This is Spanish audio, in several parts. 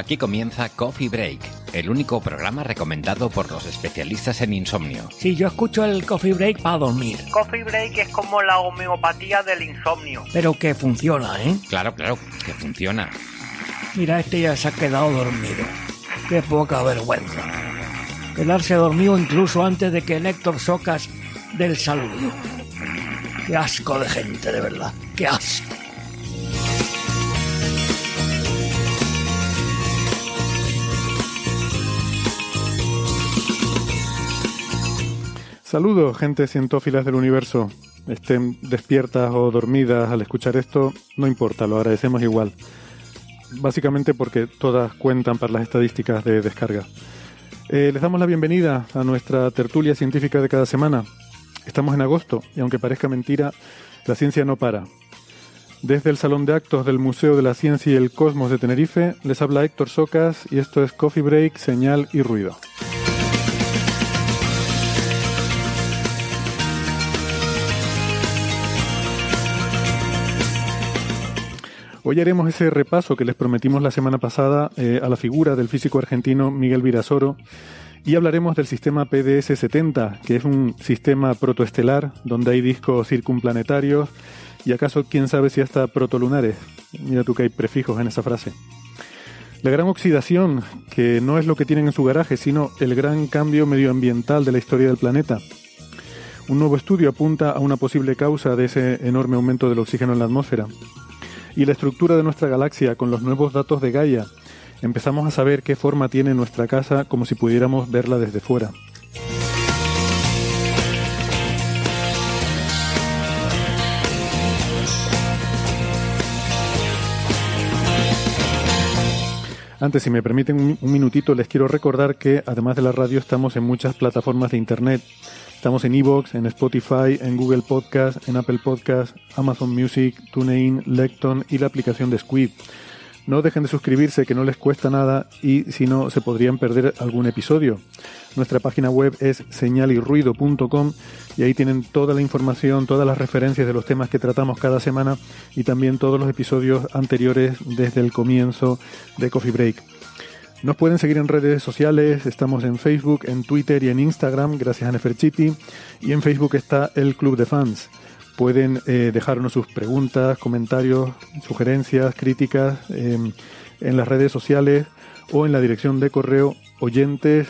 Aquí comienza Coffee Break, el único programa recomendado por los especialistas en insomnio. Sí, yo escucho el coffee break para dormir. Coffee break es como la homeopatía del insomnio. Pero que funciona, ¿eh? Claro, claro, que funciona. Mira, este ya se ha quedado dormido. Qué poca vergüenza. Quedarse dormido incluso antes de que el Héctor Socas del saludo. Qué asco de gente, de verdad. Qué asco. Saludos, gente cientófilas del universo. Estén despiertas o dormidas al escuchar esto, no importa, lo agradecemos igual. Básicamente porque todas cuentan para las estadísticas de descarga. Eh, les damos la bienvenida a nuestra tertulia científica de cada semana. Estamos en agosto y aunque parezca mentira, la ciencia no para. Desde el Salón de Actos del Museo de la Ciencia y el Cosmos de Tenerife, les habla Héctor Socas y esto es Coffee Break, Señal y Ruido. Hoy haremos ese repaso que les prometimos la semana pasada eh, a la figura del físico argentino Miguel Virasoro y hablaremos del sistema PDS-70, que es un sistema protoestelar donde hay discos circunplanetarios y acaso quién sabe si hasta protolunares. Mira tú que hay prefijos en esa frase. La gran oxidación, que no es lo que tienen en su garaje, sino el gran cambio medioambiental de la historia del planeta. Un nuevo estudio apunta a una posible causa de ese enorme aumento del oxígeno en la atmósfera y la estructura de nuestra galaxia con los nuevos datos de Gaia, empezamos a saber qué forma tiene nuestra casa como si pudiéramos verla desde fuera. Antes, si me permiten un minutito, les quiero recordar que además de la radio estamos en muchas plataformas de Internet. Estamos en Evox, en Spotify, en Google Podcast, en Apple Podcast, Amazon Music, TuneIn, Lecton y la aplicación de Squid. No dejen de suscribirse, que no les cuesta nada y si no, se podrían perder algún episodio. Nuestra página web es señalirruido.com y ahí tienen toda la información, todas las referencias de los temas que tratamos cada semana y también todos los episodios anteriores desde el comienzo de Coffee Break. Nos pueden seguir en redes sociales, estamos en Facebook, en Twitter y en Instagram, gracias a Neferchiti, y en Facebook está el Club de Fans. Pueden eh, dejarnos sus preguntas, comentarios, sugerencias, críticas em, en las redes sociales o en la dirección de correo oyentes.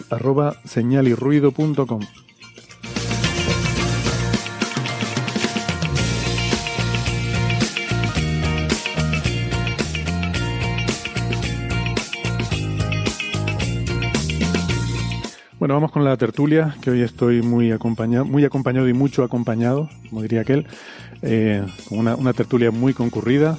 Bueno, vamos con la tertulia, que hoy estoy muy acompañado, muy acompañado y mucho acompañado, como diría aquel, eh, una, una, tertulia muy concurrida.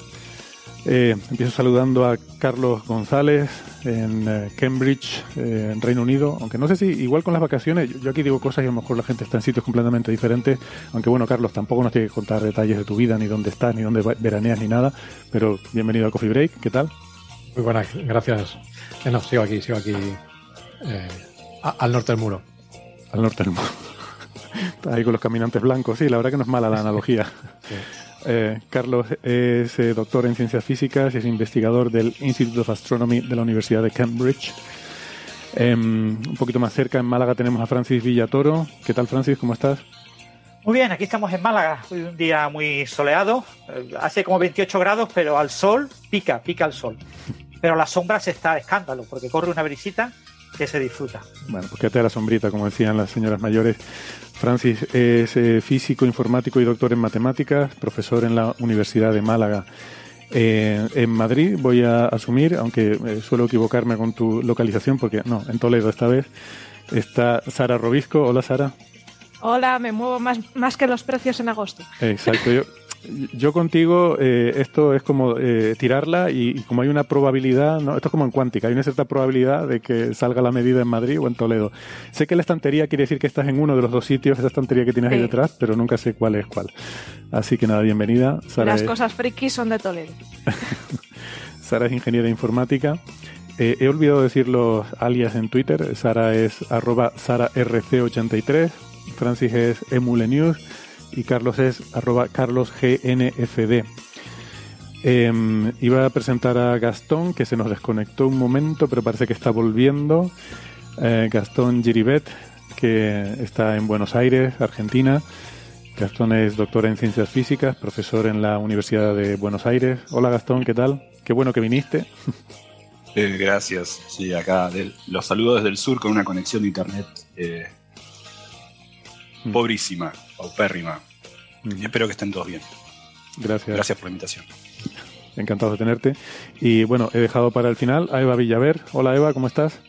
Eh, empiezo saludando a Carlos González en eh, Cambridge, eh, en Reino Unido, aunque no sé si igual con las vacaciones, yo, yo, aquí digo cosas y a lo mejor la gente está en sitios completamente diferentes, aunque bueno, Carlos, tampoco nos tiene que contar detalles de tu vida, ni dónde estás, ni dónde veraneas, ni nada, pero bienvenido a Coffee Break, ¿qué tal? Muy buenas, gracias. No, sigo aquí, sigo aquí. Eh, al norte del muro. Al norte del muro. Ahí con los caminantes blancos. Sí, la verdad que no es mala la analogía. Sí. Eh, Carlos es eh, doctor en ciencias físicas y es investigador del Institute of Astronomy de la Universidad de Cambridge. Eh, un poquito más cerca, en Málaga, tenemos a Francis Villatoro. ¿Qué tal, Francis? ¿Cómo estás? Muy bien, aquí estamos en Málaga. Hoy un día muy soleado. Hace como 28 grados, pero al sol pica, pica el sol. Pero la sombra se está escándalo, porque corre una brisita que se disfruta. Bueno, pues quédate a la sombrita, como decían las señoras mayores. Francis es eh, físico, informático y doctor en matemáticas, profesor en la Universidad de Málaga. Eh, en Madrid voy a asumir, aunque eh, suelo equivocarme con tu localización, porque no, en Toledo esta vez está Sara Robisco. Hola Sara. Hola, me muevo más, más que los precios en agosto. Exacto, yo, yo contigo, eh, esto es como eh, tirarla y, como hay una probabilidad, ¿no? esto es como en cuántica, hay una cierta probabilidad de que salga la medida en Madrid o en Toledo. Sé que la estantería quiere decir que estás en uno de los dos sitios, esa estantería que tienes ahí detrás, pero nunca sé cuál es cuál. Así que nada, bienvenida. Las cosas frikis son de Toledo. Sara es ingeniera informática. Eh, he olvidado decir los alias en Twitter. Sara es arroba SaraRC83. Francis es emulenews y Carlos es arroba carlosgnfd. Em, iba a presentar a Gastón, que se nos desconectó un momento, pero parece que está volviendo. Eh, Gastón Giribet, que está en Buenos Aires, Argentina. Gastón es doctor en ciencias físicas, profesor en la Universidad de Buenos Aires. Hola Gastón, ¿qué tal? Qué bueno que viniste. Eh, gracias. Sí, acá los saludo desde el sur con una conexión de internet eh. Pobrísima paupérrima. espero que estén todos bien. Gracias. Gracias por la invitación. Encantado de tenerte. Y bueno, he dejado para el final a Eva Villaver. Hola Eva, ¿cómo estás?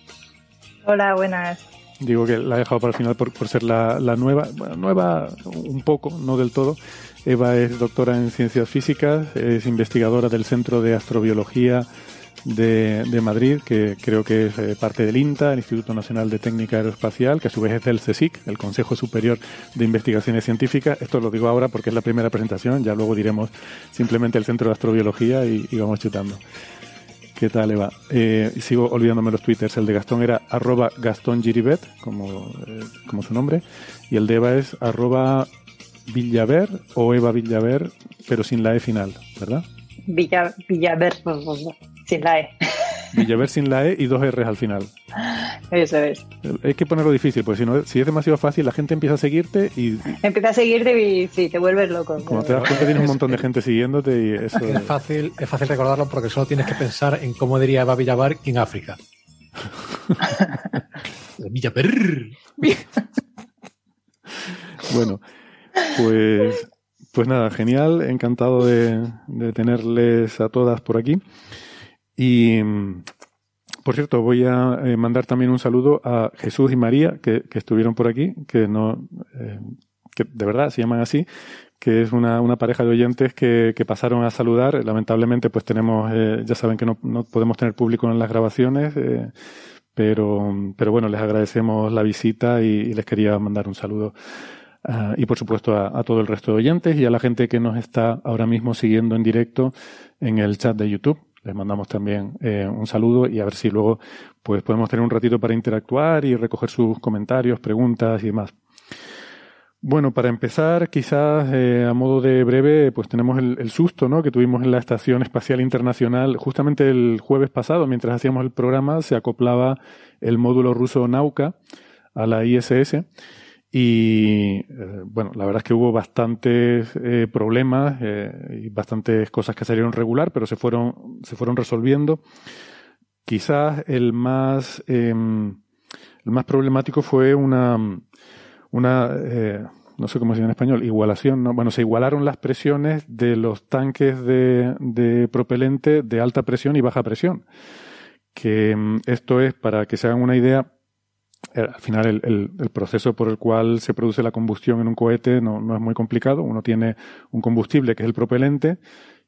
Hola, buenas. Digo que la he dejado para el final por, ser la, nueva, bueno, nueva un poco, no del todo. Eva es doctora en ciencias físicas, es investigadora del Centro de Astrobiología de, Madrid, que creo que es eh, parte del INTA, el Instituto Nacional de Técnica Aeroespacial, que a su vez es del CSIC, el Consejo Superior de Investigaciones Científicas. Esto lo digo ahora porque es la primera presentación, ya luego diremos simplemente el Centro de Astrobiología y, vamos chutando. ¿Qué tal, Eva? Eh, sigo olvidándome los twitters. El de Gastón era arroba Gastón como, eh, como su nombre, y el de Eva es arroba Villaver o Eva Villaver, pero sin la E final, ¿verdad? Villa, Villaver sin la E. Villaver sin la E y dos R's al final. Eso es. Hay que ponerlo difícil, porque si no, si es demasiado fácil, la gente empieza a seguirte y. Empieza a seguirte y sí, te vuelves loco. Como te das cuenta, tienes un montón de gente siguiéndote y eso. Es fácil, es fácil recordarlo porque solo tienes que pensar en cómo diría Eva Villavar en África. Villaver. bueno, pues pues nada, genial, encantado de, tenerles a todas por aquí. Y, por cierto, voy a eh, mandar también un saludo a Jesús y María, que, estuvieron por aquí, que no, eh, que de verdad se llaman así, que es una, pareja de oyentes que, pasaron a saludar. Lamentablemente, pues tenemos, eh, ya saben que no, no, podemos tener público en las grabaciones, pero, pero bueno, les agradecemos la visita y les quería mandar un saludo. Ah, y por supuesto a, todo el resto de oyentes y a la gente que nos está ahora mismo siguiendo en directo en el chat de YouTube. Les mandamos también eh, un saludo y a ver si luego pues podemos tener un ratito para interactuar y recoger sus comentarios, preguntas y demás. Bueno, para empezar, quizás eh, a modo de breve, pues tenemos el, el, susto ¿no? que tuvimos en la Estación Espacial Internacional. Justamente el jueves pasado, mientras hacíamos el programa, se acoplaba el módulo ruso Nauka a la ISS y eh, bueno, la verdad es que hubo bastantes eh, problemas eh, y bastantes cosas que salieron regular, pero se fueron, se fueron resolviendo. Quizás el más, em, el más problemático fue una, una no sé cómo se llama en español, igualación, ¿no? Bueno, se igualaron las presiones de los tanques de, de propelente de alta presión y baja presión. Que em, esto es, para que se hagan una idea, eh, al final el, el, proceso por el cual se produce la combustión en un cohete no, no, es muy complicado. Uno tiene un combustible que es el propelente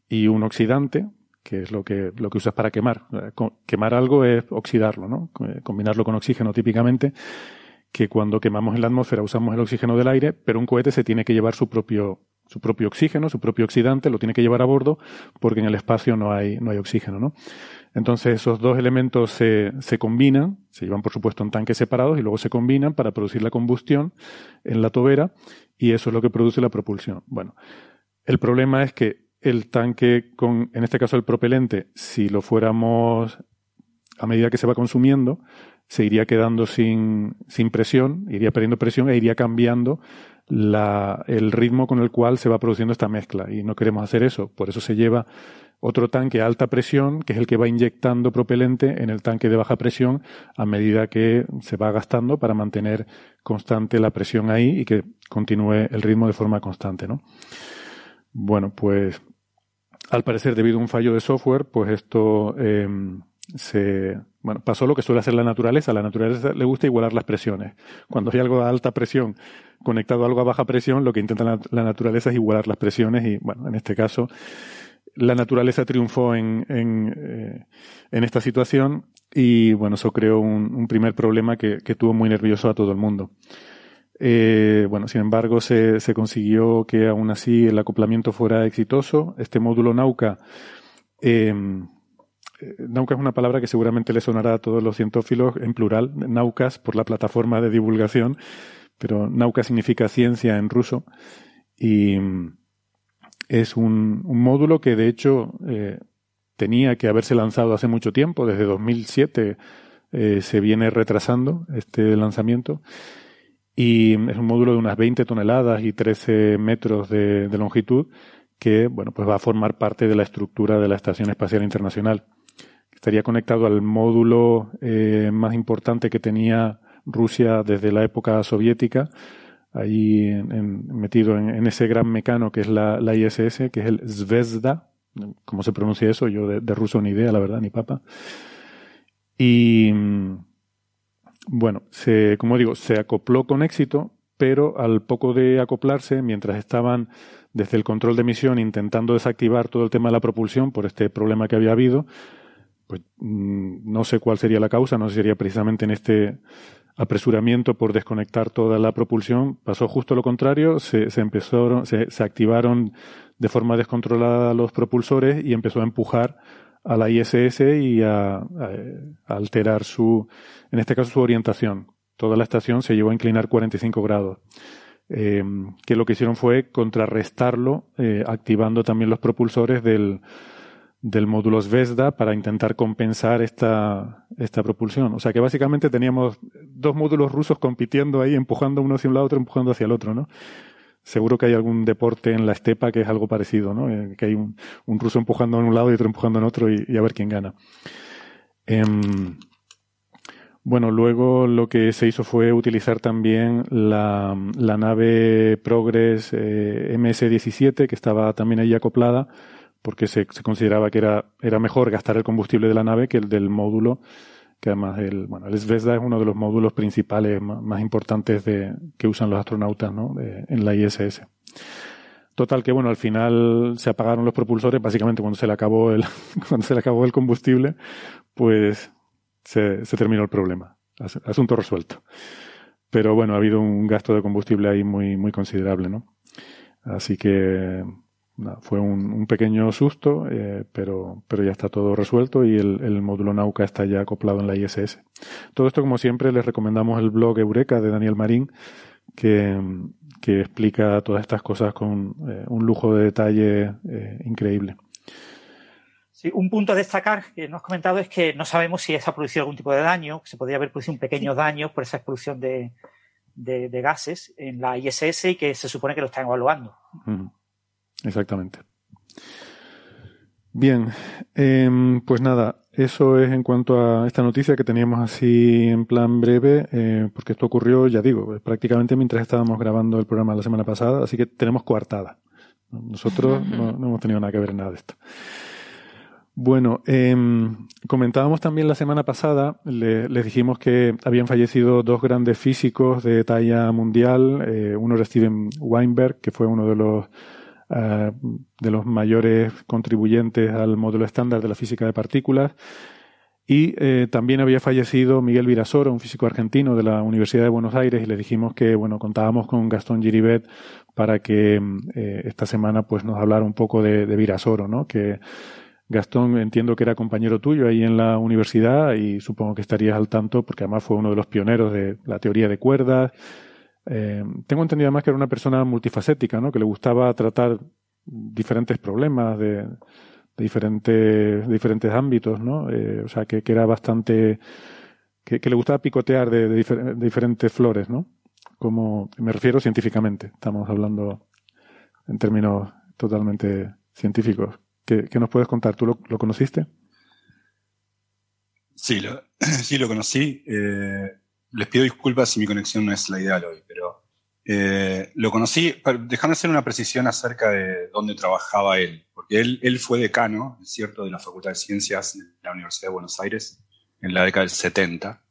y un oxidante, que es lo que, lo que usas para quemar. Eh, quemar algo es oxidarlo, ¿no? Eh, combinarlo con oxígeno típicamente, que cuando quemamos en la atmósfera usamos el oxígeno del aire, pero un cohete se tiene que llevar su propio, su propio oxígeno, su propio oxidante, lo tiene que llevar a bordo porque en el espacio no hay, no hay oxígeno, ¿no? Entonces esos dos elementos se, se combinan, se llevan por supuesto en tanques separados y luego se combinan para producir la combustión en la tobera y eso es lo que produce la propulsión. Bueno, el problema es que el tanque con, en este caso el propelente, si lo fuéramos a medida que se va consumiendo, se iría quedando sin, sin presión, iría perdiendo presión e iría cambiando la, el ritmo con el cual se va produciendo esta mezcla. Y no queremos hacer eso. Por eso se lleva otro tanque a alta presión, que es el que va inyectando propelente en el tanque de baja presión a medida que se va gastando para mantener constante la presión ahí y que continúe el ritmo de forma constante, ¿no? Bueno, pues al parecer, debido a un fallo de software, pues esto eh, se, bueno, pasó lo que suele hacer la naturaleza. La naturaleza le gusta igualar las presiones. Cuando hay algo a alta presión conectado a algo a baja presión, lo que intenta la, naturaleza es igualar las presiones y, bueno, en este caso, la naturaleza triunfó en, en, eh, en esta situación y, bueno, eso creó un, primer problema que, que, tuvo muy nervioso a todo el mundo. Eh, bueno, sin embargo, se, se, consiguió que aún así el acoplamiento fuera exitoso. Este módulo Nauka eh, eh, Nauka es una palabra que seguramente le sonará a todos los cientófilos en plural, Naukas por la plataforma de divulgación, pero Nauka significa ciencia en ruso y mm, es un, módulo que de hecho eh, tenía que haberse lanzado hace mucho tiempo, desde 2007 eh, se viene retrasando este lanzamiento y es un módulo de unas 20 toneladas y 13 metros de, de longitud que bueno pues va a formar parte de la estructura de la Estación Espacial Internacional estaría conectado al módulo eh, más importante que tenía Rusia desde la época soviética, ahí metido en, ese gran mecano que es la, ISS, que es el Zvezda, ¿cómo se pronuncia eso? Yo de, ruso ni idea, la verdad, ni papa. Y bueno, se, como digo, se acopló con éxito, pero al poco de acoplarse, mientras estaban desde el control de misión intentando desactivar todo el tema de la propulsión por este problema que había habido, pues mm, no sé cuál sería la causa, no sé si sería precisamente en este apresuramiento por desconectar toda la propulsión, pasó justo lo contrario, se, se empezaron, se, se, activaron de forma descontrolada los propulsores y empezó a empujar a la ISS y a, alterar su, en este caso su orientación. Toda la estación se llevó a inclinar 45 grados. Eh, que lo que hicieron fue contrarrestarlo, eh, activando también los propulsores del, del módulo Zvezda para intentar compensar esta, esta propulsión. O sea que básicamente teníamos dos módulos rusos compitiendo ahí, empujando uno hacia un lado, otro empujando hacia el otro, ¿no? Seguro que hay algún deporte en la estepa que es algo parecido, ¿no? Eh, que hay un, un, ruso empujando en un lado y otro empujando en otro y, a ver quién gana. Em, bueno, luego lo que se hizo fue utilizar también la, la nave Progress eh, MS-17, que estaba también ahí acoplada, porque se, consideraba que era, era mejor gastar el combustible de la nave que el del módulo, que además el, bueno, el Zvezda es uno de los módulos principales más, importantes de, que usan los astronautas ¿no? en la ISS. Total que bueno, al final se apagaron los propulsores, básicamente cuando se le acabó el, cuando se le acabó el combustible, pues se, se terminó el problema. Asunto resuelto. Pero bueno, ha habido un gasto de combustible ahí muy, muy considerable, ¿no? Así que fue un, pequeño susto, eh, pero, pero ya está todo resuelto y el, módulo Nauka está ya acoplado en la ISS. Todo esto, como siempre, les recomendamos el blog Eureka de Daniel Marín, que, que explica todas estas cosas con eh, un lujo de detalle eh, increíble. Sí, un punto a destacar que no has comentado es que no sabemos si se ha producido algún tipo de daño, se podría haber producido un pequeño daño por esa expulsión de, de, gases en la ISS y que se supone que lo están evaluando. Exactamente. Bien, em, pues nada, eso es en cuanto a esta noticia que teníamos así en plan breve, eh, porque esto ocurrió, ya digo, prácticamente mientras estábamos grabando el programa la semana pasada, así que tenemos coartada. Nosotros no, hemos tenido nada que ver en nada de esto. Bueno, eh, comentábamos también la semana pasada, le, les dijimos que habían fallecido dos grandes físicos de talla mundial, eh, uno era Steven Weinberg, que fue uno de los eh, de los mayores contribuyentes al módulo estándar de la física de partículas. Y eh, también había fallecido Miguel Virasoro, un físico argentino de la Universidad de Buenos Aires, y le dijimos que bueno contábamos con Gastón Giribet para que eh, esta semana pues nos hablara un poco de, de Virasoro, ¿no? Que Gastón entiendo que era compañero tuyo ahí en la universidad y supongo que estarías al tanto porque además fue uno de los pioneros de la teoría de cuerdas, eh, tengo entendido además que era una persona multifacética, ¿no? Que le gustaba tratar diferentes problemas de, diferentes, diferentes ámbitos, ¿no? Eh, o sea, que, era bastante, que, le gustaba picotear de, diferentes flores, ¿no? Como, me refiero científicamente, estamos hablando en términos totalmente científicos. ¿Qué, nos puedes contar? ¿Tú lo, conociste? Sí, lo, sí lo conocí. Eh, les pido disculpas si mi conexión no es la ideal hoy, eh, lo conocí, déjame hacer una precisión acerca de dónde trabajaba él, porque él, él fue decano, es cierto, de la Facultad de Ciencias de la Universidad de Buenos Aires en la década del 70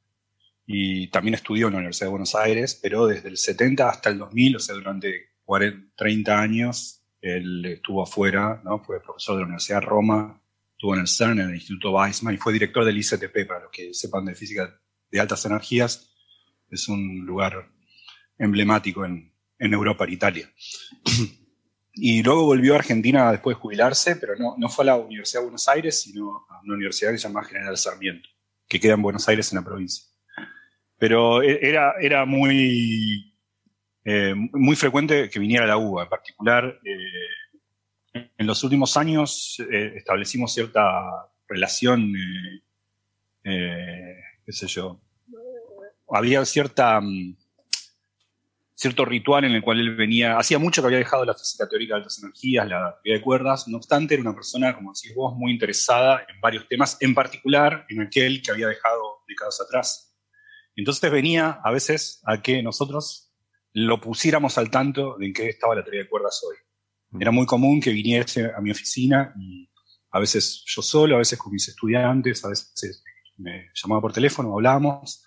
y también estudió en la Universidad de Buenos Aires, pero desde el 70 hasta el 2000, o sea, durante 40, 30 años, él estuvo afuera, ¿no? fue profesor de la Universidad de Roma, estuvo en el CERN, en el Instituto Weizmann, y fue director del ICTP, para los que sepan de física de altas energías. Es un lugar emblemático en, en Europa, en Italia. y luego volvió a Argentina después de jubilarse, pero no, no fue a la Universidad de Buenos Aires, sino a una universidad que se llama General Sarmiento, que queda en Buenos Aires, en la provincia. Pero e, era, era muy, eh, muy frecuente que viniera a la UBA. En particular, eh, en los últimos años eh, establecimos cierta relación, qué sé yo, había cierta, mm, cierto ritual en el cual él venía, hacía mucho que había dejado la física teórica de altas energías, la teoría de cuerdas, no obstante era una persona, como decís vos, muy interesada en varios temas, en particular en aquel que había dejado décadas atrás, entonces venía a veces a que nosotros lo pusiéramos al tanto de en qué estaba la teoría de cuerdas hoy. Era muy común que viniese a mi oficina y a veces yo solo, a veces con mis estudiantes, a veces me llamaba por teléfono, hablábamos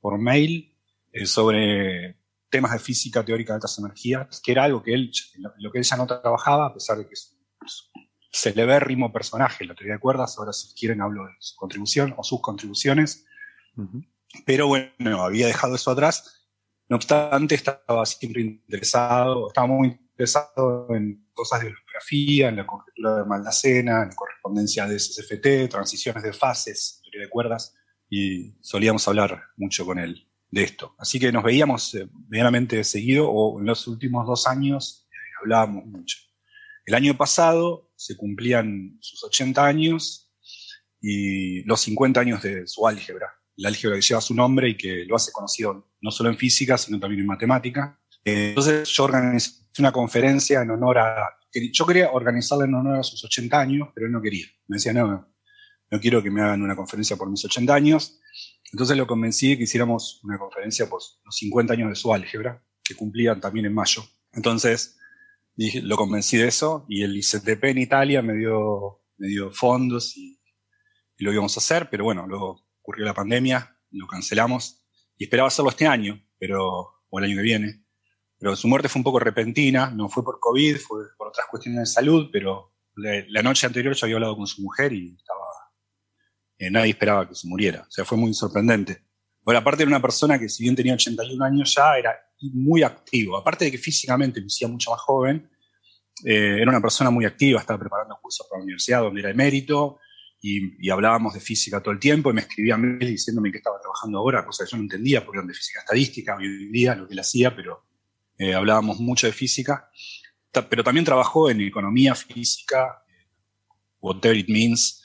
por mail eh, sobre temas de física teórica de altas energías, que era algo que él, lo que él ya no trabajaba, a pesar de que es un celebérrimo personaje en la teoría de cuerdas, ahora si quieren hablo de su contribución o sus contribuciones. Pero bueno, había dejado eso atrás. No obstante, estaba siempre interesado, estaba muy interesado en cosas de bibliografía, en la conjetura de Maldacena, en correspondencia de SSFT, transiciones de fases, teoría de cuerdas, y solíamos hablar mucho con él de esto. Así que nos veíamos eh, medianamente seguido, o en los últimos dos años eh, hablábamos mucho. El año pasado se cumplían sus 80 años y los 50 años de su álgebra la álgebra que lleva su nombre y que lo hace conocido no solo en física, sino también en matemática. Entonces yo organizé una conferencia en honor a... Yo quería organizarla en honor a sus 80 años, pero él no quería. Me decía, no, no quiero que me hagan una conferencia por mis 80 años. Entonces lo convencí de que hiciéramos una conferencia por los 50 años de su álgebra, que cumplían también en mayo. Entonces dije, lo convencí de eso y el ICTP en Italia me dio, me dio fondos y, y lo íbamos a hacer, pero bueno, luego ocurrió la pandemia, lo cancelamos y esperaba hacerlo este año, pero, o el año que viene. Pero su muerte fue un poco repentina, no fue por COVID, fue por otras cuestiones de salud, pero la, noche anterior yo había hablado con su mujer y estaba, eh, nadie esperaba que se muriera. O sea, fue muy sorprendente. Bueno, aparte era una persona que si bien tenía 81 años ya, era muy activo. Aparte de que físicamente lucía mucho más joven, eh, era una persona muy activa, estaba preparando cursos para la universidad donde era emérito, y, hablábamos de física todo el tiempo y me escribía a mí diciéndome que estaba trabajando ahora, cosa que yo no entendía porque eran de física estadística hoy en día, lo que él hacía, pero eh, hablábamos mucho de física. Pero también trabajó en economía física, whatever it means,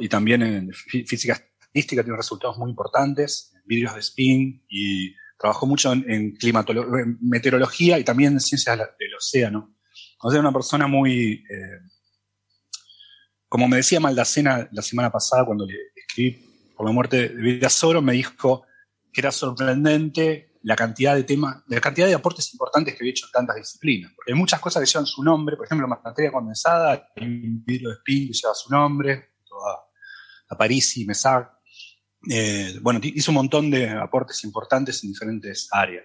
y también en física estadística, tiene resultados muy importantes, en vídeos de spin, y trabajó mucho en, en, meteorología y también en ciencias del océano. O sea, una persona muy... Eh, como me decía Maldacena la semana pasada cuando le escribí por la muerte de Vidasoro, me dijo que era sorprendente la cantidad de temas, la cantidad de aportes importantes que había hecho en tantas disciplinas. Porque hay muchas cosas que llevan su nombre, por ejemplo, materia condensada, hay un vidrio de spin que lleva su nombre, a París y Messard. Eh, bueno, hizo un montón de aportes importantes en diferentes áreas.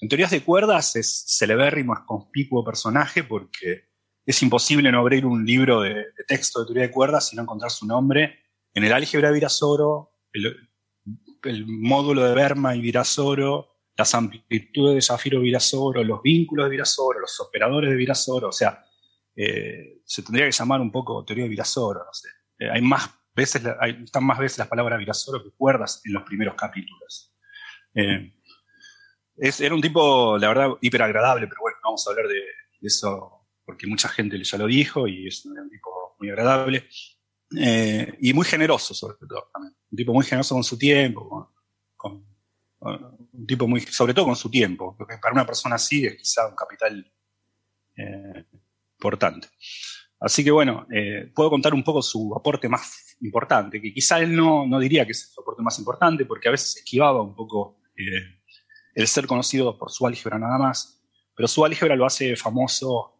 En teorías de cuerdas es celebérrimo, es conspicuo personaje porque es imposible no abrir un libro de, texto de teoría de cuerdas y no encontrar su nombre. En el álgebra de Virasoro, el, módulo de Berma y Virasoro, las amplitudes de Zafiro-Virasoro, los vínculos de Virasoro, los operadores de Virasoro, o sea, eh, se tendría que llamar un poco teoría de Virasoro, no sé. Eh, hay más veces, están más veces las palabras Virasoro que cuerdas en los primeros capítulos. Eh, era un tipo, la verdad, hiper agradable, pero bueno, vamos a hablar de eso porque mucha gente ya lo dijo y es un tipo muy agradable. Eh, y muy generoso, sobre todo, también. Un tipo muy generoso con su tiempo, con, un tipo muy, sobre todo con su tiempo, porque para una persona así es quizá un capital eh, importante. Así que bueno, eh, puedo contar un poco su aporte más importante, que quizá él no, no, diría que es su aporte más importante, porque a veces esquivaba un poco el ser conocido por su álgebra nada más, pero su álgebra lo hace famoso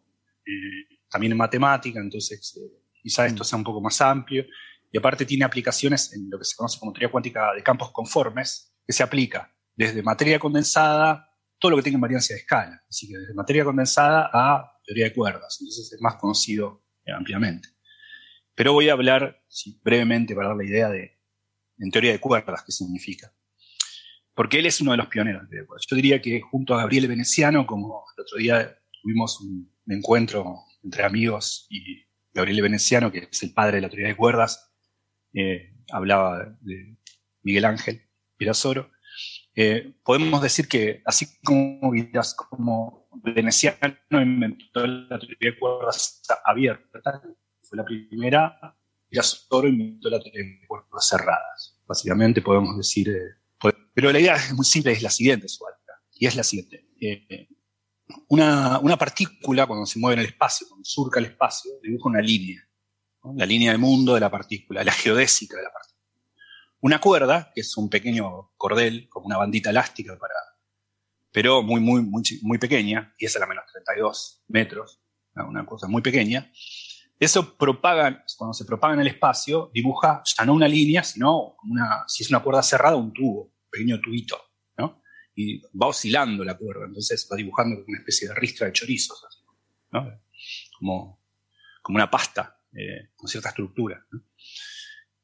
también en matemática, entonces eh, quizá esto sea un poco más amplio. Y aparte tiene aplicaciones en lo que se conoce como teoría cuántica de campos conformes, que se aplica desde materia condensada, todo lo que tenga invariancia de escala. Así que desde materia condensada a teoría de cuerdas. Entonces es más conocido eh, ampliamente. Pero voy a hablar brevemente para dar la idea de, en teoría de cuerdas, qué significa. Porque él es uno de los pioneros de. Yo diría que junto a Gabriele Veneciano, como el otro día tuvimos un, encuentro entre amigos y Gabriele Veneciano, que es el padre de la teoría de cuerdas, eh, hablaba de Miguel Ángel Pirasoro, eh, podemos decir que así como, como Veneciano inventó la teoría de cuerdas abiertas, fue la primera, Pirasoro inventó la teoría de cuerdas cerradas. Básicamente podemos decir, eh, pero la idea es muy simple, es la siguiente, y es la siguiente. una, una, partícula cuando se mueve en el espacio, cuando surca el espacio, dibuja una línea la línea de mundo de la partícula, la geodésica de la partícula. Una cuerda, que es un pequeño cordel, como una bandita elástica para, pero muy, muy, muy, muy pequeña, y es a la menos 32 metros, una cosa muy pequeña, eso propaga, cuando se propaga en el espacio, dibuja ya no una línea, sino una, si es una cuerda cerrada, un tubo, un pequeño tubito, ¿no? Y va oscilando la cuerda, entonces va dibujando una especie de ristra de chorizos, ¿no? Como, como una pasta. Eh, con cierta estructura.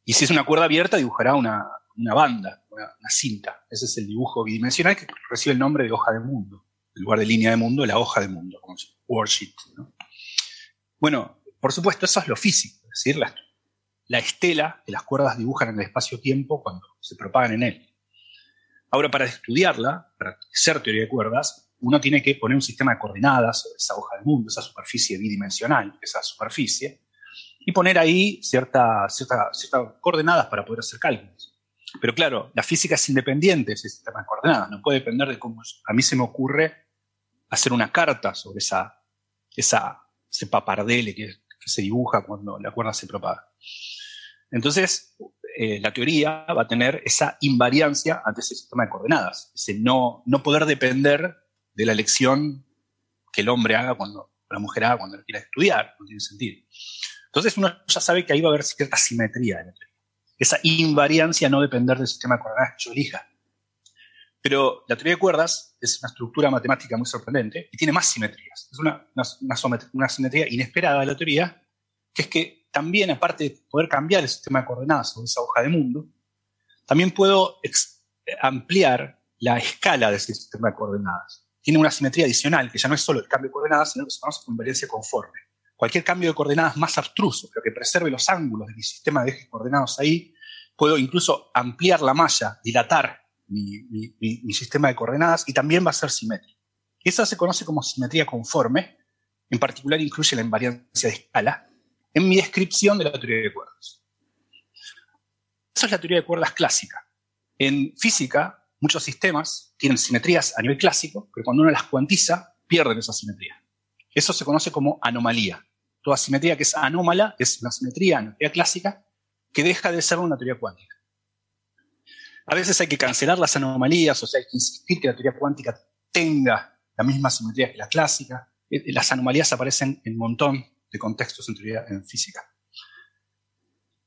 Y si es una cuerda abierta, dibujará una, banda, una, cinta. Ese es el dibujo bidimensional que recibe el nombre de hoja de mundo. En lugar de línea de mundo, la hoja de mundo, como worksheet. Bueno, por supuesto, eso es lo físico, es decir, la, la estela que las cuerdas dibujan en el espacio-tiempo cuando se propagan en él. Ahora, para estudiarla, para hacer teoría de cuerdas, uno tiene que poner un sistema de coordenadas sobre esa hoja de mundo, esa superficie bidimensional, esa superficie, y poner ahí ciertas cierta, coordenadas para poder hacer cálculos. Pero claro, la física es independiente de ese sistema de coordenadas, no puede depender de cómo a mí se me ocurre hacer una carta sobre esa, esa, ese papardele que, se dibuja cuando la cuerda se propaga. Entonces, eh, la teoría va a tener esa invariancia ante ese sistema de coordenadas, ese no, no poder depender de la elección que el hombre haga cuando, la mujer haga cuando quiera estudiar, no tiene sentido. Entonces uno ya sabe que ahí va a haber cierta simetría en la teoría. Esa invariancia no depender del sistema de coordenadas que yo elija. Pero la teoría de cuerdas es una estructura matemática muy sorprendente y tiene más simetrías. Es una, una, simetría inesperada de la teoría, que es que también, aparte de poder cambiar el sistema de coordenadas sobre esa hoja de mundo, también puedo ampliar la escala de ese sistema de coordenadas. Tiene una simetría adicional, que ya no es solo el cambio de coordenadas, sino que se conoce como invariancia conforme cualquier cambio de coordenadas más abstruso, pero que preserve los ángulos de mi sistema de ejes coordenados ahí, puedo incluso ampliar la malla, dilatar mi, sistema de coordenadas y también va a ser simétrico. Esa se conoce como simetría conforme, en particular incluye la invariancia de escala, en mi descripción de la teoría de cuerdas. Esa es la teoría de cuerdas clásica. En física, muchos sistemas tienen simetrías a nivel clásico, pero cuando uno las cuantiza, pierden esa simetría. Eso se conoce como anomalía toda simetría que es anómala, es una simetría, clásica, que deja de ser una teoría cuántica. A veces hay que cancelar las anomalías, o sea, hay que insistir que la teoría cuántica tenga la misma simetría que la clásica. Eh, eh, las anomalías aparecen en un montón de contextos en teoría física.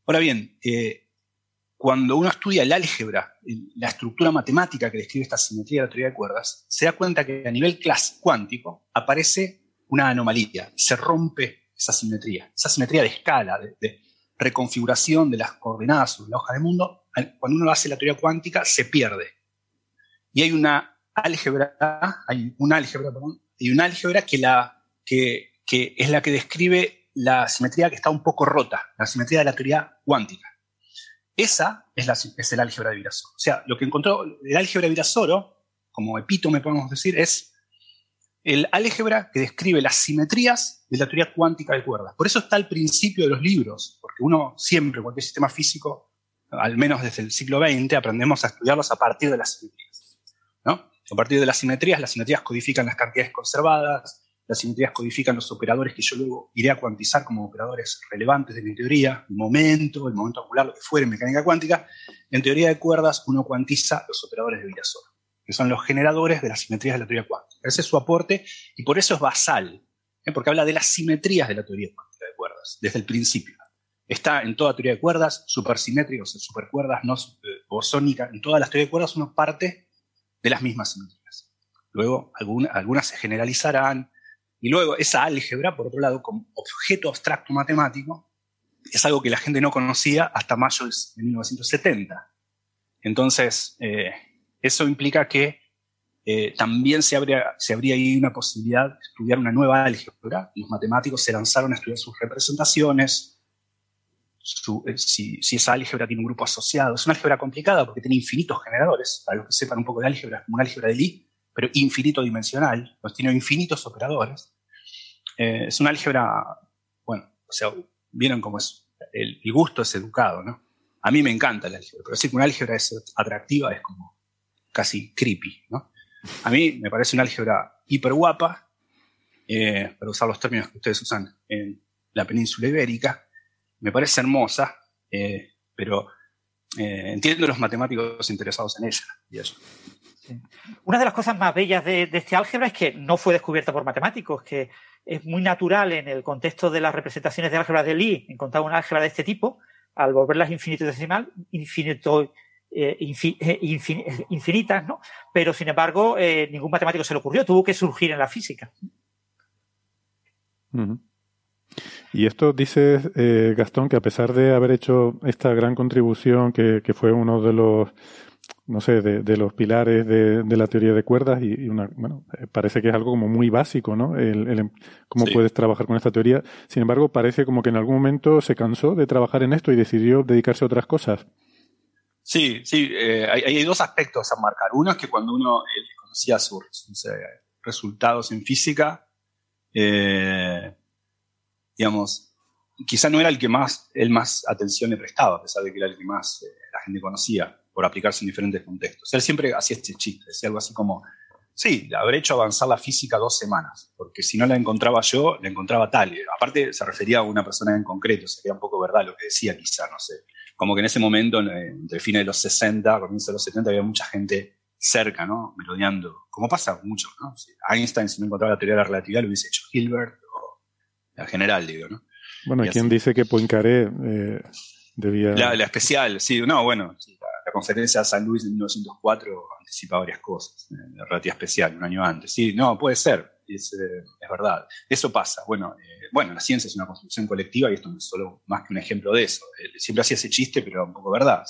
Ahora bien, eh, cuando uno estudia el álgebra, la estructura matemática que describe esta simetría de la teoría de cuerdas, se da cuenta que a nivel cuántico aparece una anomalía, se rompe esa simetría, esa simetría de escala, de, reconfiguración de las coordenadas sobre la hoja de mundo, cuando uno hace la teoría cuántica se pierde. Y hay una álgebra, hay una álgebra, y una álgebra que, la, que, que es la que describe la simetría que está un poco rota, la simetría de la teoría cuántica. Esa es, la, es el álgebra de Virasoro. O sea, lo que encontró el álgebra de Virasoro, como epítome podemos decir, es el álgebra que describe las simetrías de la teoría cuántica de cuerdas. Por eso está al principio de los libros, porque uno siempre, cualquier sistema físico, al menos desde el siglo XX, aprendemos a estudiarlos a partir de las simetrías. ¿no? A partir de las simetrías, las simetrías codifican las cantidades conservadas, las simetrías codifican los operadores que yo luego iré a cuantizar como operadores relevantes de mi teoría, el momento, el momento angular, lo que fuera en mecánica cuántica. En teoría de cuerdas uno cuantiza los operadores de Virasoro que son los generadores de las simetrías de la teoría cuántica. Ese es su aporte y por eso es basal ¿eh? porque habla de las simetrías de la teoría cuántica de cuerdas, desde el principio. Está en toda teoría de cuerdas, supersimétricos, supercuerdas, no eh, bosónica, en todas las teorías de cuerdas uno parte de las mismas simetrías. Luego algunas se generalizarán, y luego esa álgebra, por otro lado, como objeto abstracto matemático, es algo que la gente no conocía hasta mayo de 1970. Entonces, eh, eso implica que eh, también se, habría, se habría ahí una posibilidad de estudiar una nueva álgebra. Los matemáticos se lanzaron a estudiar sus representaciones, eh, si, esa álgebra tiene un grupo asociado. Es una álgebra complicada porque tiene infinitos generadores. Para los que sepan un poco de álgebra, es como una álgebra de Lie, pero infinito dimensional. Pues tiene infinitos operadores. es una álgebra, bueno, o sea, vieron cómo es. El, gusto es educado, ¿no? A mí me encanta el álgebra, pero decir que una álgebra es atractiva es como casi creepy, ¿no? A mí me parece una álgebra hiper guapa, eh, para usar los términos que ustedes usan en la península ibérica, me parece hermosa, eh, pero eh, entiendo los matemáticos interesados en ella y eso. Una de las cosas más bellas de, este álgebra es que no fue descubierta por matemáticos, que es muy natural en el contexto de las representaciones de álgebra de Lie encontrar una álgebra de este tipo, al volverlas infinitesimal, infinito, eh, eh, infinitas, ¿no? Pero sin embargo, eh, ningún matemático se le ocurrió, tuvo que surgir en la física. Y esto dice Gastón que a pesar de haber hecho esta gran contribución, que, fue uno de los, no sé, de, los pilares de, la teoría de cuerdas y, una, bueno, parece que es algo como muy básico, ¿no? El, cómo puedes trabajar con esta teoría. Sin embargo, parece como que en algún momento se cansó de trabajar en esto y decidió dedicarse a otras cosas. Sí, sí, eh, hay, dos aspectos a marcar. Uno es que cuando uno eh, conocía sus, resultados en física, eh, digamos, quizá no era el que más, el más atención le prestaba, a pesar de que era el que más la gente conocía por aplicarse en diferentes contextos. Él siempre hacía este chiste, decía algo así como, sí, habré hecho avanzar la física dos semanas, porque si no la encontraba yo, la encontraba tal. Aparte se refería a una persona en concreto, sería un poco verdad lo que decía quizá, no sé como que en ese momento, entre fines de los 60, comienzos de los 70, había mucha gente cerca, ¿no? Merodeando, como pasa mucho, ¿no? Einstein, si no encontraba la teoría de la relatividad, lo hubiese hecho Hilbert o la general, digo, ¿no? Bueno, ¿quién dice que Poincaré eh, debía...? La, especial, sí, no, bueno, la, conferencia de San Luis de 1904 anticipa varias cosas, eh, la relatividad especial, un año antes, sí, no, puede ser, es, eh, es verdad. Eso pasa, bueno, bueno, la ciencia es una construcción colectiva y esto no es solo más que un ejemplo de eso. Siempre hacía ese chiste, pero un poco verdad.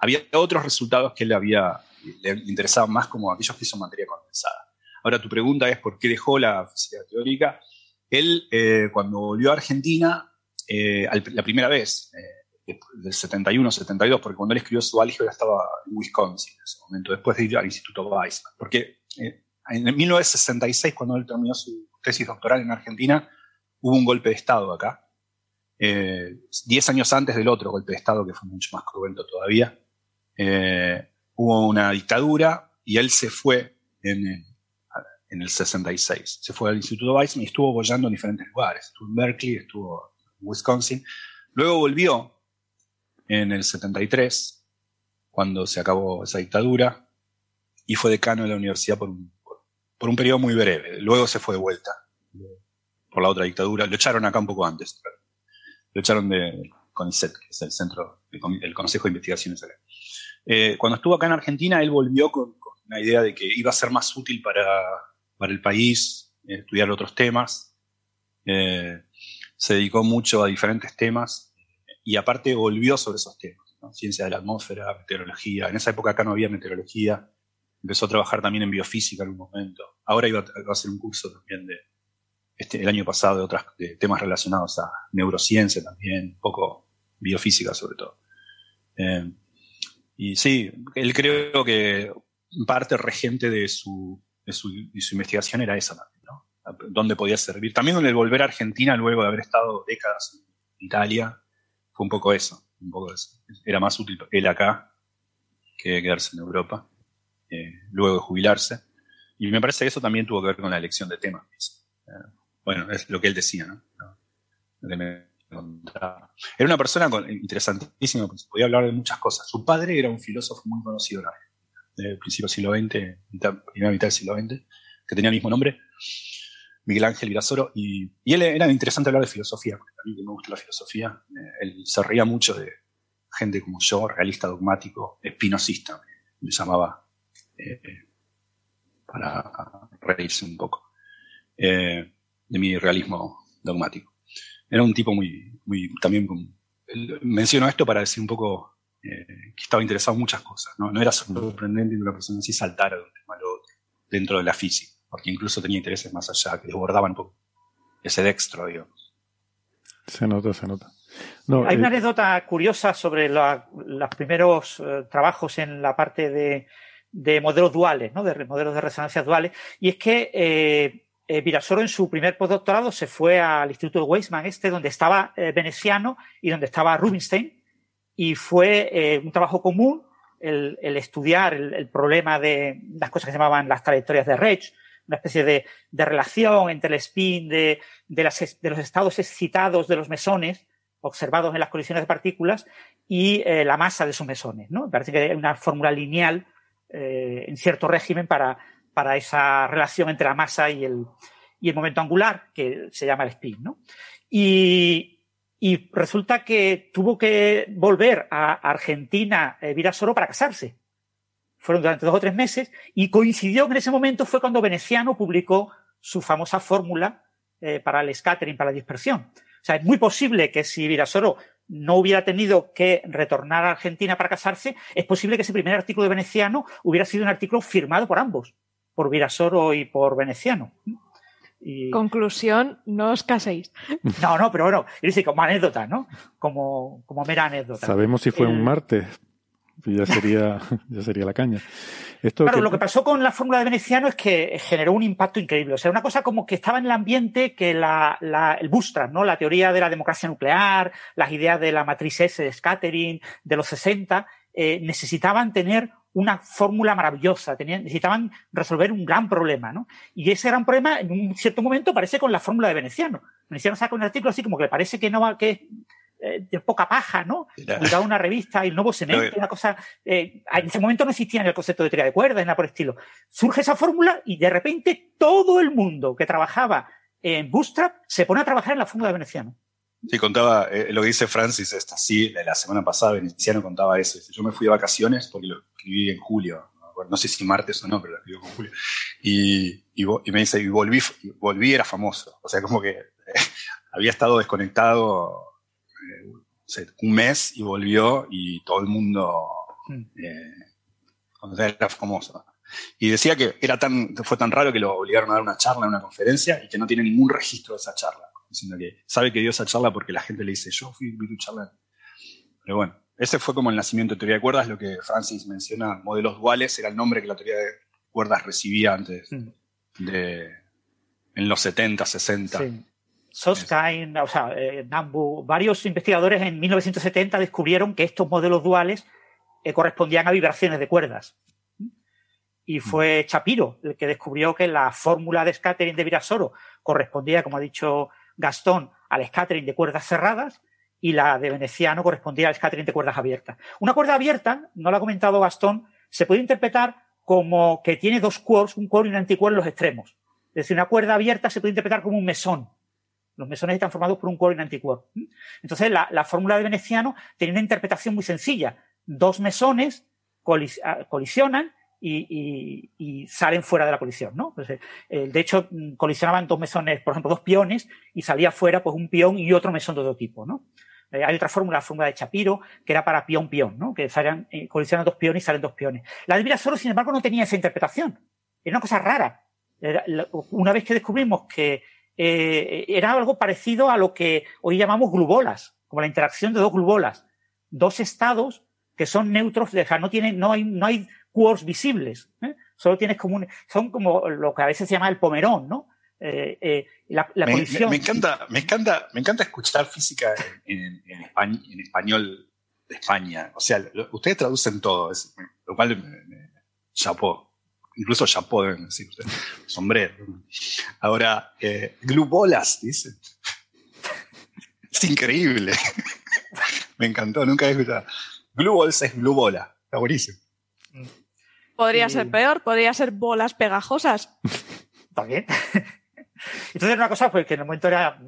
Había otros resultados que él había, le interesaban más como aquellos que hizo materia condensada. Ahora tu pregunta es por qué dejó la física teórica. Él, eh, cuando volvió a Argentina, eh, la primera vez, eh, del 71, 72, porque cuando él escribió su álgebra estaba en Wisconsin en ese momento, después de ir al Instituto Weizmann. Porque en 1966, cuando él terminó su tesis doctoral en Argentina, hubo un golpe de Estado acá, eh, diez años antes del otro golpe de Estado, que fue mucho más cruento todavía. Eh, hubo una dictadura y él se fue en, en, el 66. Se fue al Instituto Weizmann y estuvo bollando en diferentes lugares. Estuvo en Berkeley, estuvo en Wisconsin. Luego volvió en el 73, cuando se acabó esa dictadura, y fue decano de la universidad por un, por un periodo muy breve. Luego se fue de vuelta por la otra dictadura. Lo echaron acá un poco antes. Lo echaron de CONICET, que es el centro, el Consejo de Investigaciones. Eh, cuando estuvo acá en Argentina, él volvió con, la idea de que iba a ser más útil para, para el país eh, estudiar otros temas. Eh, se dedicó mucho a diferentes temas y aparte volvió sobre esos temas. Ciencia de la atmósfera, meteorología. En esa época acá no había meteorología. Empezó a trabajar también en biofísica en un momento. Ahora iba a hacer un curso también de, este, el año pasado de otros temas relacionados a neurociencia también, un poco biofísica sobre todo. Eh, y sí, él creo que parte regente de su, de su, investigación era esa también, ¿no? Dónde podía servir. También el volver a Argentina luego de haber estado décadas en Italia, fue un poco eso, un poco eso. Era más útil él acá que quedarse en Europa, eh, luego de jubilarse. Y me parece que eso también tuvo que ver con la elección de temas. Eh, bueno, es lo que él decía, ¿no? Era una persona interesantísima, pues, podía hablar de muchas cosas. Su padre era un filósofo muy conocido del principio del siglo XX, primera mitad del siglo XX, que tenía el mismo nombre. Miguel Ángel Virasoro, y, y él era interesante hablar de filosofía, porque a mí me gusta la filosofía, eh, él se reía mucho de gente como yo, realista dogmático, espinosista, me llamaba eh, para reírse un poco eh, de mi realismo dogmático. Era un tipo muy, muy también menciono esto para decir un poco eh, que estaba interesado en muchas cosas, ¿no? No era sorprendente que una persona así saltara de un tema al otro dentro de la física, porque incluso tenía intereses más allá, que desbordaban un poco ese dextro, digamos. Se nota, se nota. No, Hay eh, una anécdota curiosa sobre la- los primeros eh, trabajos en la parte de, de modelos duales, ¿no? de modelos de resonancias duales, y es que eh, eh, Virasoro en su primer postdoctorado se fue al Instituto de Weizmann, este, donde estaba eh, Veneciano y donde estaba Rubinstein, y fue eh, un trabajo común el, el estudiar el, problema de las cosas que se llamaban las trayectorias de Reich, una especie de, de relación entre el spin de, de, las- de los estados excitados de los mesones observados en las colisiones de partículas y eh, la masa de esos mesones. ¿no? Parece que hay una fórmula lineal eh, en cierto régimen para, para esa relación entre la masa y el, y el momento angular, que se llama el spin. ¿no? Y, y resulta que tuvo que volver a Argentina, eh, Virasoro, para casarse. Fueron durante dos o tres meses y coincidió que en ese momento fue cuando Veneciano publicó su famosa fórmula eh, para el scattering, para la dispersión. O sea, es muy posible que si Virasoro no hubiera tenido que retornar a Argentina para casarse, es posible que ese primer artículo de Veneciano hubiera sido un artículo firmado por ambos, por Virasoro y por Veneciano. Y- Conclusión, no os caséis. no, no, pero bueno, dice como anécdota, ¿no? Como, como mera anécdota. sabemos si fue el- un martes. Ya sería, ya sería la caña. Esto Claro, que- lo que pasó con la fórmula de Veneciano es que generó un impacto increíble. O sea, una cosa como que estaba en el ambiente que la, la- el bootstrap, ¿no? La teoría de la democracia nuclear, las ideas de la matriz S de scattering de los 60, eh, necesitaban tener una fórmula maravillosa, tenían, necesitaban resolver un gran problema, ¿no? Y ese gran problema, en un cierto momento, aparece con la fórmula de Veneciano. Veneciano saca un artículo así como que parece que no va, que es eh, de poca paja, ¿no? En una revista el nuevo Pero- una cosa. eh, en ese momento no existía ni el concepto de teoría de cuerdas, nada por el estilo. Surge esa fórmula y de repente todo el mundo que trabajaba en Bootstrap se pone a trabajar en la fórmula de Veneciano. Sí, contaba eh, lo que dice Francis, esta sí, la semana pasada, Veneciano contaba eso. Yo me fui de vacaciones porque lo escribí en julio. No, sé si martes o no, pero lo escribí en julio. Y, y, y me dice, y volví, volví, era famoso. O sea, como que eh, había estado desconectado sé, un mes y volvió y todo el mundo Mm. eh, o sea, era famoso. Y decía que era tan, fue tan raro que lo obligaron a dar una charla, una conferencia, y que no tiene ningún registro de esa charla. Diciendo que sabe que dio esa charla porque la gente le dice, yo fui vi tu charla. Pero bueno, ese fue como el nacimiento de teoría de cuerdas, lo que Francis menciona, modelos duales, era el nombre que la teoría de cuerdas recibía antes Mm. de, en los 70, 60. Sí. Soskain, o sea, eh, Nambu, varios investigadores en 1970 descubrieron que estos modelos duales eh, correspondían a vibraciones de cuerdas. Y fue Chapiro el que descubrió que la fórmula de scattering de Virasoro correspondía, como ha dicho Gastón, al scattering de cuerdas cerradas y la de Veneciano correspondía al scattering de cuerdas abiertas. Una cuerda abierta, no lo ha comentado Gastón, se puede interpretar como que tiene dos quarks, un quark y un antiquark en los extremos. Es decir, una cuerda abierta se puede interpretar como un mesón. Los mesones están formados por un quark y un antiquark. Entonces, la, la fórmula de Veneciano tiene una interpretación muy sencilla. Dos mesones ah, colisionan y, salen fuera de la colisión, ¿no? Pues, eh, eh, de hecho, mm, colisionaban dos mesones, por ejemplo, dos piones, y salía fuera pues un pión y otro mesón de otro tipo, ¿no? Eh, hay otra fórmula, la fórmula de Chapiro, que era para pión-pión, ¿no? Que salían, eh, colisionan dos piones y salen dos piones. La de Virasoro, sin embargo, no tenía esa interpretación. Era una cosa rara. Una vez que descubrimos que eh, era algo parecido a lo que hoy llamamos glubolas, como la interacción de dos glubolas, dos estados que son neutros, o sea, no tienen, no hay, no hay quarks visibles, ¿eh? solo tienes como un, son como lo que a veces se llama el pomerón, ¿no? Eh, eh, la, la me, colisión. me- me encanta, me encanta, me encanta escuchar física en, en- en en español de España. O sea, lo- ustedes traducen todo, es- lo cual me- chapó. Incluso chapó deben decir ustedes. Sombrero. Ahora, eh, glubolas, dicen. Es increíble. me encantó, nunca había escuchado. Glue balls es glubola. Está buenísimo. Podría ser peor, podría ser bolas pegajosas. También. Entonces, una cosa pues, que en el momento era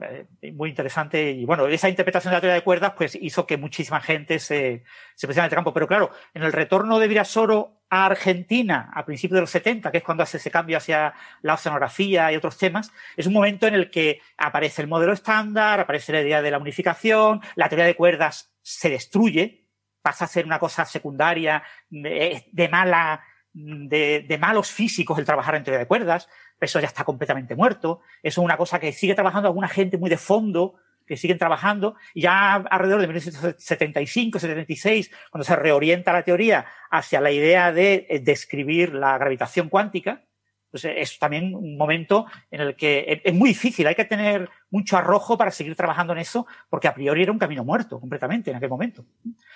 eh, muy interesante y bueno, esa interpretación de la teoría de cuerdas pues hizo que muchísima gente se, se pusiera en este campo. Pero claro, en el retorno de Virasoro a Argentina a principios de los 70, que es cuando hace ese cambio hacia la oceanografía y otros temas, es un momento en el que aparece el modelo estándar, aparece la idea de la unificación, la teoría de cuerdas se destruye, pasa a ser una cosa secundaria, de, de mala de, de, malos físicos el trabajar en teoría de cuerdas, eso ya está completamente muerto, eso es una cosa que sigue trabajando alguna gente muy de fondo, que siguen trabajando, y ya alrededor de 1975, 76, cuando se reorienta la teoría hacia la idea de eh, describir la gravitación cuántica, pues es también un momento en el que es muy difícil, hay que tener mucho arrojo para seguir trabajando en eso, porque a priori era un camino muerto completamente en aquel momento.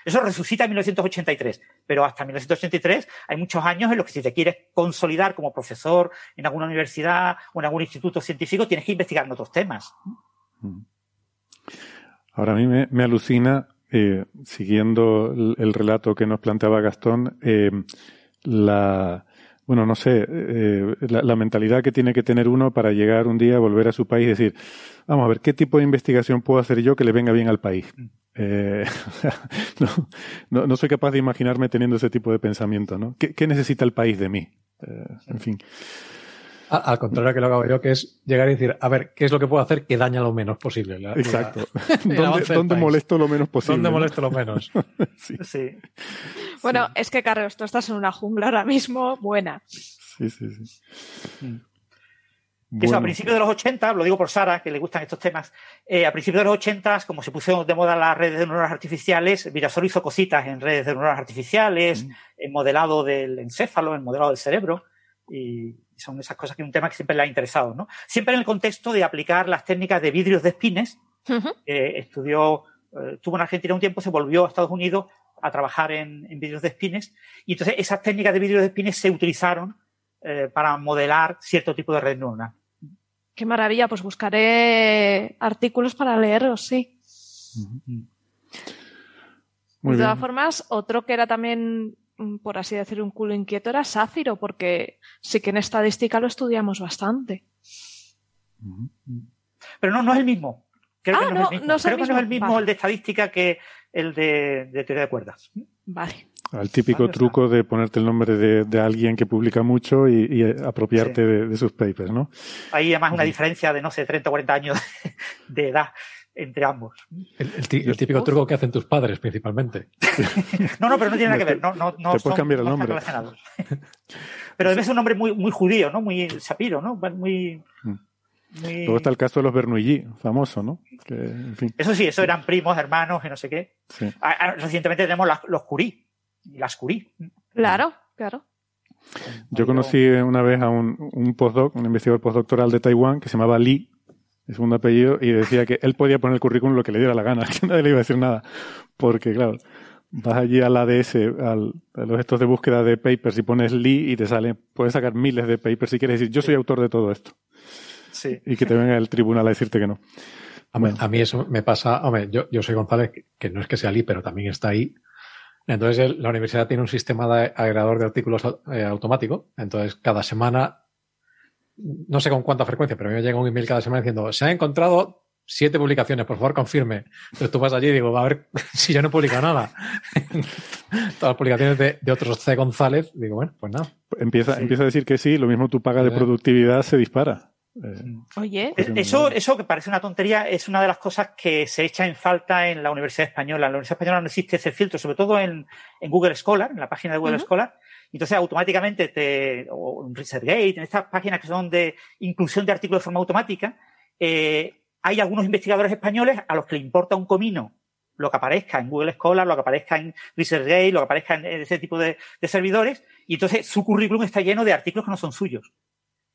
Eso resucita en 1983, pero hasta 1983 hay muchos años en los que si te quieres consolidar como profesor en alguna universidad o en algún instituto científico, tienes que investigar en otros temas. Ahora a mí me, alucina, eh, siguiendo el, el, relato que nos planteaba Gastón, eh, la bueno, no sé, eh, la, la, mentalidad que tiene que tener uno para llegar un día, volver a su país y decir, vamos a ver, ¿qué tipo de investigación puedo hacer yo que le venga bien al país? Eh, no, no, no, soy capaz de imaginarme teniendo ese tipo de pensamiento, ¿no? ¿Qué, qué necesita el país de mí? Eh, en fin. Al contrario que lo hago yo, que es llegar y decir, a ver, ¿qué es lo que puedo hacer que daña lo menos posible? La, Exacto. La, ¿Dónde, ¿dónde molesto lo menos posible? ¿Dónde molesto lo menos? sí. sí. Bueno, sí. es que, Carlos, tú estás en una jungla ahora mismo buena. Sí, sí, sí. Bueno. Eso, a principios de los 80, lo digo por Sara, que le gustan estos temas, eh, a principios de los 80, como se pusieron de moda las redes de neuronas artificiales, Virasoro hizo cositas en redes de neuronas artificiales, mm. en modelado del encéfalo, en modelado del cerebro, y son esas cosas que es un tema que siempre le ha interesado, ¿no? Siempre en el contexto de aplicar las técnicas de vidrios de espines, uh -huh. eh, estudió, eh, estuvo en Argentina un tiempo, se volvió a Estados Unidos a trabajar en, en vidrios de espines, y entonces esas técnicas de vidrios de espines se utilizaron eh, para modelar cierto tipo de red neuronal. Qué maravilla, pues buscaré artículos para leerlos, sí. Uh -huh. de todas formas, otro que era también por así decir, un culo inquieto era Sáfiro, porque sí que en estadística lo estudiamos bastante. Pero no, no es el mismo. Creo ah, que no, no, es el mismo, no es el Creo que mismo. no es el mismo Vale. el de estadística que el de, de teoría de cuerdas. Vale. El típico Vale, truco de ponerte el nombre de, de alguien que publica mucho y, y apropiarte Sí. de, de sus papers, ¿no? Hay además una diferencia de, no sé, 30 o 40 años de edad entre ambos. El, el tí- el típico truco que hacen tus padres, principalmente. No, no, pero no tiene nada que ver. No, no, no te son- cambiar el nombre. relacionados. Pero debe ser un nombre muy, muy judío, ¿no? Muy sapiro, ¿no? Muy, Mm. muy... Luego está el caso de los Bernoulli, famoso, ¿no? Que, en fin, Eso sí, eso eran primos, hermanos, y no sé qué. sí. Ah, ah, Recientemente tenemos las- los Curie. Y las Curie. Claro, claro. Yo conocí una vez a un, un postdoc, un investigador postdoctoral de Taiwán que se llamaba Lee, de segundo apellido, y decía que él podía poner el currículum lo que le diera la gana, que nadie le iba a decir nada. Porque, claro, vas allí al ADS, al, a los estos de búsqueda de papers y pones Lee y te sale, puedes sacar miles de papers si quieres decir, yo soy autor de todo esto. Sí. Y que te venga el tribunal a decirte que no. A, mí- a mí eso me pasa, hombre, yo, yo soy González, que, no es que sea Ali, pero también está ahí. Entonces el- la universidad tiene un sistema de agregador de artículos eh, automático. Entonces cada semana, no sé con cuánta frecuencia, pero a mí me llega un email cada semana diciendo, se han encontrado siete publicaciones, por favor confirme. Entonces tú vas allí y digo, a ver si yo no he publicado nada. Todas las publicaciones de, de otros C. González, digo, bueno, pues nada. Empieza, Sí. empieza a decir que sí, lo mismo tu paga de productividad se dispara. Eh, Oye, Pues Eso, eso que parece una tontería es una de las cosas que se echa en falta en la Universidad Española. En la Universidad Española no existe ese filtro, sobre todo en, en Google Scholar, en la página de Google. Scholar. Entonces automáticamente te, o en ResearchGate, en estas páginas que son de inclusión de artículos de forma automática, eh, hay algunos investigadores españoles a los que le importa un comino lo que aparezca en Google Scholar, lo que aparezca en ResearchGate, lo que aparezca en ese tipo de, servidores, y entonces su currículum está lleno de artículos que no son suyos.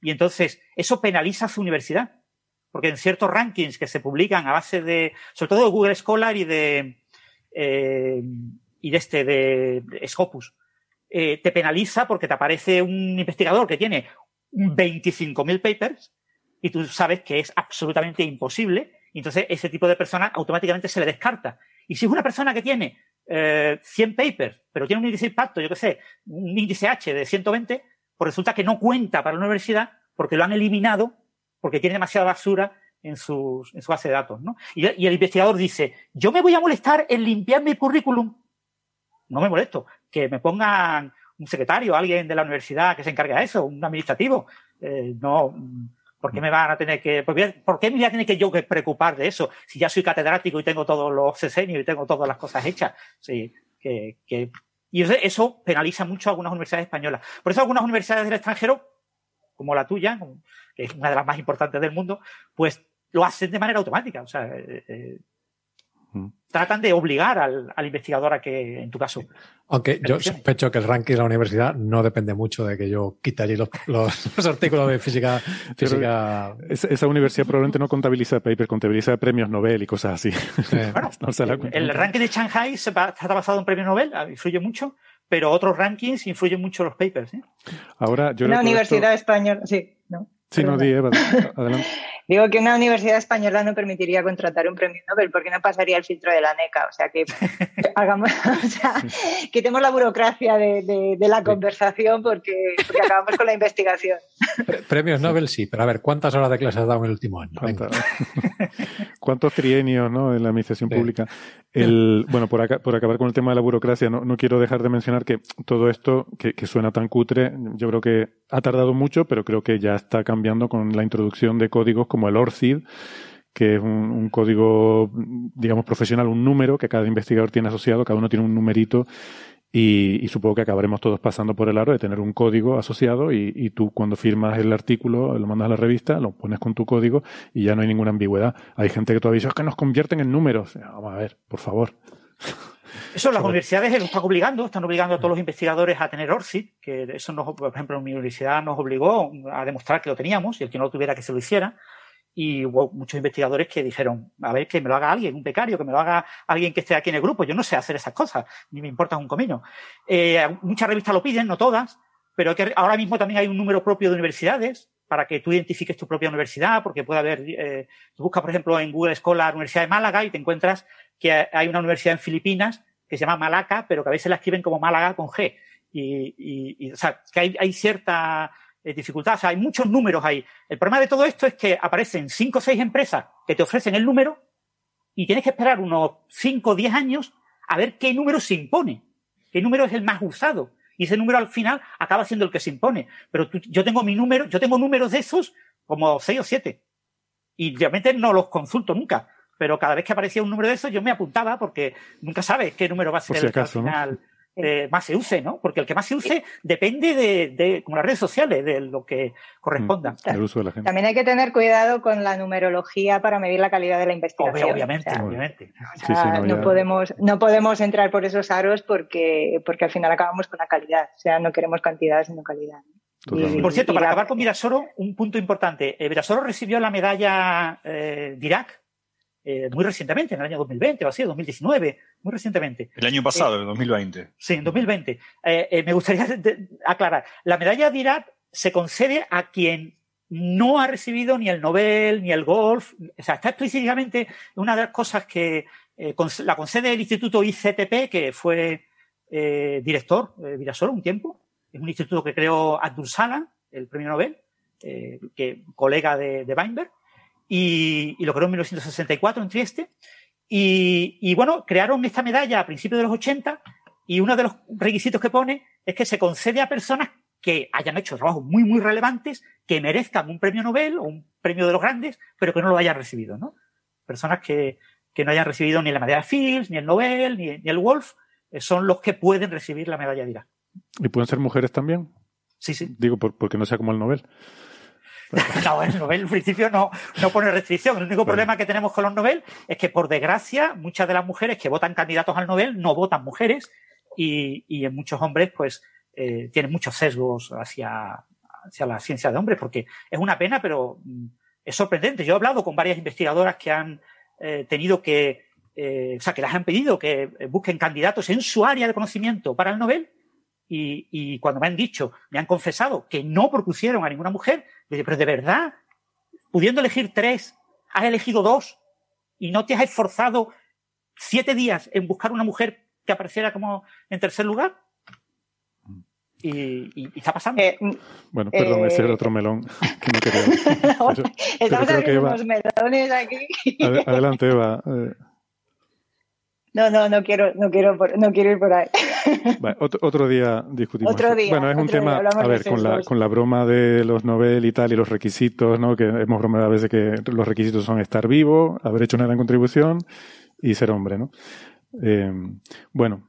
Y entonces eso penaliza a su universidad. Porque en ciertos rankings que se publican a base de, sobre todo de Google Scholar y de, eh, y de este, de Scopus, eh, te penaliza porque te aparece un investigador que tiene 25.000 papers y tú sabes que es absolutamente imposible. Y entonces ese tipo de persona automáticamente se le descarta. Y si es una persona que tiene eh, 100 papers, pero tiene un índice de impacto, yo qué sé, un índice H de 120, pues resulta que no cuenta para la universidad porque lo han eliminado porque tiene demasiada basura en, en su base de datos. ¿no? Y, el investigador dice, yo me voy a molestar en limpiar mi currículum. No me molesto, que me pongan un secretario, alguien de la universidad que se encargue de eso, un administrativo. Eh, no, ¿por qué me van a tener que, por qué, me voy a tener que yo que preocupar de eso? Si ya soy catedrático y tengo todos los sesenios y tengo todas las cosas hechas. Sí, que, que, y eso penaliza mucho a algunas universidades españolas. Por eso algunas universidades del extranjero, como la tuya, que es una de las más importantes del mundo, pues lo hacen de manera automática. O sea, eh, eh. Tratan de obligar al, investigador a que, en tu caso. Aunque yo sospecho que el ranking de la universidad no depende mucho de que yo quite allí los, artículos de física. física... Esa, universidad probablemente no contabiliza papers, contabiliza premios Nobel y cosas así. el, ranking de Shanghai está basado en premios Nobel, influye mucho, pero otros rankings influyen mucho los papers. ¿eh? Ahora, yo la universidad española, sí, ¿no? Sí, no, di, adelante. Digo que una universidad española no permitiría contratar un premio Nobel porque no pasaría el filtro de la NECA. O sea, que hagamos, o sea, quitemos la burocracia de, la conversación porque, acabamos con la investigación. Premios Nobel sí, pero a ver, ¿cuántas horas de clase has dado en el último año? ¿Cuántos trienios ¿no? en la administración pública? El, bueno, por, acá, por acabar con el tema de la burocracia, no, quiero dejar de mencionar que todo esto, que, que suena tan cutre, yo creo que ha tardado mucho, pero creo que ya está cambiando con la introducción de códigos como el ORCID, que es un, código, digamos, profesional, un número que cada investigador tiene asociado, cada uno tiene un numerito y, supongo que acabaremos todos pasando por el aro de tener un código asociado y, tú cuando firmas el artículo, lo mandas a la revista, lo pones con tu código y ya no hay ninguna ambigüedad. Hay gente que todavía dice, es que nos convierten en números. Vamos a ver, por favor. Eso las universidades lo están obligando, están obligando a todos los investigadores a tener ORCID, que eso nos, por ejemplo, en mi universidad nos obligó a demostrar que lo teníamos y el que no lo tuviera que se lo hiciera. Y hubo muchos investigadores que dijeron, a ver, que me lo haga alguien, un becario, que me lo haga alguien que esté aquí en el grupo. Yo no sé hacer esas cosas, ni me importa un comino. Eh, muchas revistas lo piden, no todas, pero ahora mismo también hay un número propio de universidades para que tú identifiques tu propia universidad, porque puede haber, eh, tú buscas, por ejemplo, en Google Scholar Universidad de Málaga y te encuentras que hay una universidad en Filipinas que se llama Malaca, pero que a veces la escriben como Málaga con G. Y, o sea, que hay, cierta dificultad, o sea, hay muchos números ahí. El problema de todo esto es que aparecen cinco o seis empresas que te ofrecen el número y tienes que esperar unos cinco o diez años a ver qué número se impone, qué número es el más usado. Y ese número al final acaba siendo el que se impone. Pero yo tengo mi número, yo tengo números de esos como seis o siete. Y realmente no los consulto nunca pero cada vez que aparecía un número de esos yo me apuntaba porque nunca sabes qué número va a ser el que al final eh, más se use, ¿no? Porque el que más se use depende de, como las redes sociales, de lo que corresponda. Mm, También hay que tener cuidado con la numerología para medir la calidad de la investigación. Obviamente, obviamente. no, podemos, no podemos entrar por esos aros porque, porque al final acabamos con la calidad. O sea, no queremos cantidad, sino calidad. por cierto, para acabar con Virasoro, un punto importante. Eh, Virasoro recibió la medalla eh, Dirac eh, muy recientemente, en el año 2020 o así, 2019, muy recientemente. El año pasado, en 2020. Sí, en 2020. Eh, eh, me gustaría aclarar, la medalla Dirac se concede a quien no ha recibido ni el Nobel ni el Golf, o sea, está específicamente una de las cosas que la concede el Instituto ICTP, que fue director de Virasoro un tiempo, es un instituto que creó Abdul Salam, el premio Nobel, que colega de, de Weinberg, y, lo creó en 1964 en Trieste. Y, bueno, crearon esta medalla a principios de los 80 y uno de los requisitos que pone es que se concede a personas que hayan hecho trabajos muy, muy relevantes, que merezcan un premio Nobel o un premio de los grandes, pero que no lo hayan recibido, ¿no? Personas que, que no hayan recibido ni la medalla Fields, ni el Nobel, ni, el Wolf, eh, son los que pueden recibir la medalla de Irak. ¿Y pueden ser mujeres también? Sí, sí. Digo, porque no sea como el Nobel. no, el Nobel en principio no, no pone restricción. El único problema que tenemos con los Nobel es que, por desgracia, muchas de las mujeres que votan candidatos al Nobel no votan mujeres y, y en muchos hombres, pues, eh, tienen muchos sesgos hacia, hacia la ciencia de hombres, porque es una pena, pero mm, es sorprendente. Yo he hablado con varias investigadoras que han eh, tenido que, eh, o sea, que las han pedido que busquen candidatos en su área de conocimiento para el Nobel y, cuando me han dicho, me han confesado que no propusieron a ninguna mujer, pero de verdad, pudiendo elegir tres, has elegido dos y no te has esforzado siete días en buscar una mujer que apareciera como en tercer lugar. y, está pasando. Eh, bueno, perdón, ese era otro melón que no quería. Estamos abriendo unos melones aquí. adelante, Eva. No, no, no quiero, no quiero, no quiero ir por ahí. Otro, día discutimos. Otro día, bueno, es un tema, a ver, con la, con la broma de los Nobel y tal y los requisitos, ¿no? Que hemos bromeado a veces que los requisitos son estar vivo, haber hecho una gran contribución y ser hombre, ¿no? Eh, bueno,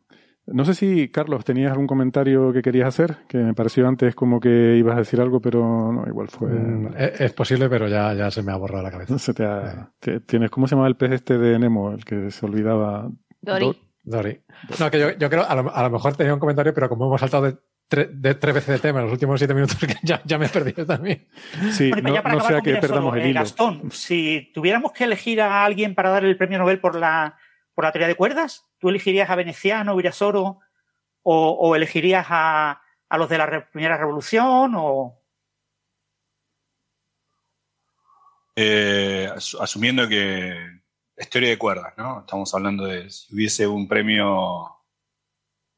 no sé si, Carlos, tenías algún comentario que querías hacer, que me pareció antes como que ibas a decir algo, pero no, igual fue... Mm, es, posible, pero ya, ya se me ha borrado la cabeza. Se te tienes, ¿Cómo se llama el pez este de Nemo, el que se olvidaba? Dory. No, que yo, creo, a lo, mejor tenía un comentario, pero como hemos saltado de, tres veces de tema en los últimos siete minutos, ya, ya me he perdido también. Sí, no, sea que perdamos el eh, hilo. Gastón, si tuviéramos que elegir a alguien para dar el premio Nobel por la, por la teoría de cuerdas, ¿tú elegirías a Veneciano, Virasoro o, o elegirías a, a, los de la primera revolución o...? Eh, asumiendo que historia de cuerdas, ¿no? Estamos hablando de si hubiese un premio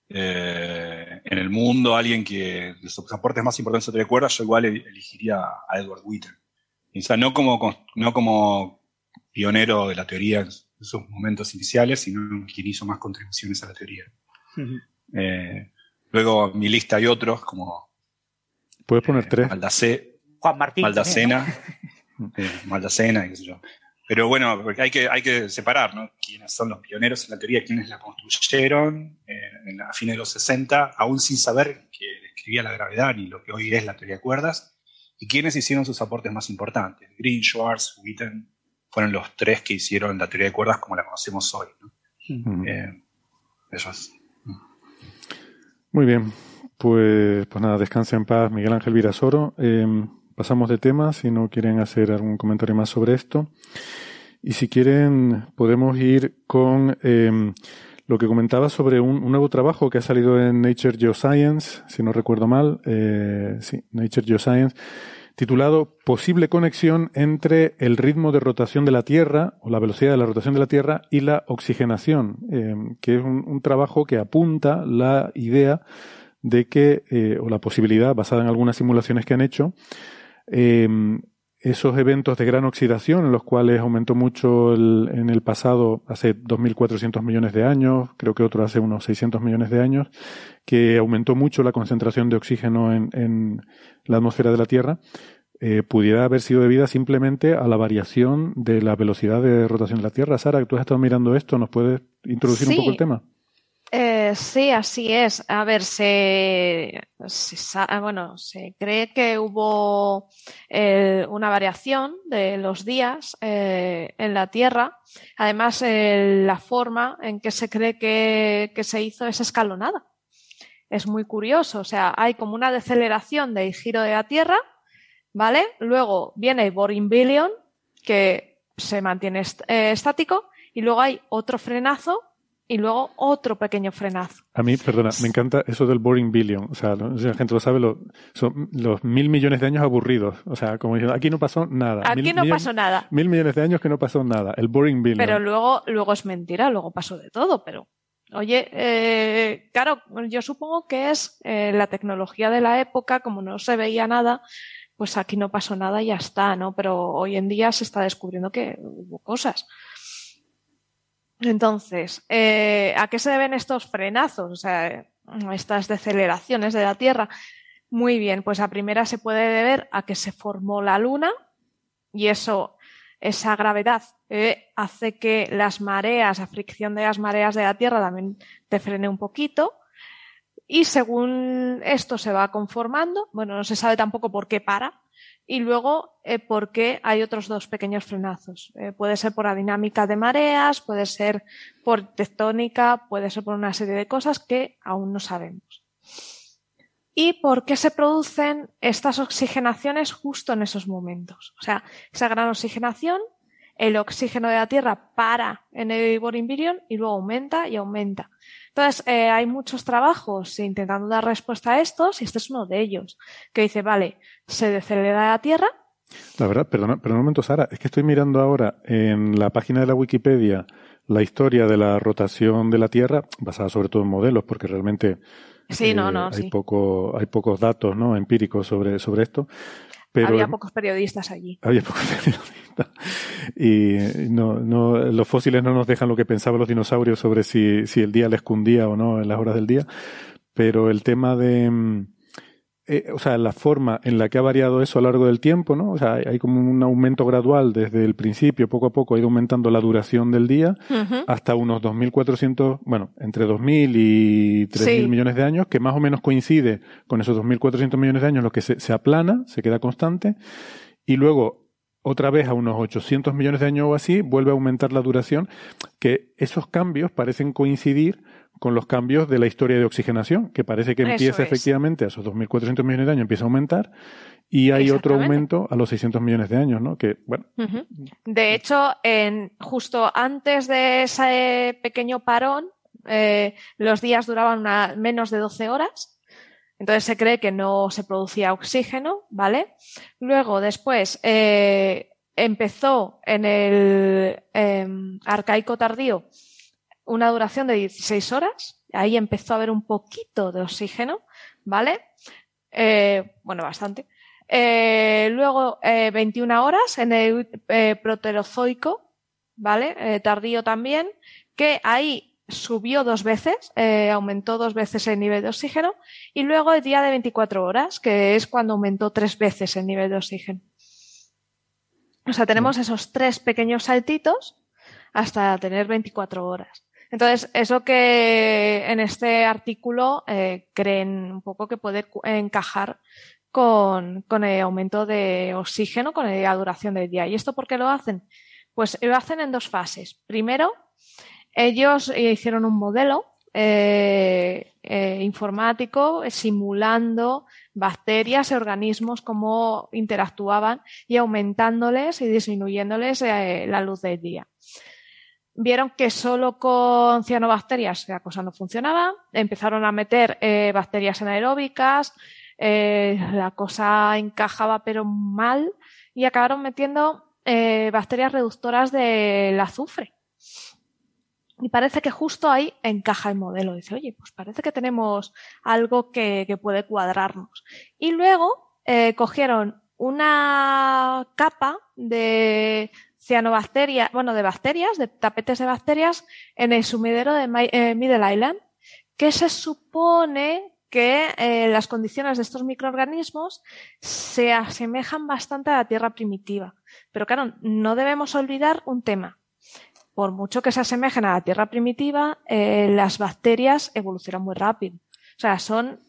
eh, en el mundo, alguien que de sus aportes más importantes a teoría de cuerdas, yo igual elegiría a Edward Witten. O sea, no como, no como pionero de la teoría en sus momentos iniciales, sino quien hizo más contribuciones a la teoría. Eh, luego, mi lista hay otros, como. Puedes poner tres. Juan Martín. Maldacena. Maldacena, qué sé yo. Pero bueno, porque hay que, hay que separar, ¿no? Quiénes son los pioneros en la teoría, quiénes la construyeron eh, a fines de los 60, aún sin saber que describía la gravedad ni lo que hoy es la teoría de cuerdas, y quiénes hicieron sus aportes más importantes. Green, Schwartz, Witten, fueron los tres que hicieron la teoría de cuerdas como la conocemos hoy. ¿no? Eh, eso es. Muy bien, pues, pues nada, descansa en paz Miguel Ángel Virasoro. Eh, pasamos de tema si no quieren hacer algún comentario más sobre esto. Y si quieren, podemos ir con em, lo que comentaba sobre un, nuevo trabajo que ha salido en Nature Geoscience, si no recuerdo mal, eh, sí, Nature Geoscience, titulado Posible conexión entre el ritmo de rotación de la Tierra o la velocidad de la rotación de la Tierra y la oxigenación, em, que es un, trabajo que apunta la idea de que, eh, o la posibilidad, basada en algunas simulaciones que han hecho, Em, esos eventos de gran oxidación, en los cuales aumentó mucho en el pasado, hace 2.400 millones de años, creo que otro hace unos 600 millones de años, que aumentó mucho la concentración de oxígeno en, la atmósfera de la Tierra, eh, pudiera haber sido debida simplemente a la variación de la velocidad de rotación de la Tierra. Sara, tú has estado mirando esto, ¿nos puedes introducir un poco el tema? Eh, sí, así es. A ver, se, bueno, se cree que hubo eh, una variación de los días eh, en la Tierra. Además, la forma en que se cree que, que, se hizo es escalonada. Es muy curioso. O sea, hay como una deceleración del giro de la Tierra, ¿vale? Luego viene Boring Billion, que se mantiene estático, y luego hay otro frenazo y luego otro pequeño frenazo. A mí, perdona, me encanta eso del boring billion. O sea, la gente lo sabe, son los mil millones de años aburridos. O sea, como diciendo, aquí no pasó nada. Aquí no pasó nada. Mil millones de años que no pasó nada. El boring billion. Pero luego, luego es mentira, luego pasó de todo, pero. Oye, eh, claro, yo supongo que es eh, la tecnología de la época, como no se veía nada, pues aquí no pasó nada y ya está, ¿no? Pero hoy en día se está descubriendo que hubo cosas. Entonces, eh, ¿a qué se deben estos frenazos? O sea, estas deceleraciones de la Tierra. Muy bien, pues a primera se puede deber a que se formó la Luna y eso, esa gravedad eh, hace que las mareas, la fricción de las mareas de la Tierra también te frene un poquito. Y según esto se va conformando, bueno, no se sabe tampoco por qué para, y luego eh, por qué hay otros dos pequeños frenazos. Eh, puede ser por la dinámica de mareas, puede ser por tectónica, puede ser por una serie de cosas que aún no sabemos. ¿Y por qué se producen estas oxigenaciones justo en esos momentos? O sea, esa gran oxigenación, el oxígeno de la Tierra para en el Boring y luego aumenta y aumenta. Entonces, eh, hay muchos trabajos intentando dar respuesta a estos y este es uno de ellos, que dice, vale, se decelera la Tierra. La verdad, perdona, pero un momento, Sara, es que estoy mirando ahora en la página de la Wikipedia la historia de la rotación de la Tierra, basada sobre todo en modelos, porque realmente Sí, no, no, hay sí. Poco, hay pocos datos ¿no? empíricos sobre, sobre esto. Pero Había pocos periodistas allí. Había pocos periodistas. Y no, no, los fósiles no nos dejan lo que pensaban los dinosaurios sobre si, si el día les cundía o no en las horas del día. Pero el tema de, mm, eh, o sea, la forma en la que ha variado eso a lo largo del tiempo, ¿no? O sea, hay, como un aumento gradual desde el principio, poco a poco ha ido aumentando la duración del día Ujú. hasta unos 2.400, bueno, entre 2.000 y 3.000 Sí. millones de años, que más o menos coincide con esos 2.400 millones de años, lo que se, se aplana, se queda constante, y luego otra vez a unos 800 millones de años o así, vuelve a aumentar la duración, que esos cambios parecen coincidir con los cambios de la historia de oxigenación, que parece que empieza es. efectivamente a esos 2.400 millones de años, empieza a aumentar, y hay otro aumento a los 600 millones de años, ¿no? Que, bueno. De hecho, en, justo antes de ese pequeño parón, eh, los días duraban una- menos de 12 horas. Entonces se cree que no se producía oxígeno, ¿vale? Luego, después, eh, empezó en el em, arcaico tardío una duración de 16 horas. Ahí empezó a haber un poquito de oxígeno, ¿vale? Eh, bueno, bastante. Eh, luego, eh, 21 horas en el eh, proterozoico, ¿vale? Tardío también, que ahí subió dos veces, aumentó dos veces el nivel de oxígeno, y luego el día de 24 horas, que es cuando aumentó tres veces el nivel de oxígeno. O sea, tenemos esos tres pequeños saltitos hasta tener 24 horas. Entonces, eso que en este artículo eh, creen un poco que puede encajar con, con el aumento de oxígeno, con la duración del día. ¿Y esto por qué lo hacen? Pues lo hacen en dos fases. Primero, ellos hicieron un modelo eh, eh, informático simulando bacterias y organismos, cómo interactuaban y aumentándoles y disminuyéndoles la luz del día. Vieron que solo con cianobacterias la cosa no funcionaba, empezaron a meter eh, bacterias anaeróbicas, eh, la cosa encajaba pero mal y acabaron metiendo eh, bacterias reductoras del azufre. Y parece que justo ahí encaja el modelo. Dice, oye, pues parece que tenemos algo que, que puede cuadrarnos. Y luego cogieron una capa de cianobacterias, bueno, de bacterias, de tapetes de bacterias en el sumidero de eh, Middle Island, que se supone que eh, las condiciones de estos microorganismos se asemejan bastante a la Tierra primitiva. Pero claro, no debemos olvidar un tema. Por mucho que se asemejen a la Tierra primitiva, eh, las bacterias evolucionan muy rápido. O sea, son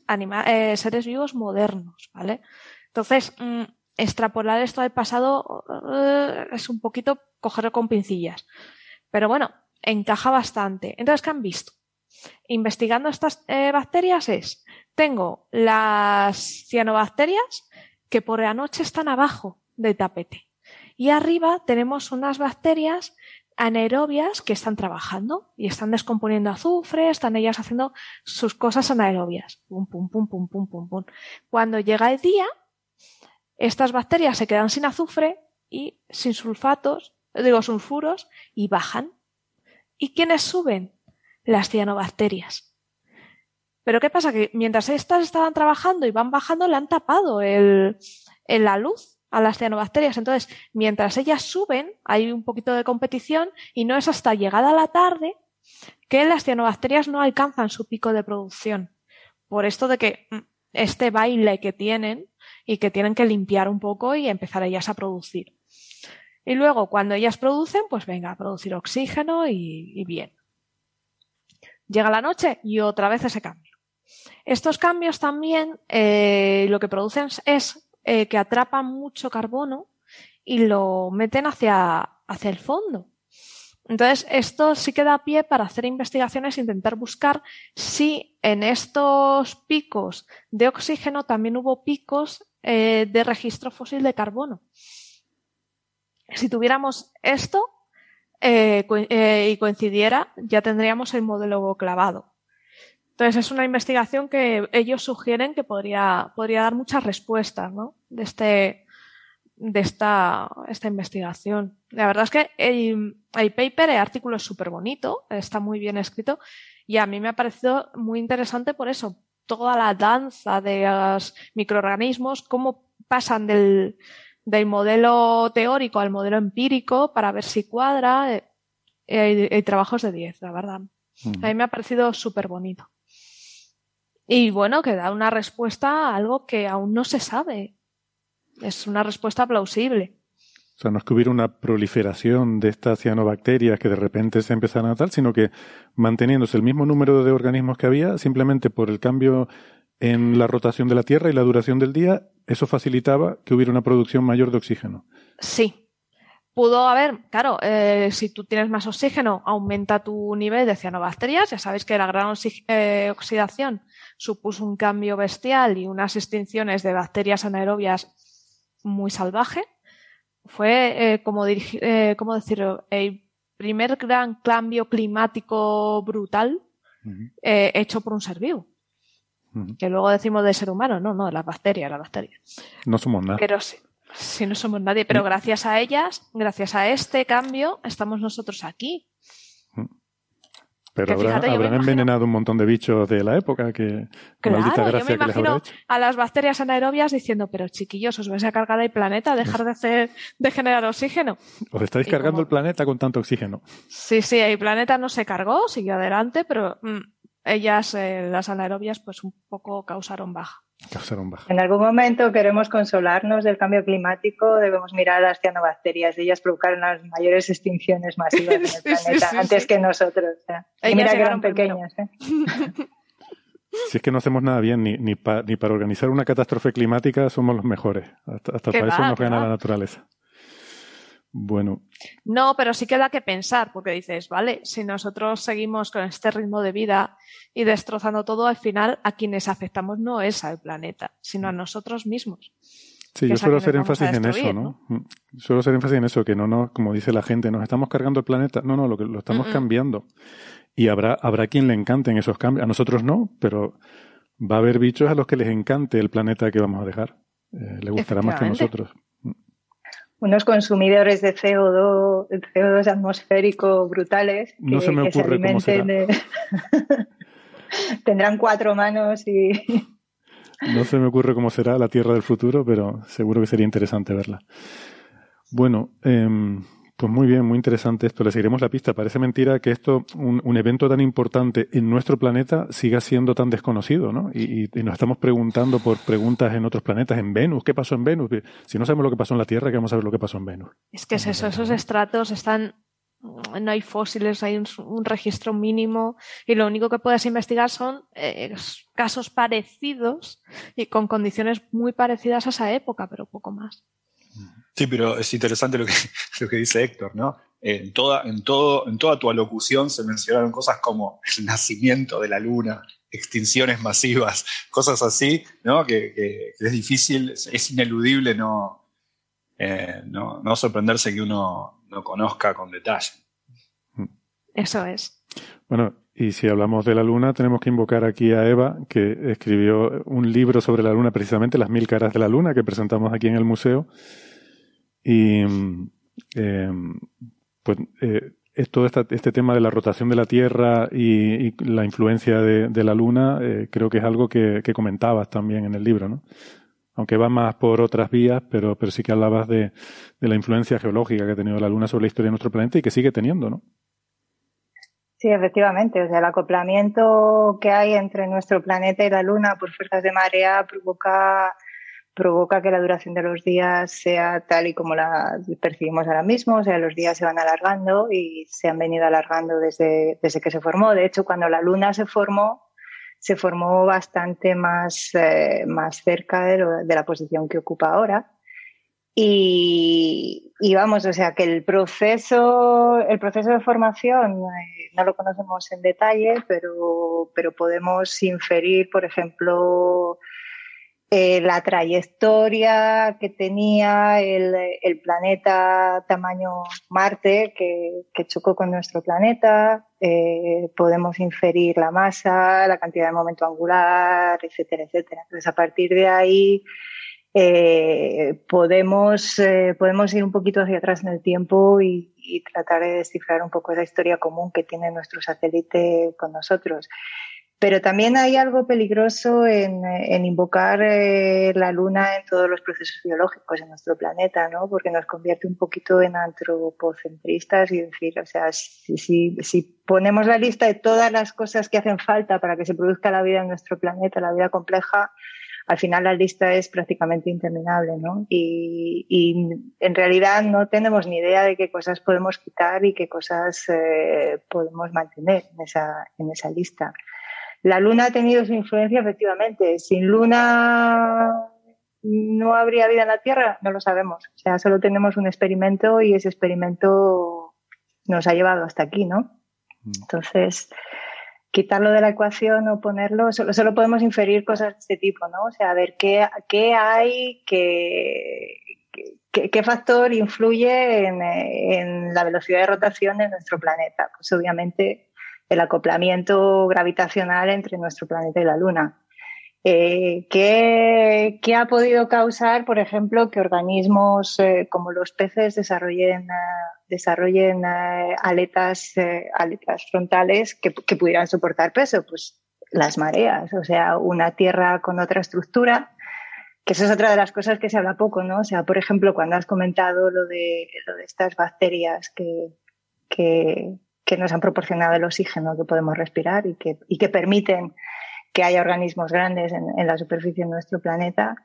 seres vivos modernos, ¿vale? Entonces, mm, extrapolar esto al pasado eh, es un poquito cogerlo con pincillas. Pero bueno, encaja bastante. Entonces, ¿qué han visto? Investigando estas eh, bacterias es, tengo las cianobacterias que por la noche están abajo del tapete. Y arriba tenemos unas bacterias anaerobias que están trabajando y están descomponiendo azufre, están ellas haciendo sus cosas anaerobias. Pum, pum, pum, pum, pum, pum, pum. Cuando llega el día, estas bacterias se quedan sin azufre y sin sulfatos, digo sulfuros, y bajan. ¿Y quiénes suben? Las cianobacterias. Pero ¿qué pasa? Que mientras estas estaban trabajando y van bajando, le han tapado el, la luz a las cianobacterias. Entonces, mientras ellas suben, hay un poquito de competición y no es hasta llegada la tarde que las cianobacterias no alcanzan su pico de producción. Por esto de que mm, este baile que tienen y que tienen que limpiar un poco y empezar ellas a producir. Y luego, cuando ellas producen, pues venga, a producir oxígeno y, bien. Llega la noche y otra vez ese cambio. Estos cambios también eh, lo que producen es eh, que atrapan mucho carbono y lo meten hacia, hacia el fondo. Entonces, esto sí que da pie para hacer investigaciones e intentar buscar si en estos picos de oxígeno también hubo picos eh, de registro fósil de carbono. Si tuviéramos esto eh, eh, y coincidiera, ya tendríamos el modelo clavado. Entonces, es una investigación que ellos sugieren que podría, podría dar muchas respuestas ¿no? de, este, de esta, esta investigación. La verdad es que el, el paper, el artículo es súper bonito, está muy bien escrito y a mí me ha parecido muy interesante por eso. Toda la danza de los microorganismos, cómo pasan del, del modelo teórico al modelo empírico para ver si cuadra. Eh, hay, trabajos de 10, la verdad. A mí me ha parecido súper bonito. Y bueno, que da una respuesta a algo que aún no se sabe. Es una respuesta plausible. O sea, no es que hubiera una proliferación de estas cianobacterias que de repente se empezaran a tal, sino que manteniéndose el mismo número de organismos que había, simplemente por el cambio en la rotación de la Tierra y la duración del día, eso facilitaba que hubiera una producción mayor de oxígeno. Sí. Pudo haber, claro, eh, si tú tienes más oxígeno, aumenta tu nivel de cianobacterias. Ya sabéis que la gran eh, oxidación supuso un cambio bestial y unas extinciones de bacterias anaerobias muy salvaje fue, eh, como, eh, ¿cómo decirlo? El primer gran cambio climático brutal eh, hecho por un ser vivo. Que luego decimos de ser humano, no, no, las bacterias, las bacterias. No somos nada. Pero sí, sí, no somos nadie, pero gracias a ellas, gracias a este cambio, estamos nosotros aquí. Pero habrán envenenado un montón de bichos de la época que maldita gracia yo me imagino a las bacterias anaerobias diciendo, pero chiquillos, os vais a cargar el planeta, dejar de hacer, de generar oxígeno. Os estáis cargando el planeta con tanto oxígeno. Sí, sí, el planeta no se cargó, siguió adelante, pero mm, ellas, eh, las anaerobias, pues un poco causaron baja. En algún momento queremos consolarnos del cambio climático, debemos mirar a las cianobacterias. Ellas provocaron las mayores extinciones masivas en el planeta antes que nosotros. Y mira que eran pequeñas. ¿eh? Si es que no hacemos nada bien, ni, ni, ni, para organizar una catástrofe climática somos los mejores. Hasta, para eso nos gana la naturaleza. Bueno. No, pero sí queda que pensar, porque dices, vale, si nosotros seguimos con este ritmo de vida y destrozando todo, al final a quienes afectamos no es al planeta, sino a nosotros mismos. Sí, yo suelo hacer énfasis en eso, ¿no? Mm, suelo hacer énfasis en eso, que no no, como dice la gente, nos estamos cargando el planeta. No, no, lo que lo estamos cambiando. Y habrá, habrá quien le encanten esos cambios. A nosotros no, pero va a haber bichos a los que les encante el planeta que vamos a dejar. Eh, le gustará más que a nosotros unos consumidores de CO2, CO2 atmosférico brutales. Que, no se me ocurre cómo será. Tendrán cuatro manos y... no se me ocurre cómo será la Tierra del futuro, pero seguro que sería interesante verla. Bueno, eh, pues muy bien, muy interesante esto. Le seguiremos la pista. Parece mentira que esto, un, evento tan importante en nuestro planeta, siga siendo tan desconocido, ¿no? Y, nos estamos preguntando por preguntas en otros planetas, en Venus. ¿Qué pasó en Venus? Si no sabemos lo que pasó en la Tierra, ¿qué vamos a ver lo que pasó en Venus? Es que es eso, esos estratos están no hay fósiles, hay un, registro mínimo y lo único que puedes investigar son eh, casos parecidos y con condiciones muy parecidas a esa época, pero poco más. Sí, pero es interesante lo que, lo que dice Héctor, ¿no? En toda, en, todo, en toda tu alocución se mencionaron cosas como el nacimiento de la luna, extinciones masivas, cosas así, ¿no? Que, es difícil, es ineludible no, eh, no, no, sorprenderse que uno no conozca con detalle. Eso es. Bueno, y si hablamos de la luna, tenemos que invocar aquí a Eva, que escribió un libro sobre la luna, precisamente Las mil caras de la luna, que presentamos aquí en el museo y eh, pues eh, todo este tema de la rotación de la Tierra y, la influencia de, la Luna, eh, creo que es algo que, comentabas también en el libro, ¿no? Aunque va más por otras vías, pero, pero sí que hablabas de, de la influencia geológica que ha tenido la Luna sobre la historia de nuestro planeta y que sigue teniendo, ¿no? Sí, efectivamente. O sea, el acoplamiento que hay entre nuestro planeta y la Luna por fuerzas de marea provoca provoca que la duración de los días sea tal y como la percibimos ahora mismo, o sea, los días se van alargando y se han venido alargando desde, desde que se formó. De hecho, cuando la Luna se formó, se formó bastante más, eh, más cerca de, de, la posición que ocupa ahora. Y, vamos, o sea, que el proceso, el proceso de formación eh, no lo conocemos en detalle, pero, pero podemos inferir, por ejemplo, eh, la trayectoria que tenía el, planeta tamaño Marte que, chocó con nuestro planeta, eh, podemos inferir la masa, la cantidad de momento angular, etcétera, etcétera. Entonces, a partir de ahí eh, podemos, podemos ir un poquito hacia atrás en el tiempo y, y tratar de descifrar un poco esa historia común que tiene nuestro satélite con nosotros. Pero también hay algo peligroso en, invocar eh, la luna en todos los procesos biológicos en nuestro planeta, ¿no? Porque nos convierte un poquito en antropocentristas y decir, o sea, si, si, si ponemos la lista de todas las cosas que hacen falta para que se produzca la vida en nuestro planeta, la vida compleja, al final la lista es prácticamente interminable, ¿no? Y, y, en realidad no tenemos ni idea de qué cosas podemos quitar y qué cosas eh, podemos mantener en esa, en esa lista. La luna ha tenido su influencia efectivamente. Sin luna no habría vida en la Tierra, no lo sabemos. O sea, solo tenemos un experimento y ese experimento nos ha llevado hasta aquí, ¿no? Mm. Entonces, quitarlo de la ecuación o ponerlo, solo, solo podemos inferir cosas de este tipo, ¿no? O sea, a ver qué, qué hay, qué, qué, factor influye en, en, la velocidad de rotación de nuestro planeta. Pues obviamente el acoplamiento gravitacional entre nuestro planeta y la Luna. Eh, ¿qué, ha podido causar, por ejemplo, que organismos eh, como los peces desarrollen, eh, desarrollen aletas, aletas frontales que, que, pudieran soportar peso? Pues las mareas, o sea, una Tierra con otra estructura, que eso es otra de las cosas que se habla poco, ¿no? O sea, por ejemplo, cuando has comentado lo de, lo de estas bacterias que, que, que nos han proporcionado el oxígeno que podemos respirar y que, y que permiten que haya organismos grandes en, la superficie de nuestro planeta,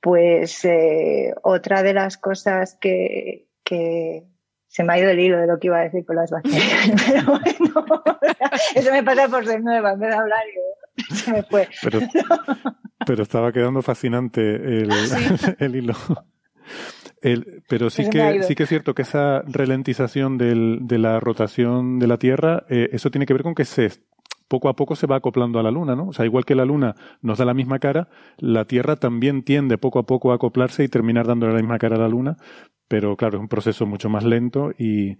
pues eh, otra de las cosas que, que, se me ha ido el hilo de lo que iba a decir con las bacterias, pero bueno, eso me pasa por ser nueva, en vez de hablar y se me fue. Pero, pero estaba quedando fascinante el, el hilo. Pero sí que, sí que es cierto que esa ralentización del, de la rotación de la Tierra, eh, eso tiene que ver con que se, poco a poco se va acoplando a la Luna, ¿no? O sea, igual que la Luna nos da la misma cara, la Tierra también tiende poco a poco a acoplarse y terminar dándole la misma cara a la Luna, pero claro, es un proceso mucho más lento y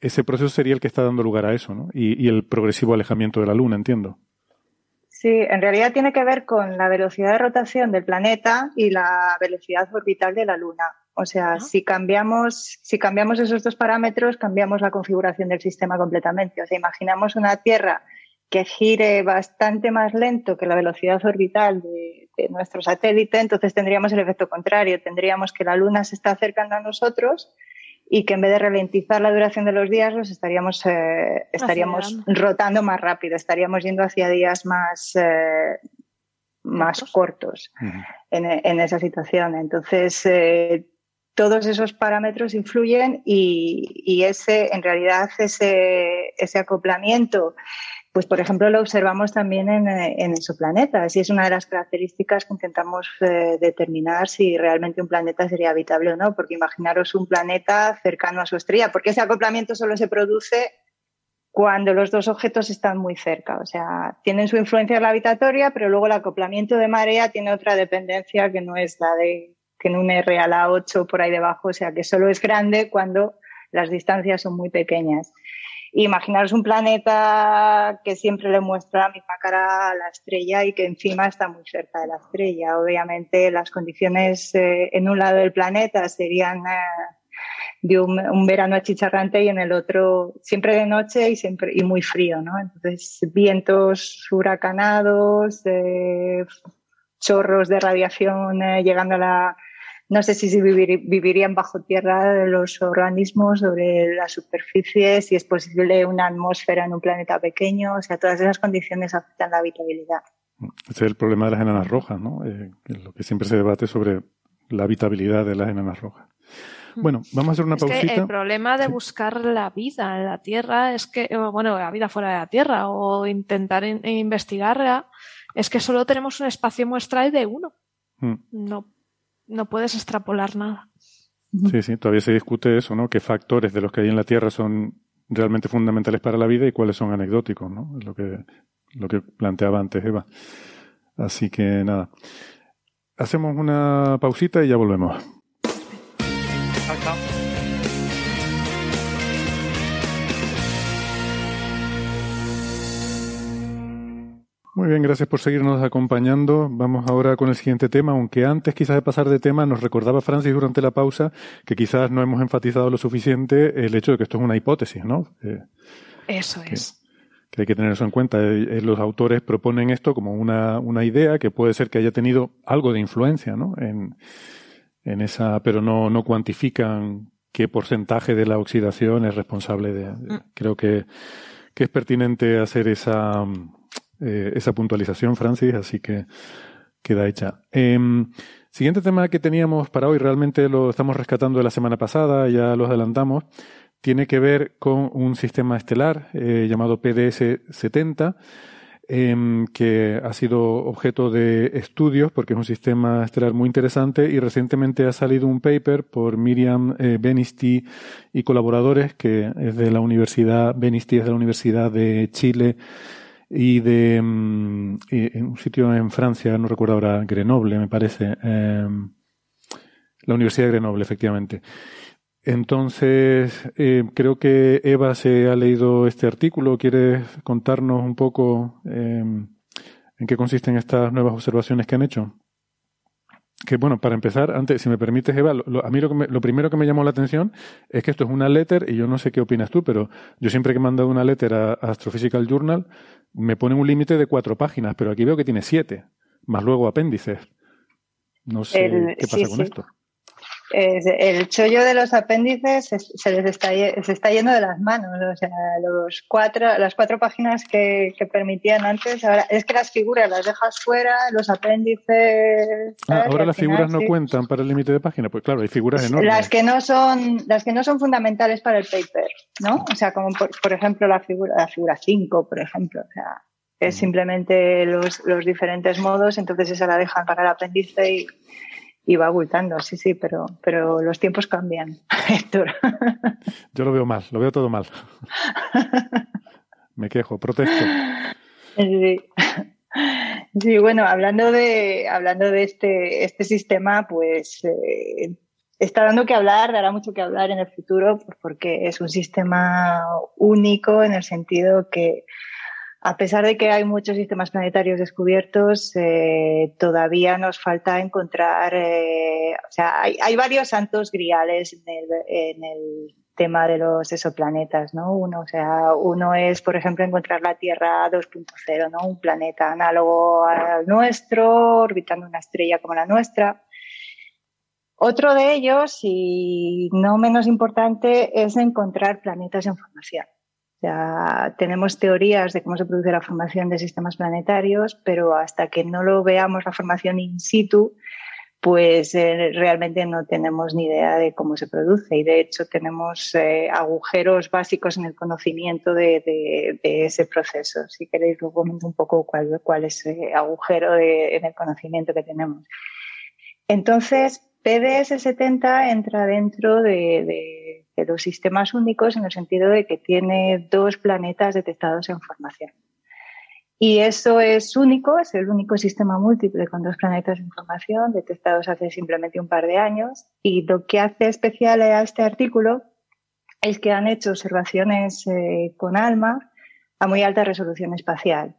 ese proceso sería el que está dando lugar a eso, ¿no? Y, y el progresivo alejamiento de la Luna, entiendo. Sí, en realidad tiene que ver con la velocidad de rotación del planeta y la velocidad orbital de la Luna. O sea, si cambiamos, si cambiamos esos dos parámetros, cambiamos la configuración del sistema completamente. O sea, imaginamos una Tierra que gire bastante más lento que la velocidad orbital de, de nuestro satélite, entonces tendríamos el efecto contrario. Tendríamos que la Luna se está acercando a nosotros y que en vez de ralentizar la duración de los días, los estaríamos, eh, estaríamos rotando más rápido, estaríamos yendo hacia días más, eh, más cortos en, en, esa situación. Entonces, eh, todos esos parámetros influyen y, y, ese, en realidad, ese, ese acoplamiento pues, por ejemplo, lo observamos también en, en exoplanetas y es una de las características que intentamos eh, determinar si realmente un planeta sería habitable o no, porque imaginaros un planeta cercano a su estrella, porque ese acoplamiento solo se produce cuando los dos objetos están muy cerca. O sea, tienen su influencia gravitatoria, pero luego el acoplamiento de marea tiene otra dependencia que no es la de en un R a la 8 por ahí debajo, o sea, que solo es grande cuando las distancias son muy pequeñas. Imaginaros un planeta que siempre le muestra la misma cara a la estrella y que encima está muy cerca de la estrella. Obviamente las condiciones eh, en un lado del planeta serían eh, de un, verano achicharrante y en el otro siempre de noche y siempre y muy frío, ¿no? Entonces vientos huracanados, eh, chorros de radiación llegando a la no sé si vivirían bajo tierra los organismos sobre la superficie, si es posible una atmósfera en un planeta pequeño, o sea, todas esas condiciones afectan la habitabilidad. Ese es el problema de las enanas rojas, ¿no? Eh, lo que siempre se debate sobre la habitabilidad de las enanas rojas. Mm. Bueno, vamos a hacer una pausita. el problema de buscar la vida en la Tierra es que, bueno, la vida fuera de la Tierra o intentar investigarla, es que solo tenemos un espacio muestral de uno. Mm. No no puedes extrapolar nada. Sí, sí, todavía se discute eso, ¿no? ¿Qué factores de los que hay en la Tierra son realmente fundamentales para la vida y cuáles son anecdóticos, ¿no? Es lo que, lo que planteaba antes Eva. Así que nada. Hacemos una pausita y ya volvemos. Muy bien, gracias por seguirnos acompañando. Vamos ahora con el siguiente tema, aunque antes quizás de pasar de tema nos recordaba Francis durante la pausa que quizás no hemos enfatizado lo suficiente el hecho de que esto es una hipótesis, ¿no? Eso es. que hay que tener eso en cuenta. Eh, los autores proponen esto como una, una idea que puede ser que haya tenido algo de influencia ¿no? en, en esa, pero no, no cuantifican qué porcentaje de la oxidación es responsable de. Mm. Creo que, que, es pertinente hacer esa, eh, esa puntualización, Francis, así que queda hecha. Em, siguiente tema que teníamos para hoy, realmente lo estamos rescatando de la semana pasada, ya lo adelantamos, tiene que ver con un sistema estelar eh, llamado PDS-70 Em, que ha sido objeto de estudios porque es un sistema estelar muy interesante y recientemente ha salido un paper por Miriam eh, Benisti y colaboradores que es de la Universidad, Benisti es de la Universidad de Chile y de em, en un sitio en Francia, no recuerdo ahora, Grenoble me parece, em, la Universidad de Grenoble efectivamente. Entonces, eh, creo que Eva se ha leído este artículo. ¿Quieres contarnos un poco em, en qué consisten estas nuevas observaciones que han hecho? Que bueno, para empezar, antes, si me permites, Eva, lo, a mí lo, lo, primero que me llamó la atención es que esto es una letter, y yo no sé qué opinas tú, pero yo siempre que he mandado una letter a Astrophysical Journal, me ponen un límite de cuatro páginas, pero aquí veo que tiene siete, más luego apéndices. No sé qué pasa con esto el chollo de los apéndices se, les está, se está yendo de las manos. O sea, los cuatro, las cuatro páginas que, permitían antes, ahora es que las figuras las dejas fuera, los apéndices. Ah, ahora las figuras no cuentan para el límite de página. Pues claro, hay figuras enormes. Las que no son, las que no son fundamentales para el paper, ¿no? O sea, como por, ejemplo la figura, la figura 5, por ejemplo. O sea, es simplemente los, los diferentes modos, entonces esa la dejan para el apéndice y y va abultando, sí, sí, pero, pero los tiempos cambian, Héctor. Yo lo veo mal, lo veo todo mal. Me quejo, protesto. Sí. sí. bueno, hablando de, hablando de este, este sistema, pues eh, está dando que hablar, dará mucho que hablar en el futuro, porque es un sistema único en el sentido que a pesar de que hay muchos sistemas planetarios descubiertos, eh, todavía nos falta encontrar, eh, o sea, hay, varios santos griales en el, tema de los exoplanetas, ¿no? Uno, o sea, uno es, por ejemplo, encontrar la Tierra 2.0, ¿no? Un planeta análogo al nuestro, orbitando una estrella como la nuestra. Otro de ellos, y no menos importante, es encontrar planetas en formación. Ya tenemos teorías de cómo se produce la formación de sistemas planetarios, pero hasta que no lo veamos la formación in situ, pues eh, realmente no tenemos ni idea de cómo se produce. Y de hecho tenemos eh, agujeros básicos en el conocimiento de, ese proceso. Si queréis, luego comento un poco cuál, es ese agujero en el conocimiento que tenemos. Entonces, PDS 70 entra dentro de de dos sistemas únicos en el sentido de que tiene dos planetas detectados en formación. Y eso es único, es el único sistema múltiple con dos planetas en formación detectados hace simplemente un par de años. Y lo que hace especial a este artículo es que han hecho observaciones eh, con ALMA a muy alta resolución espacial.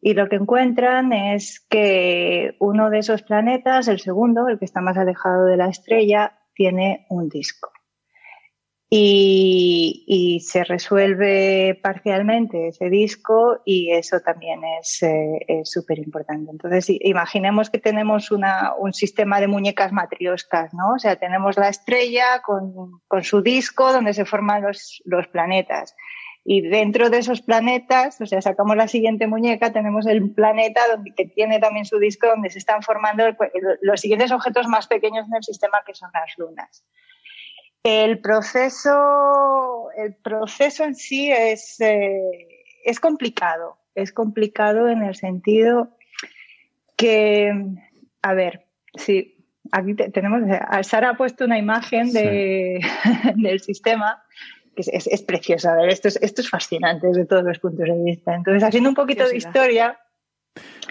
Y lo que encuentran es que uno de esos planetas, el segundo, el que está más alejado de la estrella, tiene un disco y, se resuelve parcialmente ese disco y eso también es eh, súper importante. Entonces, imaginemos que tenemos una, un sistema de muñecas matrioscas, ¿no? O sea, tenemos la estrella con, con su disco donde se forman los, los planetas. Y dentro de esos planetas, o sea, sacamos la siguiente muñeca, tenemos el planeta donde, que tiene también su disco donde se están formando los siguientes objetos más pequeños en el sistema que son las lunas. El proceso, el proceso en sí es, eh, es complicado. Es complicado en el sentido que, a ver, sí, aquí tenemos, Sara ha puesto una imagen de, del sistema que es, es, preciosa. A ver, esto es, esto es fascinante desde todos los puntos de vista. Entonces, haciendo un poquito de historia,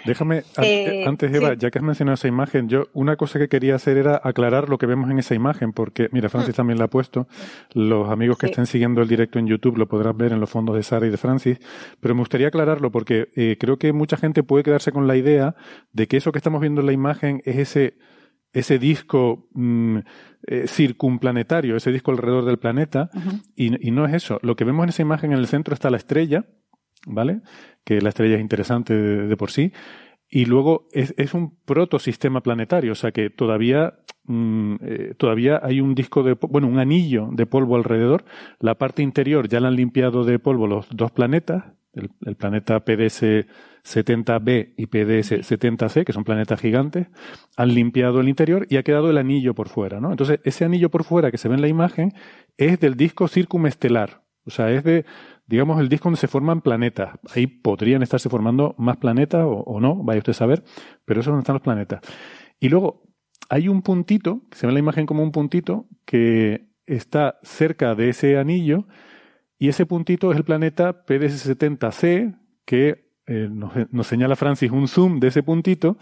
Déjame, eh, antes Eva, ya que has mencionado esa imagen, yo una cosa que quería hacer era aclarar lo que vemos en esa imagen, porque, mira, Francis mm. también la ha puesto, los amigos que estén siguiendo el directo en YouTube lo podrán ver en los fondos de Sara y de Francis, pero me gustaría aclararlo porque eh, creo que mucha gente puede quedarse con la idea de que eso que estamos viendo en la imagen es ese ese disco mm, eh, circunplanetario, ese disco alrededor del planeta, y, y, no es eso. Lo que vemos en esa imagen en el centro está la estrella, ¿vale? Que la estrella es interesante de, por sí. Y luego es, es, un protosistema planetario, o sea que todavía, mm, eh, todavía hay un disco de, bueno, un anillo de polvo alrededor. La parte interior ya la han limpiado de polvo los dos planetas, el, el planeta PDS 70b y PDS 70c, que son planetas gigantes, han limpiado el interior y ha quedado el anillo por fuera, ¿no? Entonces, ese anillo por fuera que se ve en la imagen es del disco circumestelar. O sea, es de, digamos, el disco donde se forman planetas. Ahí podrían estarse formando más planetas o, no, vaya usted a saber, pero eso es donde están los planetas. Y luego, hay un puntito, se ve en la imagen como un puntito, que está cerca de ese anillo, y ese puntito es el planeta PDS-70c, que eh, nos, señala Francis un zoom de ese puntito,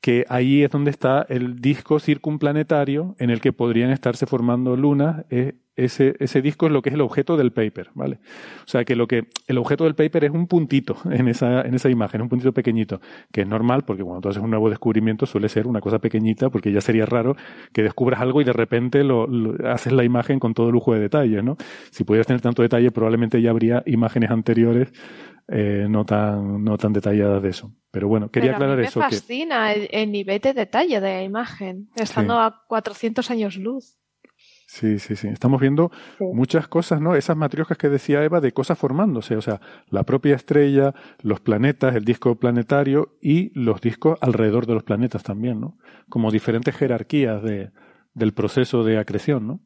que ahí es donde está el disco circunplanetario en el que podrían estarse formando lunas. Eh, ese, ese disco es lo que es el objeto del paper, ¿vale? O sea que lo que, el objeto del paper es un puntito en esa, en esa imagen, un puntito pequeñito, que es normal porque cuando tú haces un nuevo descubrimiento suele ser una cosa pequeñita porque ya sería raro que descubras algo y de repente lo, haces la imagen con todo lujo de detalle, ¿no? Si pudieras tener tanto detalle probablemente ya habría imágenes anteriores eh, no, tan, no tan detalladas de eso. Pero bueno, quería aclarar eso. Me fascina el, nivel de detalle de la imagen, estando a 400 años luz. Sí, sí, sí. Estamos viendo muchas cosas, ¿no? Esas matrioscas que decía Eva de cosas formándose, o sea, la propia estrella, los planetas, el disco planetario y los discos alrededor de los planetas también, ¿no? Como diferentes jerarquías de, del proceso de acreción, ¿no?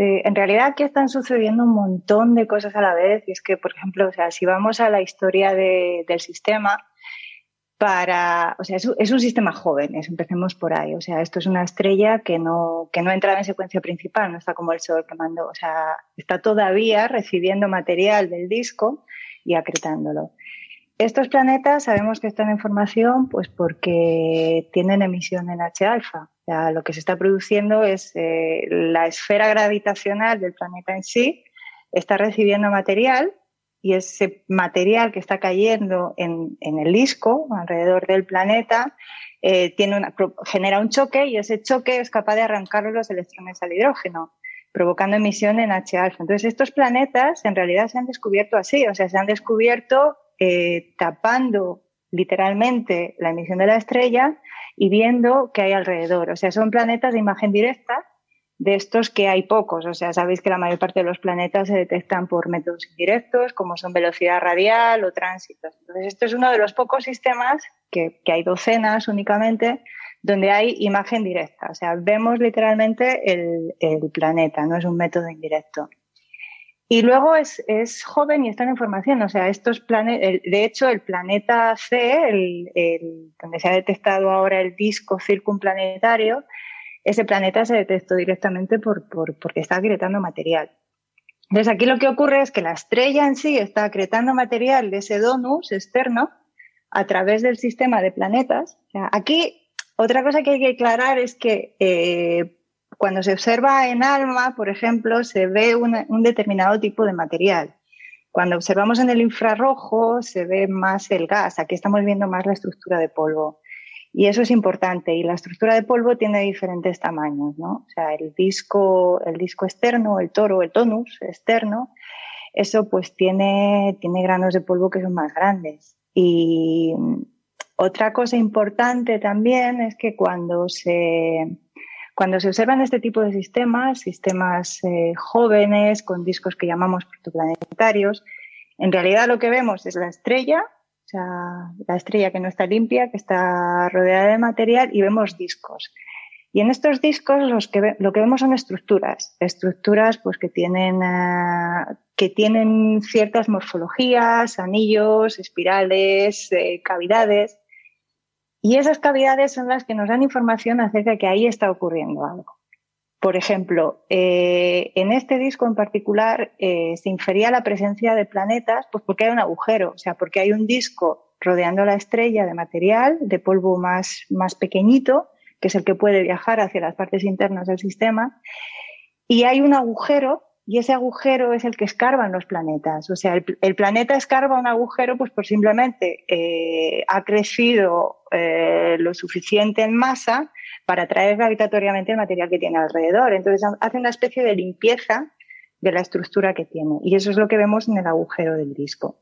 en realidad aquí están sucediendo un montón de cosas a la vez y es que, por ejemplo, o sea, si vamos a la historia del sistema, para, o sea, es, un sistema joven, empecemos por ahí. O sea, esto es una estrella que no, que no entra en secuencia principal, no está como el Sol que mandó. O sea, está todavía recibiendo material del disco y acretándolo. Estos planetas sabemos que están en formación pues porque tienen emisión en H-alfa lo que se está produciendo es eh, la esfera gravitacional del planeta en sí está recibiendo material y ese material que está cayendo en, el disco alrededor del planeta eh, tiene genera un choque y ese choque es capaz de arrancar los electrones al hidrógeno, provocando emisión en H-alfa. Entonces, estos planetas en realidad se han descubierto así, o sea, se han descubierto eh, tapando literalmente la emisión de la estrella y viendo qué hay alrededor. O sea, son planetas de imagen directa, de estos que hay pocos. O sea, sabéis que la mayor parte de los planetas se detectan por métodos indirectos, como son velocidad radial o tránsitos. Entonces, esto es uno de los pocos sistemas, que, hay docenas únicamente, donde hay imagen directa. O sea, vemos literalmente el, el planeta, no es un método indirecto. Y luego es, es, joven y está en formación. O sea, estos de hecho, el planeta C, el, donde se ha detectado ahora el disco circunplanetario, ese planeta se detectó directamente por, por, porque está acretando material. Entonces, aquí lo que ocurre es que la estrella en sí está acretando material de ese donus externo a través del sistema de planetas. Aquí, otra cosa que hay que aclarar es que eh, cuando se observa en ALMA, por ejemplo, se ve un determinado tipo de material. Cuando observamos en el infrarrojo, se ve más el gas. Aquí estamos viendo más la estructura de polvo. Y eso es importante. Y la estructura de polvo tiene diferentes tamaños, ¿no? O sea, el disco, el disco externo, el toro, el tonus externo, eso pues tiene, tiene granos de polvo que son más grandes. Y otra cosa importante también es que cuando se, cuando se observan este tipo de sistemas, sistemas eh, jóvenes con discos que llamamos protoplanetarios, en realidad lo que vemos es la estrella, o sea, la estrella que no está limpia, que está rodeada de material y vemos discos. Y en estos discos los que lo que vemos son estructuras, estructuras pues que tienen eh, que tienen ciertas morfologías, anillos, espirales, eh, cavidades y esas cavidades son las que nos dan información acerca de que ahí está ocurriendo algo. Por ejemplo, eh, en este disco en particular eh, se infería la presencia de planetas pues porque hay un agujero, o sea, porque hay un disco rodeando la estrella de material, de polvo más, más pequeñito, que es el que puede viajar hacia las partes internas del sistema, y hay un agujero y ese agujero es el que escarban los planetas. O sea, el, planeta escarba un agujero pues por simplemente eh, ha crecido lo suficiente en masa para atraer gravitatoriamente el material que tiene alrededor. Entonces hace una especie de limpieza de la estructura que tiene. Y eso es lo que vemos en el agujero del disco.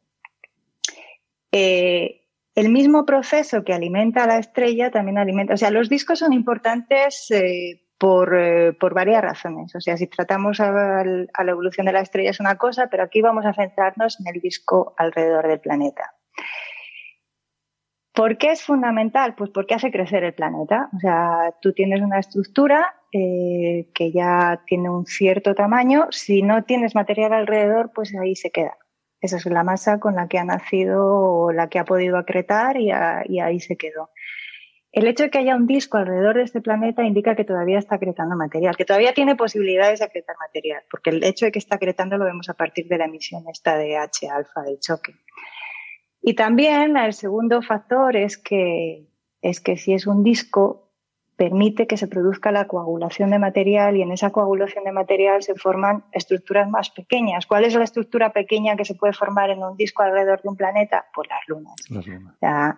eh, el mismo proceso que alimenta a la estrella también alimenta, o sea, los discos son importantes eh, por, eh, por, varias razones. O sea, si tratamos a, a, la evolución de la estrella es una cosa, pero aquí vamos a centrarnos en el disco alrededor del planeta. ¿Por qué es fundamental? Pues porque hace crecer el planeta. O sea, tú tienes una estructura eh, que ya tiene un cierto tamaño. Si no tienes material alrededor, pues ahí se queda. Esa es la masa con la que ha nacido o la que ha podido acretar y, ahí se quedó. El hecho de que haya un disco alrededor de este planeta indica que todavía está acretando material, que todavía tiene posibilidades de acretar material, porque el hecho de que está acretando lo vemos a partir de la emisión esta de H alfa del choque. Y también el segundo factor es que, es que si es un disco, permite que se produzca la coagulación de material y en esa coagulación de material se forman estructuras más pequeñas. ¿Cuál es la estructura pequeña que se puede formar en un disco alrededor de un planeta? Pues las lunas. Las lunas.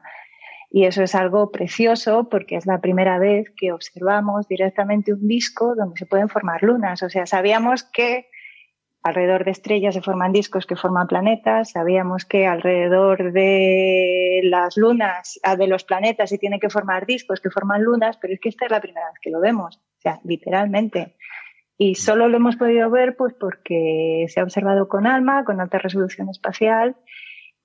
y eso es algo precioso porque es la primera vez que observamos directamente un disco donde se pueden formar lunas. O sea, sabíamos que alrededor de estrellas se forman discos que forman planetas. Sabíamos que alrededor de las lunas, ah, de los planetas, se tiene que formar discos que forman lunas, pero es que esta es la primera vez que lo vemos, o sea, literalmente. Y solo lo hemos podido ver pues porque se ha observado con ALMA, con alta resolución espacial,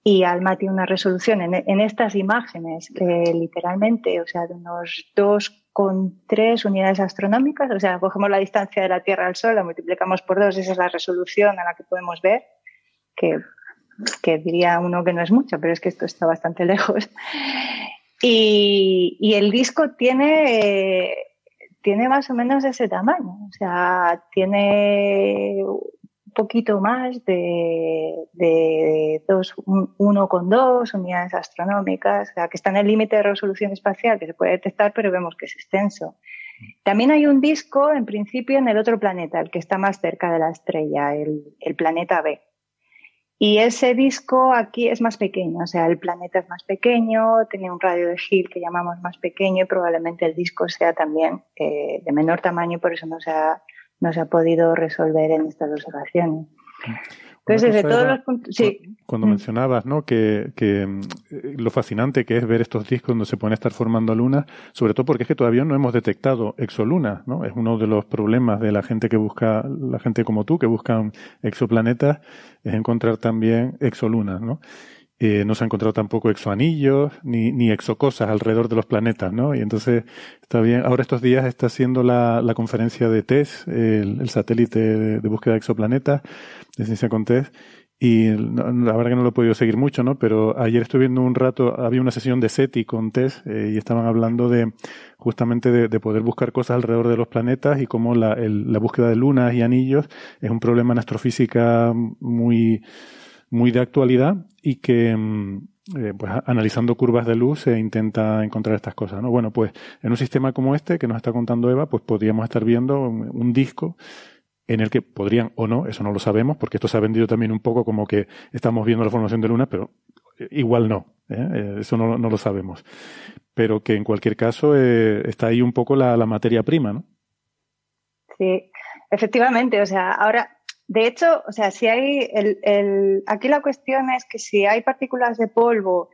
y ALMA tiene una resolución en, estas imágenes, eh, literalmente, o sea, de unos dos con tres unidades astronómicas, o sea, cogemos la distancia de la Tierra al Sol, la multiplicamos por dos, esa es la resolución a la que podemos ver, que, diría uno que no es mucho, pero es que esto está bastante lejos. Y, el disco tiene, tiene más o menos ese tamaño, o sea, tiene poquito más de, de dos, uno con dos unidades astronómicas, o sea, que está en el límite de resolución espacial que se puede detectar, pero vemos que es extenso. También hay un disco, en principio, en el otro planeta, el que está más cerca de la estrella, el, el planeta B. Y ese disco aquí es más pequeño, o sea, el planeta es más pequeño, tiene un radio de Hill que llamamos más pequeño y probablemente el disco sea también eh, de menor tamaño, por eso no se ha no se ha podido resolver en estas observaciones. Entonces, desde todos los puntos. Sí. Cuando mm. mencionabas ¿no? que, que, eh, lo fascinante que es ver estos discos donde se pueden estar formando lunas, sobre todo porque es que todavía no hemos detectado exolunas, ¿no? Es uno de los problemas de la gente que busca, la gente como tú, que buscan exoplanetas, es encontrar también exolunas, ¿no? Eh, no se ha encontrado tampoco exoanillos ni, ni exocosas alrededor de los planetas, ¿no? Y entonces está bien. Ahora estos días está haciendo la, la conferencia de TESS, el, satélite de, búsqueda de exoplanetas, de ciencia con TESS, y la verdad que no lo he podido seguir mucho, ¿no? Pero ayer estuve viendo un rato, había una sesión de SETI con TESS eh, y estaban hablando de justamente de, de, poder buscar cosas alrededor de los planetas y cómo la, el, la búsqueda de lunas y anillos es un problema en astrofísica muy muy de actualidad y que mm, eh, pues analizando curvas de luz se intenta encontrar estas cosas, ¿no? Bueno, pues en un sistema como este que nos está contando Eva, pues podríamos estar viendo un, disco en el que podrían o no, eso no lo sabemos, porque esto se ha vendido también un poco como que estamos viendo la formación de luna, pero igual no, ¿eh? Eh, eso no, no, lo sabemos. Pero que en cualquier caso está ahí un poco la, la materia prima, ¿no? Sí, efectivamente, o sea, ahora de hecho, o sea, si hay el, aquí la cuestión es que si hay partículas de polvo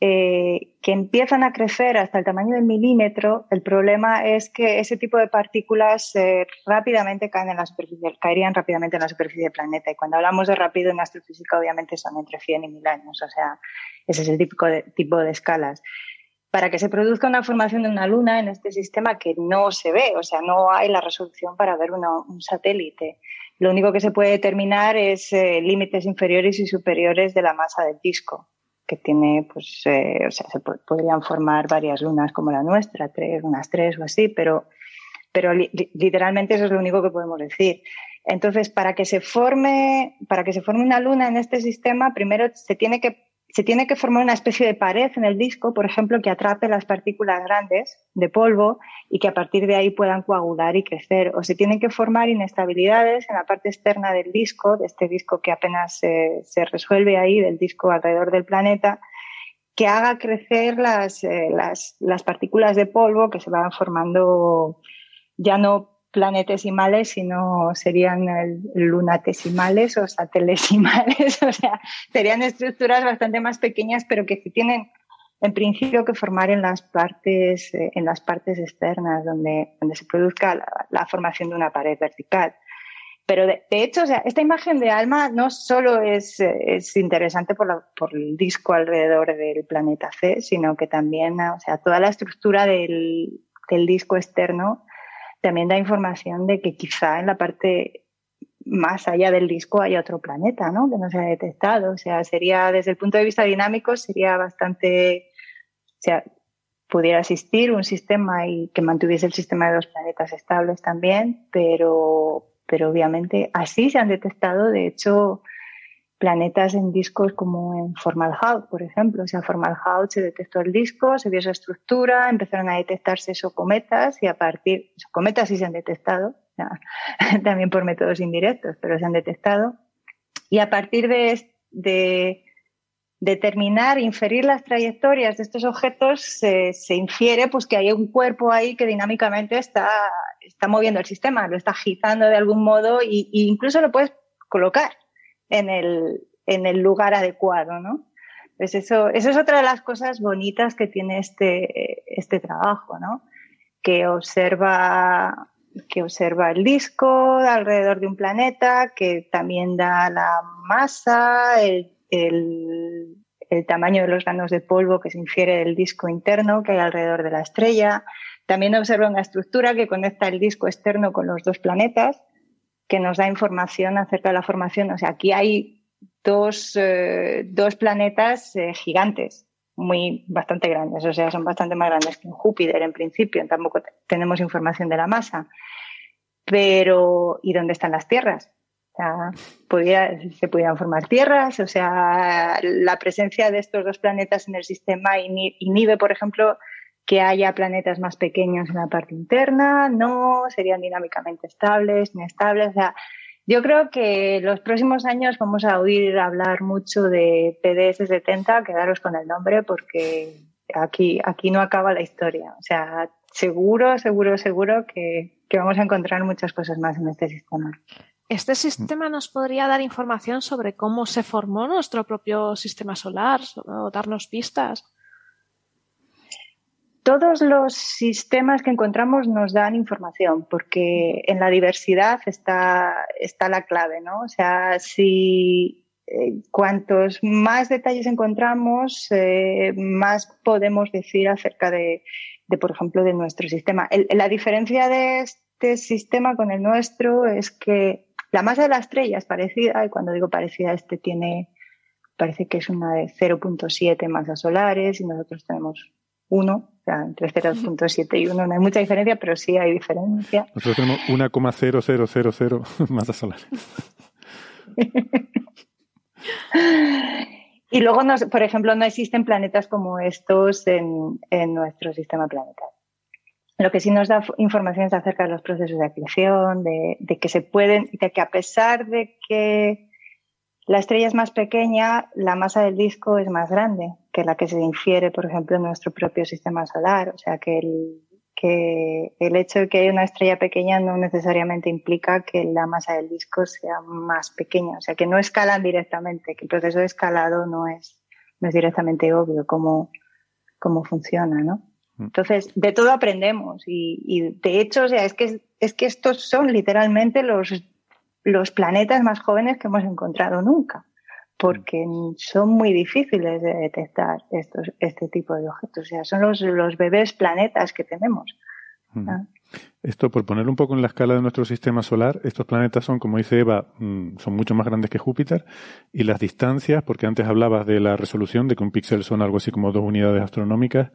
eh, que empiezan a crecer hasta el tamaño del milímetro, el problema es que ese tipo de partículas eh, rápidamente caen en la superficie, caerían rápidamente en la superficie del planeta. Y cuando hablamos de rápido en astrofísica, obviamente son entre 100 y 1000 años. O sea, ese es el típico tipo de escalas. Para que se produzca una formación de una luna en este sistema que no se ve, o sea, no hay la resolución para ver un satélite. Lo único que se puede determinar es eh, límites inferiores y superiores de la masa del disco, que tiene, pues, eh, o sea, se podrían formar varias lunas como la nuestra, tres, unas tres o así, pero, pero literalmente eso es lo único que podemos decir. Entonces, para que se forme, para que se forme una luna en este sistema, primero se tiene que se tiene que formar una especie de pared en el disco, por ejemplo, que atrape las partículas grandes de polvo y que a partir de ahí puedan coagular y crecer. O se tienen que formar inestabilidades en la parte externa del disco, de este disco que apenas se, resuelve ahí, del disco alrededor del planeta, que haga crecer las, eh, las, las partículas de polvo que se van formando ya no planetesimales, sino serían lunatesimales o satelesimales, o sea, serían estructuras bastante más pequeñas, pero que tienen en principio que formar en las partes, eh, en las partes externas, donde, donde se produzca la, formación de una pared vertical. Pero de, hecho, o sea, esta imagen de ALMA no solo es, es interesante por, por, el disco alrededor del planeta C, sino que también, o sea, toda la estructura del, del disco externo también da información de que quizá en la parte más allá del disco hay otro planeta, ¿no? Que no se ha detectado. O sea, sería, desde el punto de vista dinámico, sería bastante, o sea, pudiera existir un sistema y que mantuviese el sistema de dos planetas estables también, pero, pero obviamente así se han detectado, de hecho, planetas en discos como en Formalhaut, por ejemplo. O sea, Formalhaut se detectó el disco, se vio esa estructura, empezaron a detectarse esos cometas y a partir, esos cometas sí se han detectado, también por métodos indirectos, pero se han detectado. Y a partir de, de determinar, inferir las trayectorias de estos objetos, se, se, infiere pues, que hay un cuerpo ahí que dinámicamente está, está moviendo el sistema, lo está agitando de algún modo e incluso lo puedes colocar en el, en el lugar adecuado, ¿no? Pues eso, eso es otra de las cosas bonitas que tiene este, este trabajo, ¿no? Que observa que observa el disco alrededor de un planeta, que también da la masa, el, tamaño de los granos de polvo que se infiere del disco interno que hay alrededor de la estrella. También observa una estructura que conecta el disco externo con los dos planetas, que nos da información acerca de la formación. O sea, aquí hay dos, eh, dos planetas eh, gigantes, muy bastante grandes, o sea, son bastante más grandes que Júpiter en principio, tampoco tenemos información de la masa. Pero, ¿y dónde están las tierras? Se pudieran formar tierras, o sea, la presencia de estos dos planetas en el sistema inhibe, por ejemplo, que haya planetas más pequeños en la parte interna, no, serían dinámicamente estables, inestables, o sea, yo creo que los próximos años vamos a oír hablar mucho de PDS-70, quedaros con el nombre porque aquí, aquí no acaba la historia. O sea, seguro, seguro, seguro que, que vamos a encontrar muchas cosas más en este sistema. ¿Este sistema nos podría dar información sobre cómo se formó nuestro propio sistema solar o darnos pistas? Todos los sistemas que encontramos nos dan información, porque en la diversidad está, está la clave, ¿no? O sea, si eh, cuantos más detalles encontramos, eh, más podemos decir acerca de, por ejemplo, de nuestro sistema. la diferencia de este sistema con el nuestro es que la masa de la estrella es parecida, y cuando digo parecida, este tiene, parece que es una de 0.7 masas solares y nosotros tenemos 1, o sea, entre 0.7 y 1 no hay mucha diferencia, pero sí hay diferencia. Nosotros tenemos 1,0000 masas solares. y luego, por ejemplo, no existen planetas como estos en, en nuestro sistema planetario. Lo que sí nos da información es acerca de los procesos de acreción, de, de que se pueden, de que a pesar de que la estrella es más pequeña, la masa del disco es más grande que la que se infiere, por ejemplo, en nuestro propio sistema solar. O sea, que el, que el hecho de que haya una estrella pequeña no necesariamente implica que la masa del disco sea más pequeña. O sea, que no escalan directamente, que el proceso de escalado no es, no es directamente obvio cómo, cómo funciona, ¿no? Mm. Entonces, de todo aprendemos y, y de hecho, o sea, es que, es que estos son literalmente los los planetas más jóvenes que hemos encontrado nunca, porque son muy difíciles de detectar estos, este tipo de objetos. O sea, son los, los bebés planetas que tenemos. ¿Ah? Esto, por poner un poco en la escala de nuestro sistema solar, estos planetas son, como dice Eva, mm, son mucho más grandes que Júpiter y las distancias, porque antes hablabas de la resolución, de que un píxel son algo así como dos unidades astronómicas,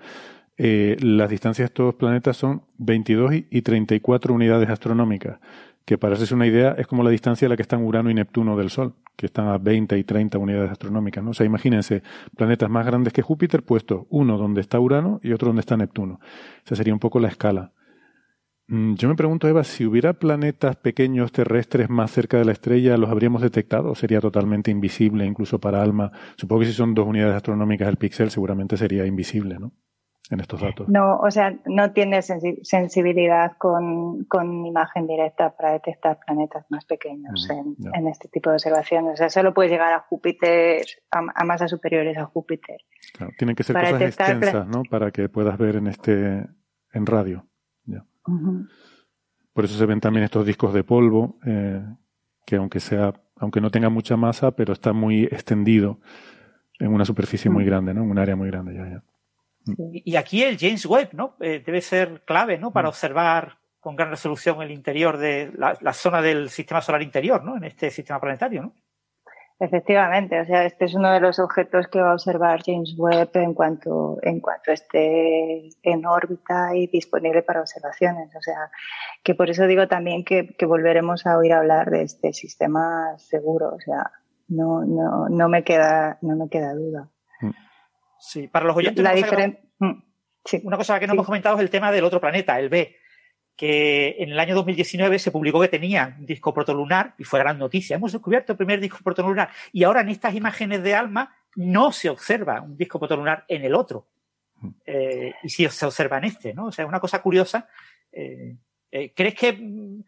eh, las distancias de estos planetas son 22 y 34 unidades astronómicas que para hacerse una idea es como la distancia a la que están Urano y Neptuno del Sol, que están a 20 y 30 unidades astronómicas. ¿no? O sea, imagínense planetas más grandes que Júpiter puestos, uno donde está Urano y otro donde está Neptuno. Esa sería un poco la escala. Mm, yo me pregunto, Eva, si hubiera planetas pequeños terrestres más cerca de la estrella, ¿los habríamos detectado sería totalmente invisible incluso para ALMA? Supongo que si son dos unidades astronómicas el píxel seguramente sería invisible, ¿no? En estos datos. No, o sea, no tiene sensibilidad con, con imagen directa para detectar planetas más pequeños en, en, este tipo de observaciones. O sea, solo puede llegar a Júpiter, a, masas superiores a Júpiter. Claro, tienen que ser cosas extensas, ¿no? Para que puedas ver en este, en radio. Por eso se ven también estos discos de polvo, eh, que aunque sea, aunque no tenga mucha masa, pero está muy extendido en una superficie muy mm. grande, ¿no? En un área muy grande ya, ya. Y aquí el James Webb, ¿no? Eh, debe ser clave, ¿no? Para mm. observar con gran resolución el interior de la, zona del sistema solar interior, ¿no? En este sistema planetario, ¿no? Efectivamente, o sea, este es uno de los objetos que va a observar James Webb en cuanto, en cuanto esté en órbita y disponible para observaciones. O sea, que por eso digo también que, que volveremos a oír hablar de este sistema seguro. O sea, no, no, no me queda, no me queda duda. Mm. Sí, para los oyentes. La diferencia. Mm, una cosa que no hemos comentado es el tema del otro planeta, el B, que en el año 2019 se publicó que tenía un disco protolunar y fue gran noticia. Hemos descubierto el primer disco protolunar y ahora en estas imágenes de ALMA no se observa un disco protolunar en el otro. Mm. Eh, y sí se observa en este, ¿no? O sea, una cosa curiosa. Eh, eh, ¿Crees que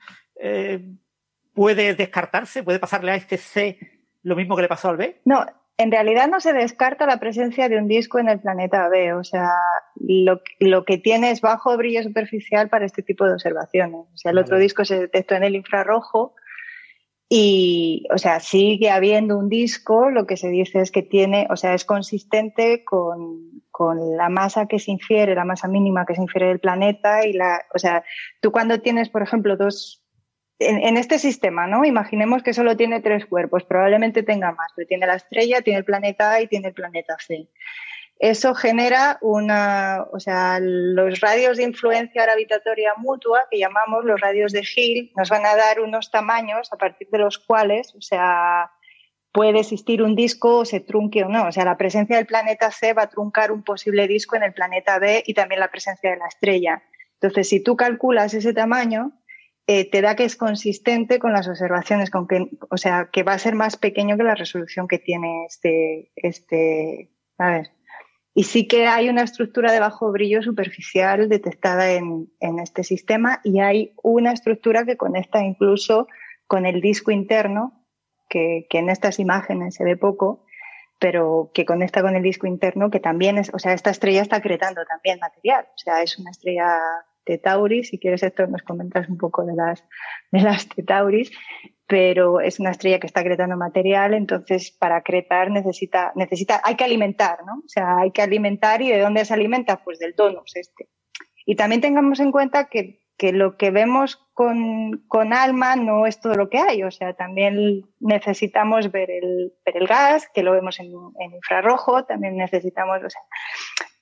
puede descartarse, puede pasarle a este C lo mismo que le pasó al B? No, en realidad no se descarta la presencia de un disco en el planeta B, o sea, lo, lo, que tiene es bajo brillo superficial para este tipo de observaciones. O sea, el otro disco se detectó en el infrarrojo y, o sea, sigue habiendo un disco, lo que se dice es que tiene, o sea, es consistente con, con la masa que se infiere, la masa mínima que se infiere del planeta y la, o sea, tú cuando tienes, por ejemplo, dos en, este sistema, ¿no? Imaginemos que solo tiene tres cuerpos, probablemente tenga más, pero tiene la estrella, tiene el planeta A y tiene el planeta C. Eso genera una, o sea, los radios de influencia gravitatoria mutua, que llamamos los radios de Hill, nos van a dar unos tamaños a partir de los cuales, o sea, puede existir un disco o se trunque o no. O sea, la presencia del planeta C va a truncar un posible disco en el planeta B y también la presencia de la estrella. Entonces, si tú calculas ese tamaño, eh, te da que es consistente con las observaciones, con que, o sea, que va a ser más pequeño que la resolución que tiene este, este, ¿sabes? Y sí que hay una estructura de bajo brillo superficial detectada en, en este sistema y hay una estructura que conecta incluso con el disco interno, que, que en estas imágenes se ve poco, pero que conecta con el disco interno, que también es, o sea, esta estrella está acretando también material, o sea, es una estrella Tetauris. Si quieres, esto nos comentas un poco de las, de las Tetauris, pero es una estrella que está acretando material, entonces para acretar necesita, necesita, hay que alimentar, ¿no? O sea, hay que alimentar y ¿de dónde se alimenta? Pues del tonus este. Y también tengamos en cuenta que, que lo que vemos con, con, alma no es todo lo que hay, o sea, también necesitamos ver el, ver el gas, que lo vemos en, en infrarrojo, también necesitamos, o sea,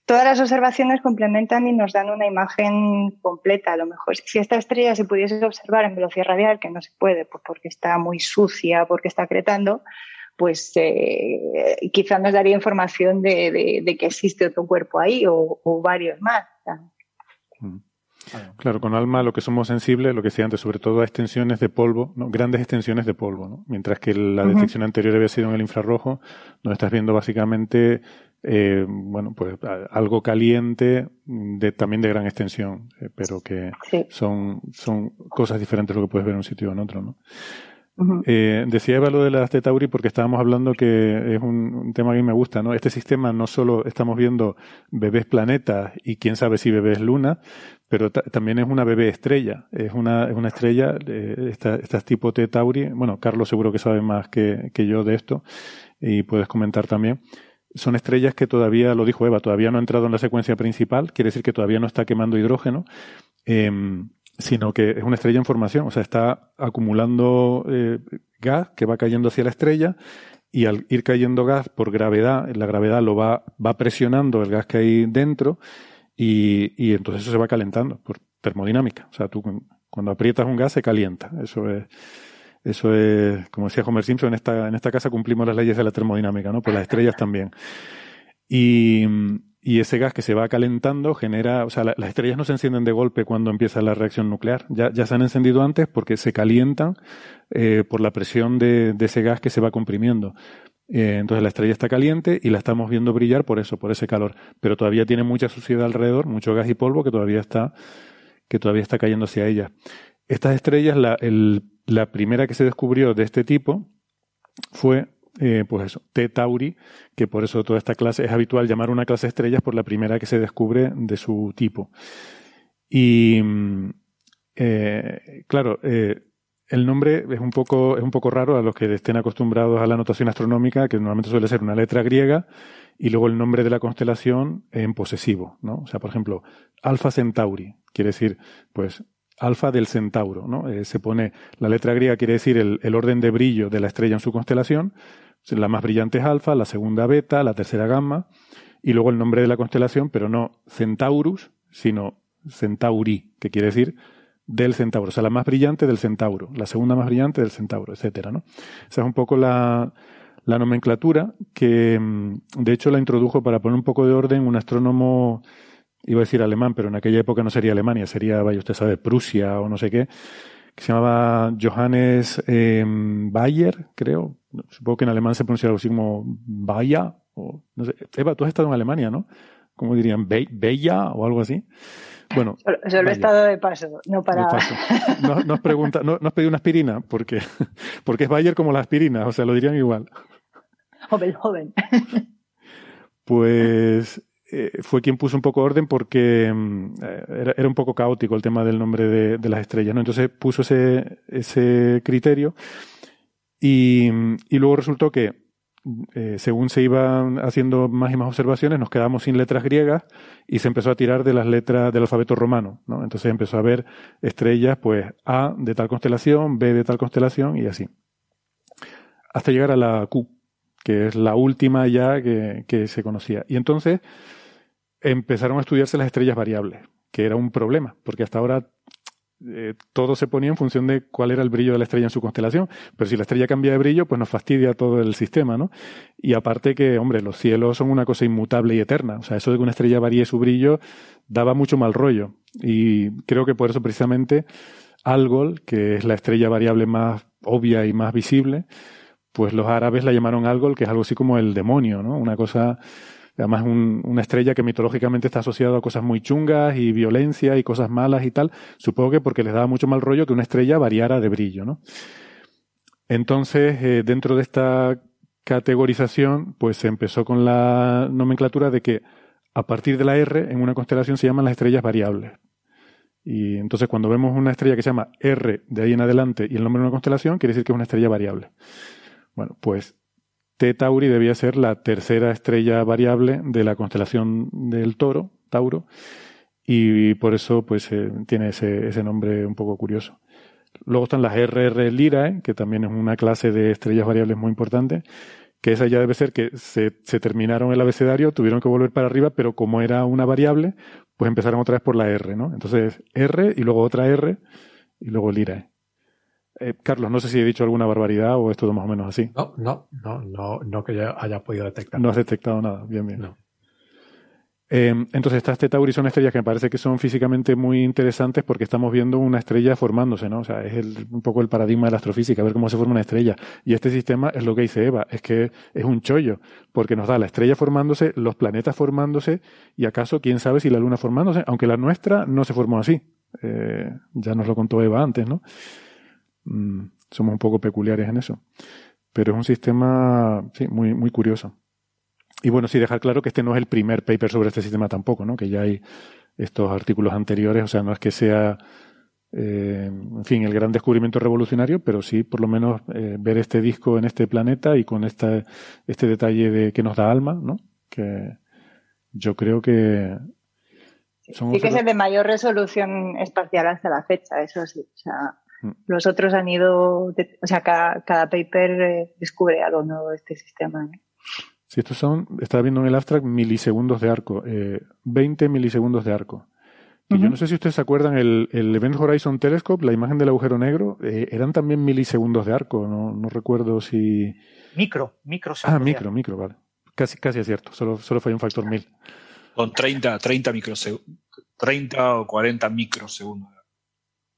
todas las observaciones complementan y nos dan una imagen completa. A lo mejor si esta estrella se pudiese observar en velocidad radial, que no se puede, pues porque está muy sucia, porque está acretando, pues eh, quizá nos daría información de, que existe otro cuerpo ahí o, varios más. Claro, con alma lo que somos sensibles, lo que decía antes, sobre todo a extensiones de polvo, ¿no? grandes extensiones de polvo, ¿no? mientras que la detección anterior había sido en el infrarrojo, donde estás viendo básicamente eh, bueno, pues algo caliente de, también de gran extensión, eh, pero que son, son cosas diferentes lo que puedes ver en un sitio o en otro, ¿no? Eh, decía Eva lo de las de Tauri porque estábamos hablando que es un, tema que a mí me gusta, ¿no? Este sistema no solo estamos viendo bebés planetas y quién sabe si bebés luna, pero también es una bebé estrella. Es una, es una estrella, eh, esta, estas tipo T Tauri. Bueno, Carlos seguro que sabe más que, que yo de esto y puedes comentar también son estrellas que todavía, lo dijo Eva, todavía no ha entrado en la secuencia principal, quiere decir que todavía no está quemando hidrógeno, em, sino que es una estrella en formación, o sea, está acumulando eh, gas que va cayendo hacia la estrella y al ir cayendo gas por gravedad, la gravedad lo va, va presionando el gas que hay dentro y, y entonces eso se va calentando por termodinámica. O sea, tú cuando aprietas un gas se calienta. Eso es, eso es, como decía Homer Simpson, en esta, en esta casa cumplimos las leyes de la termodinámica, ¿no? Pues las estrellas también. Y, y ese gas que se va calentando genera, o sea, las estrellas no se encienden de golpe cuando empieza la reacción nuclear, ya, ya se han encendido antes porque se calientan eh, por la presión de, de, ese gas que se va comprimiendo. Eh, entonces la estrella está caliente y la estamos viendo brillar por eso, por ese calor. Pero todavía tiene mucha suciedad alrededor, mucho gas y polvo que todavía está, que todavía está cayendo hacia ella. Estas estrellas, la, la primera que se descubrió de este tipo fue eh, pues eso, T Tauri, que por eso toda esta clase es habitual llamar una clase estrellas por la primera que se descubre de su tipo. Y mm, eh, claro, eh, el nombre es un poco es un poco raro a los que estén acostumbrados a la notación astronómica, que normalmente suele ser una letra griega y luego el nombre de la constelación en posesivo, ¿no? O sea, por ejemplo, Alpha Centauri quiere decir, pues alfa del centauro, ¿no? se pone la letra griega quiere decir el, el, orden de brillo de la estrella en su constelación la más brillante es alfa, la segunda beta, la tercera gamma, y luego el nombre de la constelación, pero no Centaurus, sino Centauri, que quiere decir del centauro, o sea, la más brillante del centauro, la segunda más brillante del centauro, etcétera, ¿no? Esa es un poco la, la nomenclatura que, mm, de hecho, la introdujo para poner un poco de orden un astrónomo, iba a decir alemán, pero en aquella época no sería Alemania, sería, vaya usted sabe, Prusia o no sé qué, que se llamaba Johannes eh, Bayer, creo. Supongo que en alemán se pronuncia algo así como. O, no sé. Eva, tú has estado en Alemania, ¿no? ¿Cómo dirían? Bella o algo así. Bueno. Solo, he estado de paso, no para. No, nos pregunta, no, nos pedí una aspirina, porque, porque es Bayer como la aspirina, o sea, lo dirían igual. Joven, joven. Pues eh, fue quien puso un poco orden porque mm, eh, era, un poco caótico el tema del nombre de, las estrellas, ¿no? Entonces puso ese, ese criterio y, luego resultó que eh, según se iban haciendo más y más observaciones, nos quedamos sin letras griegas y se empezó a tirar de las letras del alfabeto romano, ¿no? Entonces empezó a ver estrellas, pues A de tal constelación, B de tal constelación y así. Hasta llegar a la Q, que es la última ya que, que se conocía. Y entonces, empezaron a estudiarse las estrellas variables, que era un problema, porque hasta ahora eh, todo se ponía en función de cuál era el brillo de la estrella en su constelación. Pero si la estrella cambia de brillo, pues nos fastidia todo el sistema, ¿no? Y aparte que, hombre, los cielos son una cosa inmutable y eterna. O sea, eso de que una estrella varíe su brillo daba mucho mal rollo. Y creo que por eso precisamente Algol, que es la estrella variable más obvia y más visible, pues los árabes la llamaron Algol, que es algo así como el demonio, ¿no? Una cosa Además, una estrella que mitológicamente está asociada a cosas muy chungas y violencia y cosas malas y tal. Supongo que porque les daba mucho mal rollo que una estrella variara de brillo, ¿no? Entonces, eh, dentro de esta categorización, pues se empezó con la nomenclatura de que a partir de la R en una constelación se llaman las estrellas variables. Y entonces cuando vemos una estrella que se llama R de ahí en adelante y el nombre de una constelación, quiere decir que es una estrella variable. Bueno, pues T Tauri debía ser la tercera estrella variable de la constelación del Toro, Tauro, y por eso pues eh, tiene ese, nombre un poco curioso. Luego están las RR Lirae, que también es una clase de estrellas variables muy importante, que esa ya debe ser que se, se terminaron el abecedario, tuvieron que volver para arriba, pero como era una variable, pues empezaron otra vez por la R, ¿no? Entonces R y luego otra R y luego Lirae. Eh, Carlos, no sé si he dicho alguna barbaridad o es todo más o menos así. No, no, no, no, no que ya haya podido detectar. No has detectado nada, bien, bien. No. Eh, entonces, estas Tauri son estrellas que me parece que son físicamente muy interesantes porque estamos viendo una estrella formándose, ¿no? O sea, es un poco el paradigma de la astrofísica, ver cómo se forma una estrella. Y este sistema es lo que dice Eva, es que es un chollo, porque nos da la estrella formándose, los planetas formándose, y acaso, quién sabe si la Luna formándose, aunque la nuestra no se formó así. Eh, ya nos lo contó Eva antes, ¿no? Mm, somos un poco peculiares en eso. Pero es un sistema, sí, muy, muy curioso. Y bueno, sí, dejar claro que este no es el primer paper sobre este sistema tampoco, ¿no? Que ya hay estos artículos anteriores, o sea, no es que sea, eh, en fin, el gran descubrimiento revolucionario, pero sí, por lo menos, eh, ver este disco en este planeta y con esta, este detalle de que nos da alma, ¿no? Que yo creo que sí que es el de mayor resolución espacial hasta la fecha, eso sí. O sea. Los otros han ido, o sea, cada, paper eh, descubre algo nuevo de este sistema. Sí, estos son, estaba viendo en el abstract, milisegundos de arco, 20 eh, milisegundos de arco. Y yo no sé si ustedes se acuerdan, el, el, Event Horizon Telescope, la imagen del agujero negro, eh, eran también milisegundos de arco, no, no recuerdo si... Micro, micro. Ah, micro, micro, vale. Casi, casi es cierto, solo, solo fue un factor mil. Con 30, 30 microsegundos, 30 o 40 microsegundos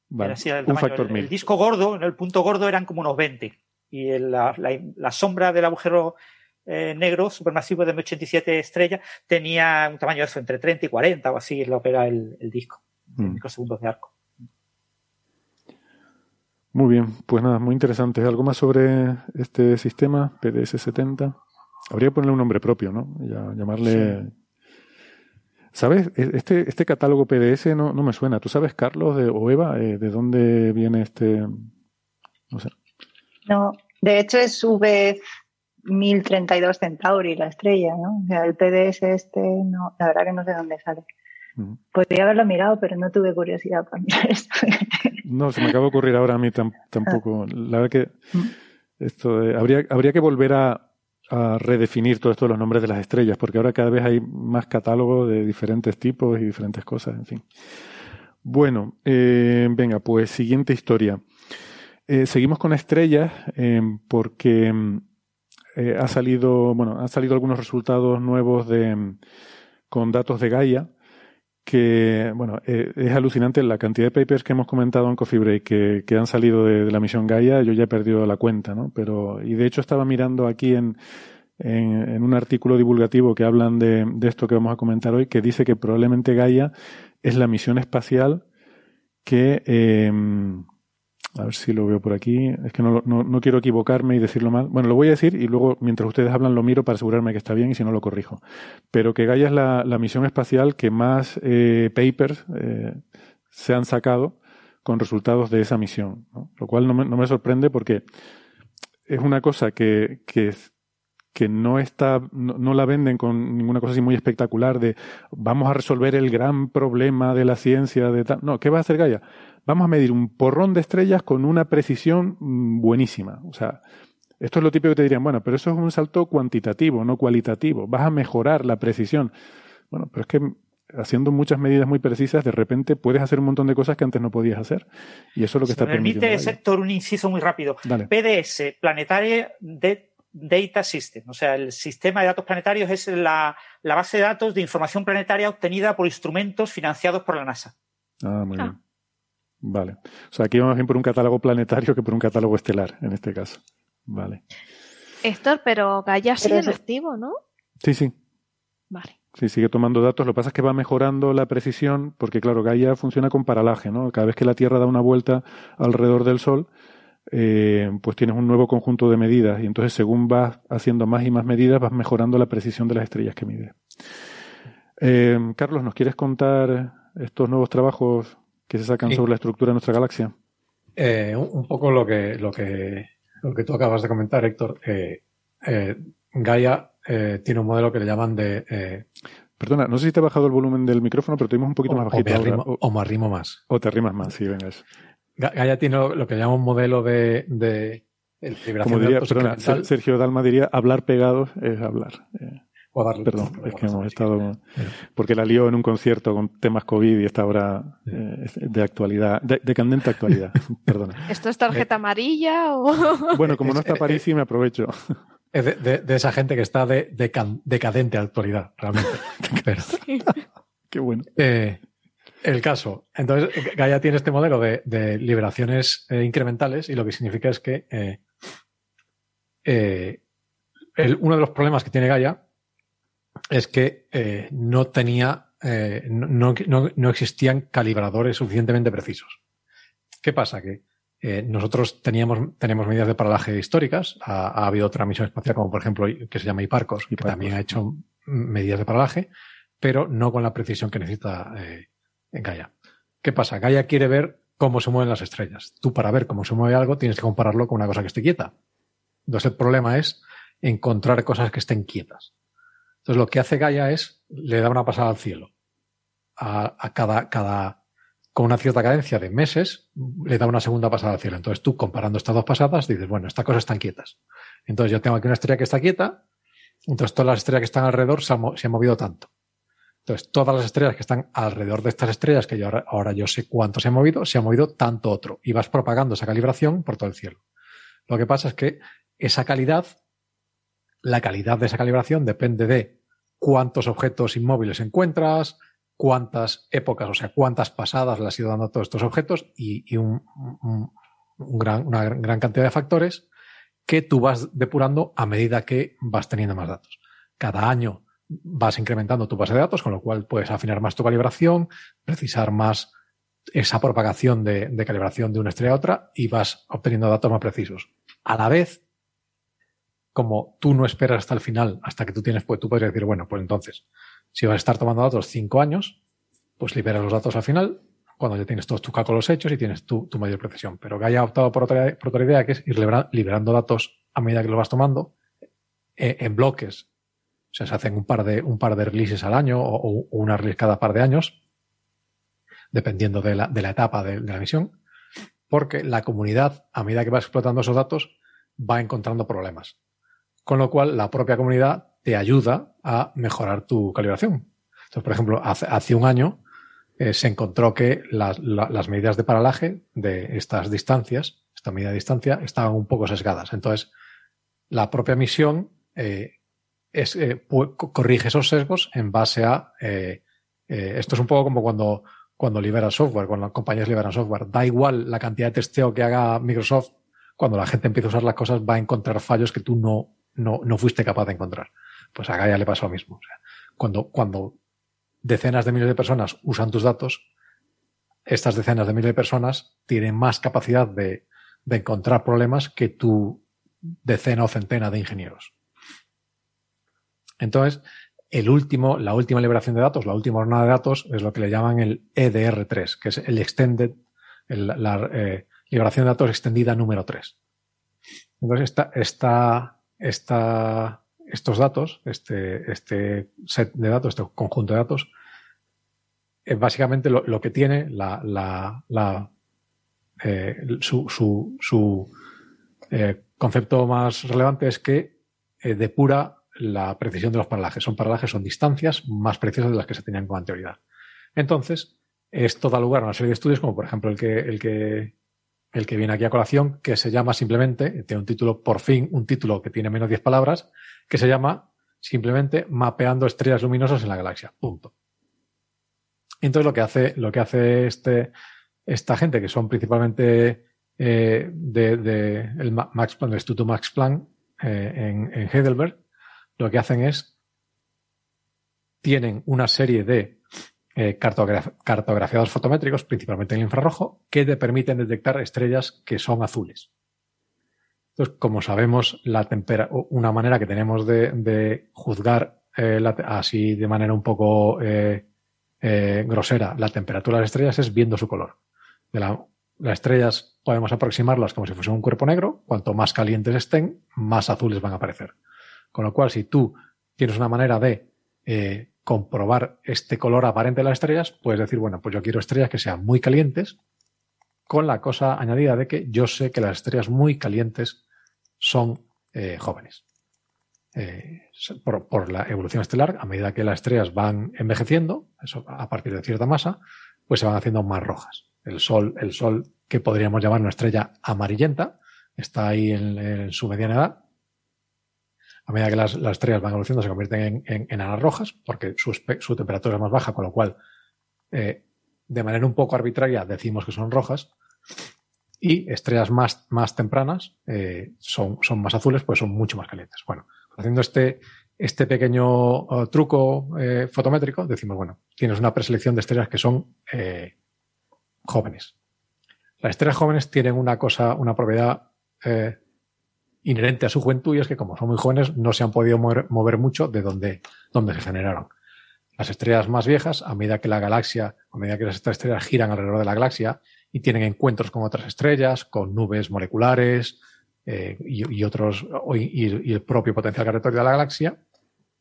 un factor el, el, disco gordo, el punto gordo eran como unos 20. Y la, sombra del agujero eh, negro supermasivo de M87 estrellas tenía un tamaño de eso, entre 30 y 40 o así, lo que era el, disco, mm. microsegundos de arco. Muy bien, pues nada, muy interesante. ¿Algo más sobre este sistema PDS-70? Habría que ponerle un nombre propio, ¿no? Ya, llamarle... ¿Sabes? E, este, este catálogo PDS no, no me suena. ¿Tú sabes, Carlos de, o Eva, eh, de dónde viene este...? No sé. No, de hecho es V 1032 Centauri, la estrella, ¿no? O sea, el PDS este, no, la verdad que no sé dónde sale. Podría haberlo mirado, pero no tuve curiosidad para mirar esto. no, se me acaba de ocurrir ahora a mí tampoco. La verdad que esto habría, habría que volver a, redefinir todo esto de los nombres de las estrellas, porque ahora cada vez hay más catálogos de diferentes tipos y diferentes cosas, en fin. Bueno, eh, venga, pues siguiente historia. Eh, seguimos con estrellas eh, porque ha salido, bueno, han salido algunos resultados nuevos de, con datos de Gaia que, bueno, eh, es alucinante la cantidad de papers que hemos comentado en Coffee Break que, que han salido de, la misión Gaia, yo ya he perdido la cuenta, ¿no? Pero, y de hecho estaba mirando aquí en, en, en un artículo divulgativo que hablan de, de, esto que vamos a comentar hoy, que dice que probablemente Gaia es la misión espacial que, eh, a ver si lo veo por aquí. Es que no, no, no, quiero equivocarme y decirlo mal. Bueno, lo voy a decir y luego, mientras ustedes hablan, lo miro para asegurarme que está bien y si no, lo corrijo. Pero que Gaia es la, la misión espacial que más eh, papers eh, se han sacado con resultados de esa misión. Lo cual no me, no me, sorprende porque es una cosa que, que, que no está, no, no, la venden con ninguna cosa así muy espectacular de vamos a resolver el gran problema de la ciencia de tal. No, ¿qué va a hacer Gaia? Vamos a medir un porrón de estrellas con una precisión mm, buenísima. O sea, esto es lo típico que te dirían, bueno, pero eso es un salto cuantitativo, no cualitativo. Vas a mejorar la precisión. Bueno, pero es que haciendo muchas medidas muy precisas, de repente puedes hacer un montón de cosas que antes no podías hacer. Y eso es lo que está permitiendo. Permite, sector, un inciso muy rápido. PDS, Planetary Data System. O sea, el sistema de datos planetarios es la, la, base de datos de información planetaria obtenida por instrumentos financiados por la NASA. Ah, muy ah. bien. Vale. O sea, aquí vamos bien por un catálogo planetario que por un catálogo estelar, en este caso. Vale. Héctor, pero Gaia sigue en activo, ¿no? Sí, sí. Vale. Sí, sigue tomando datos. Lo que pasa es que va mejorando la precisión, porque claro, Gaia funciona con paralaje, ¿no? Cada vez que la Tierra da una vuelta alrededor del Sol, eh, pues tienes un nuevo conjunto de medidas. Y entonces, según vas haciendo más y más medidas, vas mejorando la precisión de las estrellas que mides. Eh, Carlos, ¿nos quieres contar estos nuevos trabajos que se sacan sobre la estructura de nuestra galaxia. Eh, un, poco lo que, lo, que, lo que tú acabas de comentar, Héctor. Eh, eh, Gaia tiene un modelo que le llaman de... Perdona, no sé si te ha bajado el volumen del micrófono, pero tenemos un poquito más bajito. O me, arrimo, o, me arrimo más. O te arrimas más, sí, venga. Gaia tiene lo que llama un modelo de, de, Como diría, perdona, Sergio Dalma diría, hablar pegados es hablar. Perdón, es que hemos estado. Porque la lió en un concierto con temas COVID y está ahora eh, de actualidad, de, candente actualidad. Perdona. ¿Esto es tarjeta amarilla o.? Bueno, como no está París, y me aprovecho. Es de, esa gente que está de, decadente actualidad, realmente. Qué bueno. Eh, el caso. Entonces, Gaia tiene este modelo de, liberaciones eh, incrementales y lo que significa es que el, uno de los problemas que tiene Gaia es que eh, no tenía, eh, no, no, no, existían calibradores suficientemente precisos. ¿Qué pasa? Que eh, nosotros teníamos, tenemos medidas de paralaje históricas. Ha, ha, habido otra misión espacial, como por ejemplo, que se llama Hiparcos, que también ha hecho medidas de paralaje, pero no con la precisión que necesita en Gaia. ¿Qué pasa? Gaia quiere ver cómo se mueven las estrellas. Tú, para ver cómo se mueve algo, tienes que compararlo con una cosa que esté quieta. Entonces, el problema es encontrar cosas que estén quietas. Entonces lo que hace Gaia es, le da una pasada al cielo. A, cada, cada, con una cierta cadencia de meses, le da una segunda pasada al cielo. Entonces tú, comparando estas dos pasadas, dices, bueno, estas cosas están quietas. Entonces yo tengo aquí una estrella que está quieta, entonces todas las estrellas que están alrededor se, han, se han movido tanto. Entonces, todas las estrellas que están alrededor de estas estrellas, que yo ahora, ahora, yo sé cuánto se han movido, se ha movido tanto otro. Y vas propagando esa calibración por todo el cielo. Lo que pasa es que esa calidad la calidad de esa calibración depende de cuántos objetos inmóviles encuentras, cuántas épocas, o sea, cuántas pasadas le has ido dando a todos estos objetos y, una gran cantidad de factores que tú vas depurando a medida que vas teniendo más datos. Cada año vas incrementando tu base de datos, con lo cual puedes afinar más tu calibración, precisar más esa propagación de, calibración de una estrella a otra y vas obteniendo datos más precisos. A la vez, como tú no esperas hasta el final, hasta que tú tienes, pues tú puedes decir, bueno, pues entonces, si vas a estar tomando datos cinco años, pues liberas los datos al final, cuando ya tienes todos tus cálculos hechos y tienes tu, mayor precisión. Pero que haya optado por otra, por otra idea, que es ir liberando datos a medida que los vas tomando, eh, en bloques. O sea, se hacen un par de, un par de releases al año o, una release cada par de años, dependiendo de la, de la etapa de, la misión, porque la comunidad, a medida que va explotando esos datos, va encontrando problemas. Con lo cual, la propia comunidad te ayuda a mejorar tu calibración. Entonces, por ejemplo, hace, un año eh, se encontró que las medidas de paralaje de estas distancias, esta medida de distancia, estaban un poco sesgadas. Entonces, la propia misión eh, es, eh, corrige esos sesgos en base a... esto es un poco como cuando, cuando libera software, cuando las compañías liberan software. Da igual la cantidad de testeo que haga Microsoft, cuando la gente empieza a usar las cosas va a encontrar fallos que tú no, no, no fuiste capaz de encontrar. Pues a Gaia le pasó lo mismo. Cuando, cuando decenas de miles de personas usan tus datos, estas decenas de miles de personas tienen más capacidad de, encontrar problemas que tu decena o centena de ingenieros. Entonces, el último, la última liberación de datos, la última jornada de datos, es lo que le llaman el EDR3, que es el Extended, la eh, liberación de datos extendida número 3. Entonces, esta, esta, esta estos datos, este, este set de datos, este conjunto de datos, es básicamente lo, que tiene la, la, eh, su, su, su eh, concepto más relevante es que eh, depura la precisión de los paralajes. Son paralajes, son distancias más precisas de las que se tenían con anterioridad. Entonces, esto da lugar a una serie de estudios, como por ejemplo el que, el que, el que viene aquí a colación, que se llama simplemente, tiene un título, por fin, un título que tiene menos de 10 palabras, que se llama simplemente mapeando estrellas luminosas en la galaxia. Punto. Entonces lo que hace, lo que hace este, esta gente, que son principalmente eh, de, el Max Planck, el Instituto Max Planck eh, en, en, Heidelberg, lo que hacen es tienen una serie de eh, cartografiados fotométricos, principalmente en el infrarrojo, que te permiten detectar estrellas que son azules. Entonces, como sabemos, la una manera que tenemos de, juzgar eh, así de manera un poco eh, grosera la temperatura de las estrellas es viendo su color. Las estrellas podemos aproximarlas como si fuese un cuerpo negro. Cuanto más calientes estén, más azules van a aparecer. Con lo cual, si tú tienes una manera de comprobar este color aparente de las estrellas, puedes decir, bueno, pues yo quiero estrellas que sean muy calientes, con la cosa añadida de que yo sé que las estrellas muy calientes son eh, jóvenes. Eh, por, la evolución estelar, a medida que las estrellas van envejeciendo, eso a partir de cierta masa, pues se van haciendo más rojas. El Sol, el Sol que podríamos llamar una estrella amarillenta, está ahí en, su mediana edad. A medida que las, estrellas van evolucionando, se convierten en, en, rojas, porque su, su, temperatura es más baja, con lo cual, eh, de manera un poco arbitraria, decimos que son rojas. Y estrellas más, más tempranas eh, son, son más azules, pues son mucho más calientes. Bueno, haciendo este, este pequeño uh, truco eh, fotométrico, decimos, bueno, tienes una preselección de estrellas que son eh, jóvenes. Las estrellas jóvenes tienen una cosa, una propiedad inherente a su juventud y es que como son muy jóvenes no se han podido mover, mucho de donde, donde se generaron. Las estrellas más viejas, a medida que la galaxia, a medida que las estrellas giran alrededor de la galaxia y tienen encuentros con otras estrellas, con nubes moleculares eh, y, otros, y, el propio potencial gravitatorio de la galaxia,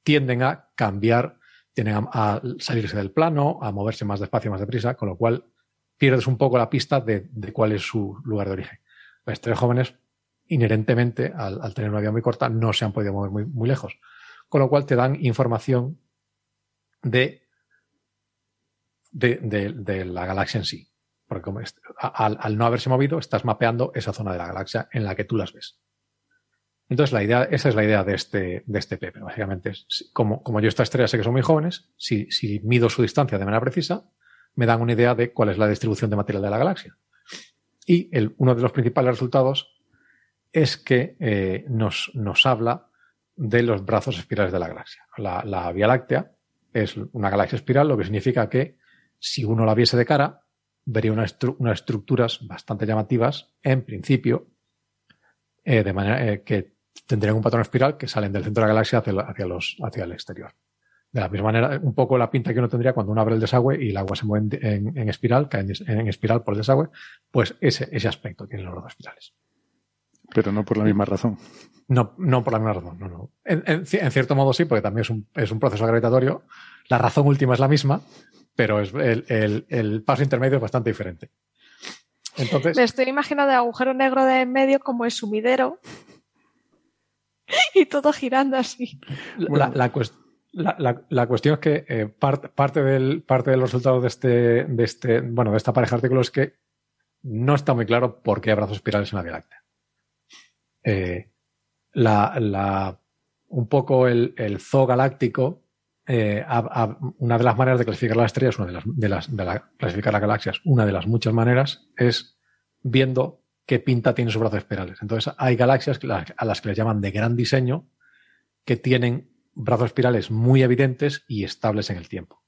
tienden a cambiar, tienden a, salirse del plano, a moverse más despacio, más deprisa, con lo cual pierdes un poco la pista de, cuál es su lugar de origen. Las estrellas jóvenes, inherentemente, al, tener una vida muy corta, no se han podido mover muy, muy lejos, con lo cual te dan información de, de, la galaxia en sí. Porque como al, no haberse movido, estás mapeando esa zona de la galaxia en la que tú las ves. Entonces, la idea, esa es la idea de este, de este PP. Básicamente, es, como, como yo estas estrellas sé que son muy jóvenes, si, si mido su distancia de manera precisa, me dan una idea de cuál es la distribución de material de la galaxia. Y el, uno de los principales resultados es que eh, nos, nos, habla de los brazos espirales de la galaxia. La, Vía Láctea es una galaxia espiral, lo que significa que si uno la viese de cara, vería unas, estructuras bastante llamativas, en principio, eh, de manera eh, que tendrían un patrón espiral que salen del centro de la galaxia hacia, hacia, los, hacia el exterior. De la misma manera, un poco la pinta que uno tendría cuando uno abre el desagüe y el agua se mueve en, espiral, cae en, espiral por el desagüe, pues ese, ese aspecto tienen los brazos espirales. Pero no por la misma razón. No, no por la misma razón, no, no. En, cierto modo sí, porque también es un, es un, proceso gravitatorio. La razón última es la misma, pero es el, el, paso intermedio es bastante diferente. Entonces, Me estoy imaginando el agujero negro de en medio como el sumidero y todo girando así. La, la, la, la, cuestión es que eh, parte, del, parte de los resultados de este, de este, bueno, de esta pareja de artículos es que no está muy claro por qué hay brazos espirales en la Vía Láctea. Eh, la, un poco el, el zoo galáctico, eh, una de las maneras de clasificar las estrellas, una de las, de las de la, clasificar las galaxias, una de las muchas maneras es viendo qué pinta tienen sus brazos espirales. Entonces, hay galaxias a las que les llaman de gran diseño que tienen brazos espirales muy evidentes y estables en el tiempo.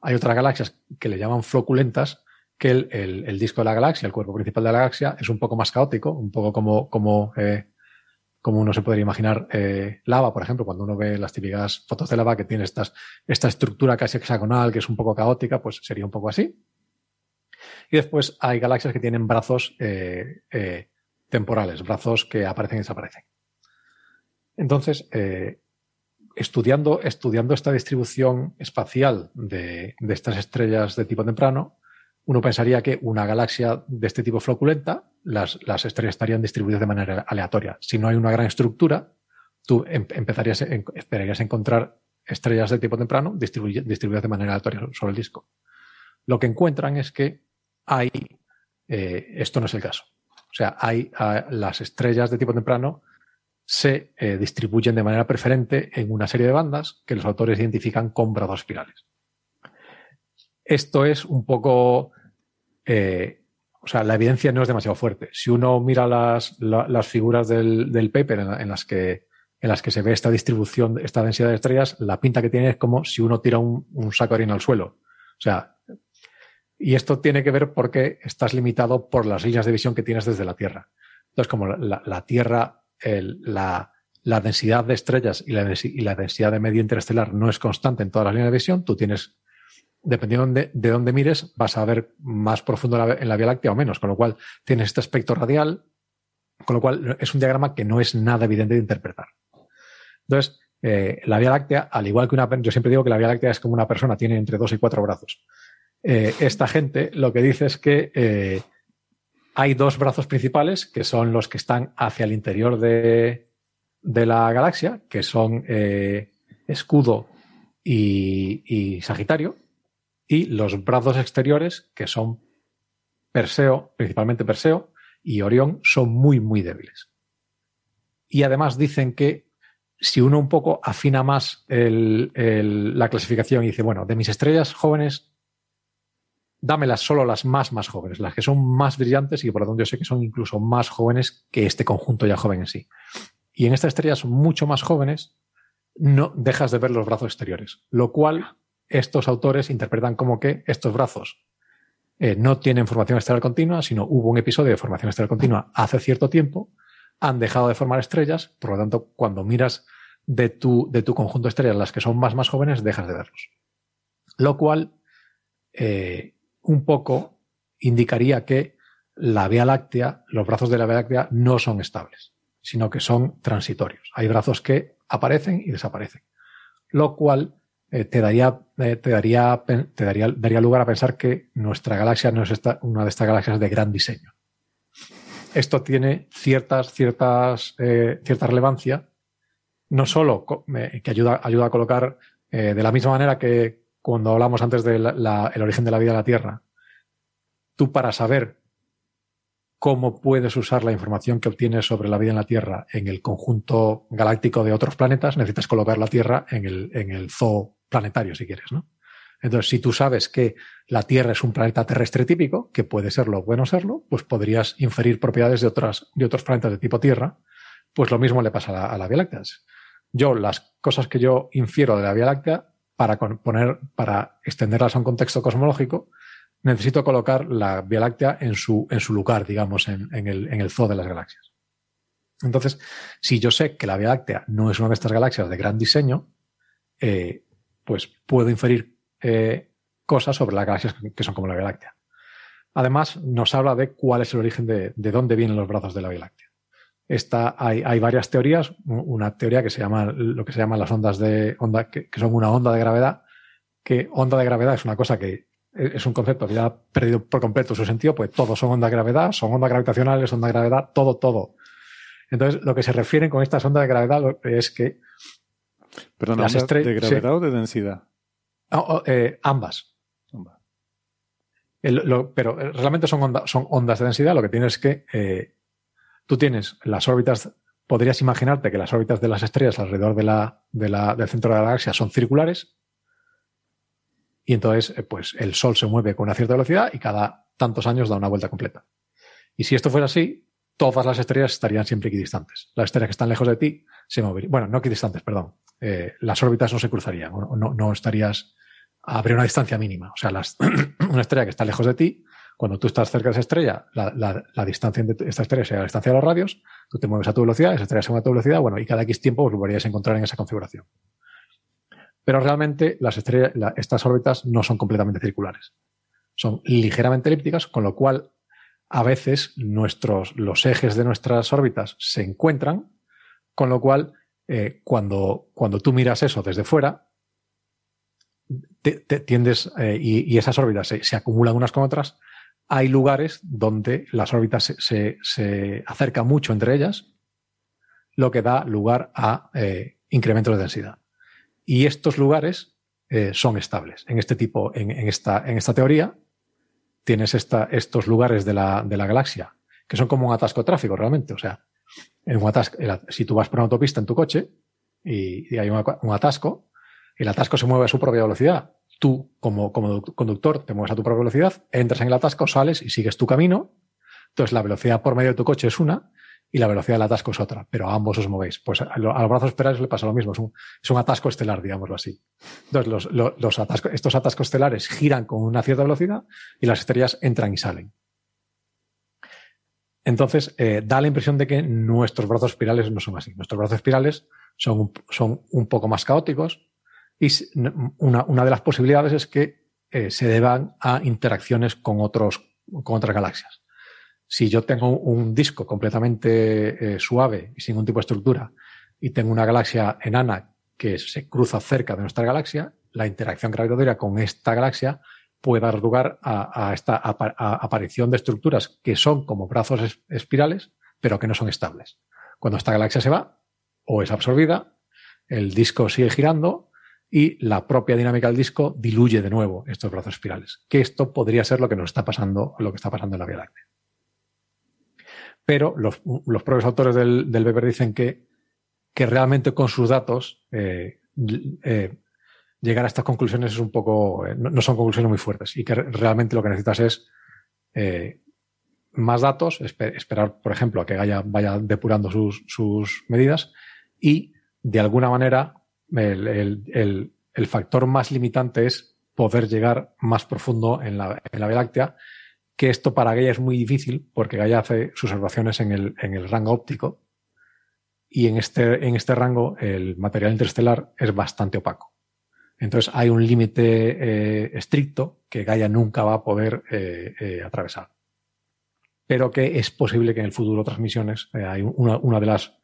Hay otras galaxias que le llaman floculentas, que el, disco de la galaxia, el cuerpo principal de la galaxia, es un poco más caótico, un poco como, como, eh, como uno se podría imaginar eh, lava, por ejemplo, cuando uno ve las típicas fotos de lava que tiene estas, esta estructura casi hexagonal, que es un poco caótica, pues sería un poco así. Y después hay galaxias que tienen brazos eh, temporales, brazos que aparecen y desaparecen. Entonces, estudiando, estudiando esta distribución espacial de, de, estas estrellas de tipo temprano, uno pensaría que una galaxia de este tipo floculenta, las, las estrellas estarían distribuidas de manera aleatoria. Si no hay una gran estructura, tú em, empezarías, esperarías encontrar estrellas de tipo temprano distribuidas de manera aleatoria sobre el disco. Lo que encuentran es que hay, eh, esto no es el caso. O sea, hay las estrellas de tipo temprano se eh, distribuyen de manera preferente en una serie de bandas que los autores identifican con brazos espirales. Esto es un poco, eh, o sea, la evidencia no es demasiado fuerte. Si uno mira las, las figuras del, del paper en, las que, en las que se ve esta distribución, esta densidad de estrellas, la pinta que tiene es como si uno tira un, saco de harina al suelo. O sea, y esto tiene que ver porque estás limitado por las líneas de visión que tienes desde la Tierra. Entonces, como la, la Tierra la, densidad de estrellas y la, densidad de medio interestelar no es constante en todas las líneas de visión, tú tienes, dependiendo de, de dónde mires, vas a ver más profundo en la Vía Láctea o menos, con lo cual tienes este aspecto radial, con lo cual es un diagrama que no es nada evidente de interpretar. Entonces, eh, la Vía Láctea, al igual que una, yo siempre digo que la Vía Láctea es como una persona, tiene entre dos y cuatro brazos. Eh, esta gente lo que dice es que eh, hay dos brazos principales que son los que están hacia el interior de, la galaxia, que son Escudo y, Sagitario, y los brazos exteriores, que son Perseo, principalmente Perseo, y Orión, son muy, muy débiles. Y además dicen que si uno un poco afina más la clasificación y dice, bueno, de mis estrellas jóvenes dámelas solo las más, más jóvenes, las que son más brillantes y por lo tanto yo sé que son incluso más jóvenes que este conjunto ya joven en sí. Y en estas estrellas mucho más jóvenes, no dejas de ver los brazos exteriores, lo cual estos autores interpretan como que estos brazos eh, no tienen formación estelar continua, sino hubo un episodio de formación estelar continua hace cierto tiempo, han dejado de formar estrellas, por lo tanto, cuando miras de tu, de tu conjunto de estrellas las que son más, más jóvenes, dejas de verlos. Lo cual eh, un poco indicaría que la Vía Láctea, los brazos de la Vía Láctea no son estables, sino que son transitorios. Hay brazos que aparecen y desaparecen. Lo cual eh, te, daría, eh, te, daría, te daría, daría lugar a pensar que nuestra galaxia no es una de estas galaxias de gran diseño. Esto tiene ciertas, ciertas, eh, cierta relevancia, no solo que ayuda, ayuda a colocar de la misma manera que cuando hablamos antes del origen de la vida en la Tierra, tú para saber cómo puedes usar la información que obtienes sobre la vida en la Tierra en el conjunto galáctico de otros planetas, necesitas colocar la Tierra en el, en el zoo planetario, si quieres, ¿no? Entonces, si tú sabes que la Tierra es un planeta terrestre típico, que puede serlo o bueno serlo, pues podrías inferir propiedades de, otras, de otros planetas de tipo Tierra. Pues lo mismo le pasa a la, Vía Láctea. Yo, las cosas que yo infiero de la Vía Láctea, para poner, para extenderlas a un contexto cosmológico, necesito colocar la Vía Láctea en su, en su lugar, digamos, en, en, el, en el zoo de las galaxias. Entonces, si yo sé que la Vía Láctea no es una de estas galaxias de gran diseño, eh, pues puedo inferir eh, cosas sobre las galaxias que son como la Vía Láctea. Además, nos habla de cuál es el origen de, de dónde vienen los brazos de la Vía Láctea. Esta, hay, hay, varias teorías. Una teoría que se llama lo que se llaman las ondas de onda, que, son una onda de gravedad, que onda de gravedad es una cosa que es un concepto que ya ha perdido por completo su sentido, pues todos son ondas de gravedad, son ondas gravitacionales, ondas de gravedad, todo, todo. Entonces, lo que se refieren con estas ondas de gravedad es que. Perdón, las. ¿De gravedad sí. o de densidad? Oh, oh, eh, ambas. ambas. El, lo, pero realmente son, onda, son, ondas de densidad. Lo que tienes es que eh, tú tienes las órbitas. Podrías imaginarte que las órbitas de las estrellas alrededor de la, de la, del centro de la galaxia son circulares. Y entonces, eh, pues el Sol se mueve con una cierta velocidad y cada tantos años da una vuelta completa. Y si esto fuera así, todas las estrellas estarían siempre equidistantes. Las estrellas que están lejos de ti se moverían. Bueno, no equidistantes, perdón. Eh, las órbitas no se cruzarían, no, no, estarías. Habría una distancia mínima. O sea, una estrella que está lejos de ti, cuando tú estás cerca de esa estrella, la, distancia entre esta estrella sería la distancia de los radios, tú te mueves a tu velocidad, esa estrella se mueve a tu velocidad, bueno, y cada X tiempo os volveríais a encontrar en esa configuración. Pero realmente las estrellas, la, estas órbitas no son completamente circulares. Son ligeramente elípticas, con lo cual a veces nuestros, los ejes de nuestras órbitas se encuentran, con lo cual eh, cuando, cuando tú miras eso desde fuera, te, tiendes eh, y, y, esas órbitas se, se, acumulan unas con otras, hay lugares donde las órbitas se, se, se acercan mucho entre ellas, lo que da lugar a eh, incrementos de densidad. Y estos lugares eh, son estables. En este tipo, en, en, esta, en esta teoría, tienes esta, estos lugares de la, de la galaxia, que son como un atasco de tráfico realmente. O sea, en un atasco, el, si tú vas por una autopista en tu coche y, hay un, atasco, el atasco se mueve a su propia velocidad. Tú, como, conductor, te mueves a tu propia velocidad, entras en el atasco, sales y sigues tu camino. Entonces, la velocidad por medio de tu coche es una y la velocidad del atasco es otra, pero a ambos os movéis. Pues a, lo, a los brazos espirales le pasa lo mismo, es un, atasco estelar, digámoslo así. Entonces, los, estos atascos estelares giran con una cierta velocidad y las estrellas entran y salen. Entonces, eh, da la impresión de que nuestros brazos espirales no son así. Nuestros brazos espirales son son un poco más caóticos y una, una de las posibilidades es que eh, se deban a interacciones con, otros, con otras galaxias si yo tengo un disco completamente eh, suave y sin ningún tipo de estructura y tengo una galaxia enana que se cruza cerca de nuestra galaxia, la interacción gravitatoria con esta galaxia puede dar lugar a, esta aparición de estructuras que son como brazos es, espirales, pero que no son estables. Cuando esta galaxia se va o es absorbida, el disco sigue girando y la propia dinámica del disco diluye de nuevo estos brazos espirales. Que esto podría ser lo que nos está pasando, lo que está pasando en la Vía Láctea pero los, propios autores del, del Weber dicen que, que realmente con sus datos eh, eh, llegar a estas conclusiones es un poco, eh, no, son conclusiones muy fuertes y que realmente lo que necesitas es eh, más datos, esper, esperar, por ejemplo, a que vaya, vaya depurando sus, sus, medidas y de alguna manera el, el, el, el, factor más limitante es poder llegar más profundo en la, en la Vía Láctea que esto para Gaia es muy difícil porque Gaia hace sus observaciones en el, en el rango óptico y en este, en este rango el material interestelar es bastante opaco. Entonces hay un límite eh, estricto que Gaia nunca va a poder eh, eh, atravesar. Pero que es posible que en el futuro otras misiones, hay una, de las,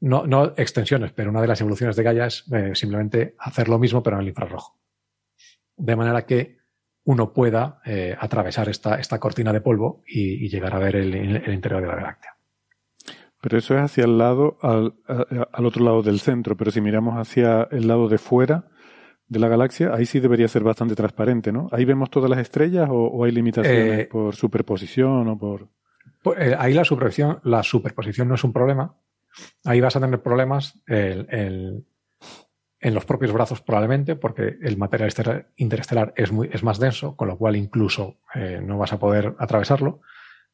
no, no, extensiones, pero una de las evoluciones de Gaia es simplemente hacer lo mismo pero en el infrarrojo. De manera que uno pueda atravesar esta, esta cortina de polvo y, llegar a ver el, el, interior de la galaxia. Pero eso es hacia el lado, al, al, otro lado del centro, pero si miramos hacia el lado de fuera de la galaxia, ahí sí debería ser bastante transparente, ¿no? ¿Ahí vemos todas las estrellas o, o hay limitaciones eh, por superposición o por...? Eh, ahí la superposición, la superposición no es un problema. Ahí vas a tener problemas. El, el, en los propios brazos probablemente, porque el material interestelar es, muy, es más denso, con lo cual incluso eh, no vas a poder atravesarlo.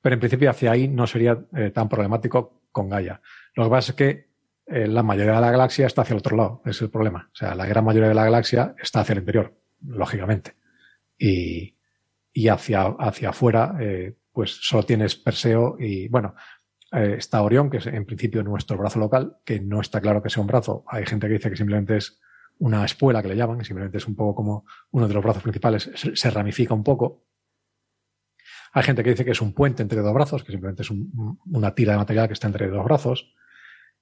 Pero en principio hacia ahí no sería tan problemático con Gaia. Lo que pasa es que eh, la mayoría de la galaxia está hacia el otro lado, es el problema. O sea, la gran mayoría de la galaxia está hacia el interior, lógicamente. Y, y hacia, hacia afuera, pues solo tienes Perseo y, bueno, eh, está Orión, que es en principio nuestro brazo local, que no está claro que sea un brazo. Hay gente que dice que simplemente es una espuela que le llaman, simplemente es un poco como uno de los brazos principales, se, ramifica un poco. Hay gente que dice que es un puente entre dos brazos, que simplemente es una tira de material que está entre dos brazos.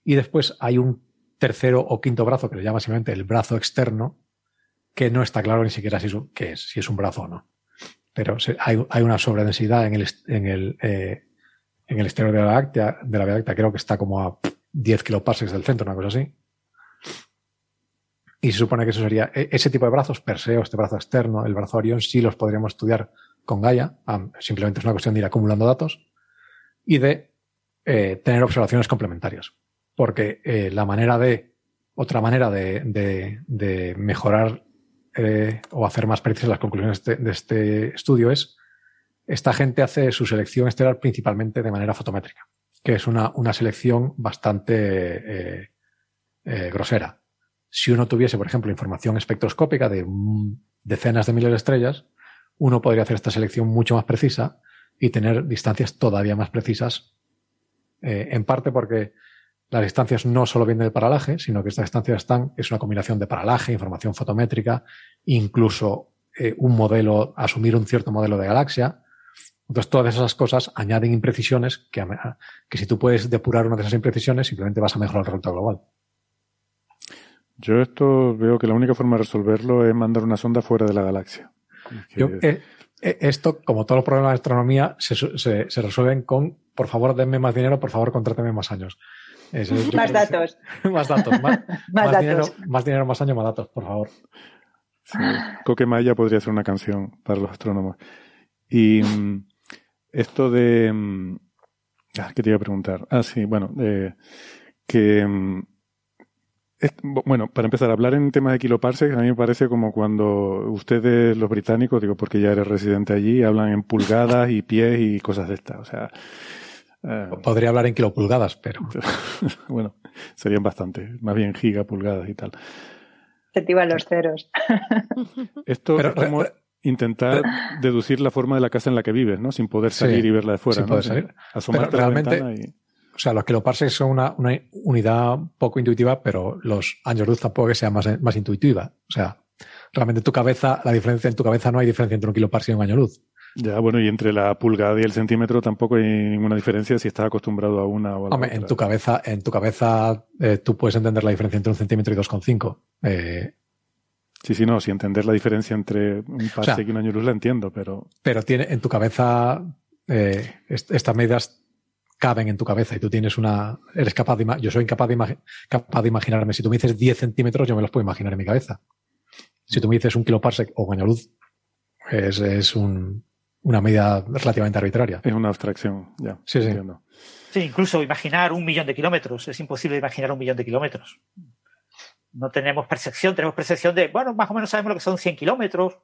Y después hay un tercero o quinto brazo que le llama simplemente el brazo externo, que no está claro ni siquiera si es, qué es, si es un brazo o no. Pero hay, una sobredensidad en el, eh, exterior de la Vía Vía creo que está como a 10 kiloparsecs del centro, una cosa así. Y se supone que eso sería e, ese tipo de brazos, Perseo, este brazo externo, el brazo Orión, sí los podríamos estudiar con Gaia. simplemente es una cuestión de ir acumulando datos y de eh, tener observaciones complementarias. Porque eh, la manera de, otra manera de, de, mejorar eh, o hacer más precisas las conclusiones de este estudio es esta gente hace su selección estelar principalmente de manera fotométrica, que es una, una selección bastante eh, eh, grosera. Si uno tuviese, por ejemplo, información espectroscópica de decenas de miles de estrellas, uno podría hacer esta selección mucho más precisa y tener distancias todavía más precisas, eh, en parte porque las distancias no solo vienen del paralaje, sino que estas distancias están, es una combinación de paralaje, información fotométrica, incluso un modelo, asumir un cierto modelo de galaxia, entonces, todas esas cosas añaden imprecisiones que, que si tú puedes depurar una de esas imprecisiones, simplemente vas a mejorar el resultado global. Yo esto veo que la única forma de resolverlo es mandar una sonda fuera de la galaxia. Eh, eh, esto, como todos los problemas de astronomía, se, se, resuelven con, por favor, denme más dinero, por favor, contráteme más años. más, datos. más datos. Más, Dinero, más dinero, más años, más datos, por favor. Coque Maya podría ser una canción para los astrónomos. Y mm, esto de... Mm, ah, ¿Qué te iba a preguntar? Ah, sí, bueno, que... Mm, bueno, para empezar a hablar en temas de kiloparsecs, a mí me parece como cuando ustedes, los británicos, digo porque ya eres residente allí, hablan en pulgadas y pies y cosas de estas. O sea, eh, Podría hablar en kilopulgadas, pero. bueno, serían bastante, más bien gigapulgadas y tal. Se te iban los ceros. Esto es como, intentar deducir la forma de la casa en la que vives, ¿no? Sin poder salir y verla de fuera. Sin poder salir. Asomarte realmente, y... O sea, los kiloparsecs son una, una, unidad poco intuitiva, pero los años luz tampoco que sea más, más intuitiva. O sea, realmente tu cabeza, la diferencia en tu cabeza no hay diferencia entre un kiloparsec y un año luz. Ya, bueno, y entre la pulgada y el centímetro tampoco hay ninguna diferencia si estás acostumbrado a una o a la Hombre, en tu cabeza, en tu cabeza eh, tú puedes entender la diferencia entre un centímetro y 2,5. Eh, Sí, sí, no, si entender la diferencia entre un pase y un año luz la entiendo, pero. Pero tiene en tu cabeza, eh, estas medidas caben en tu cabeza y tú tienes una. Eres capaz de. Yo soy incapaz de, capaz de imaginarme. Si tú me dices 10 centímetros, yo me los puedo imaginar en mi cabeza. Si tú me dices un kiloparsec o año luz, es, es un, una medida relativamente arbitraria. Es una abstracción, ya. Sí, sí. Sí, incluso imaginar un millón de kilómetros. Es imposible imaginar un millón de kilómetros no tenemos percepción, tenemos percepción de, bueno, más o menos sabemos lo que son 100 kilómetros,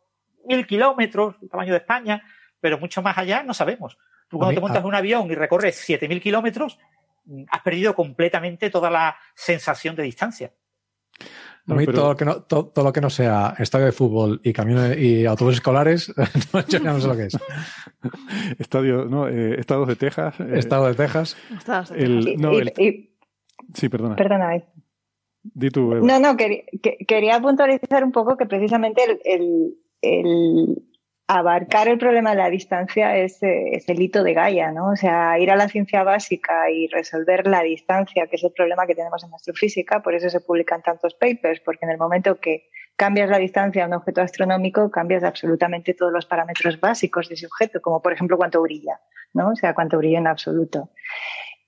1000 kilómetros, el tamaño de España, pero mucho más allá no sabemos. Tú cuando te montas en un avión y recorres 7000 kilómetros, has perdido completamente toda la sensación de distancia. A mí todo, lo que no, todo, lo que no sea estadio de fútbol y camiones y autobuses escolares, yo no sé lo que es. Estadio, no, eh, estados de Texas. Eh, Estado de Texas. El, no, el, sí, perdona. Perdona, no, no, quería puntualizar un poco que precisamente el, abarcar el problema de la distancia es, el hito de Gaia, ¿no? O sea, ir a la ciencia básica y resolver la distancia, que es el problema que tenemos en astrofísica, por eso se publican tantos papers, porque en el momento que cambias la distancia a un objeto astronómico, cambias absolutamente todos los parámetros básicos de ese objeto, como por ejemplo cuánto brilla, ¿no? O sea, cuánto brilla en absoluto.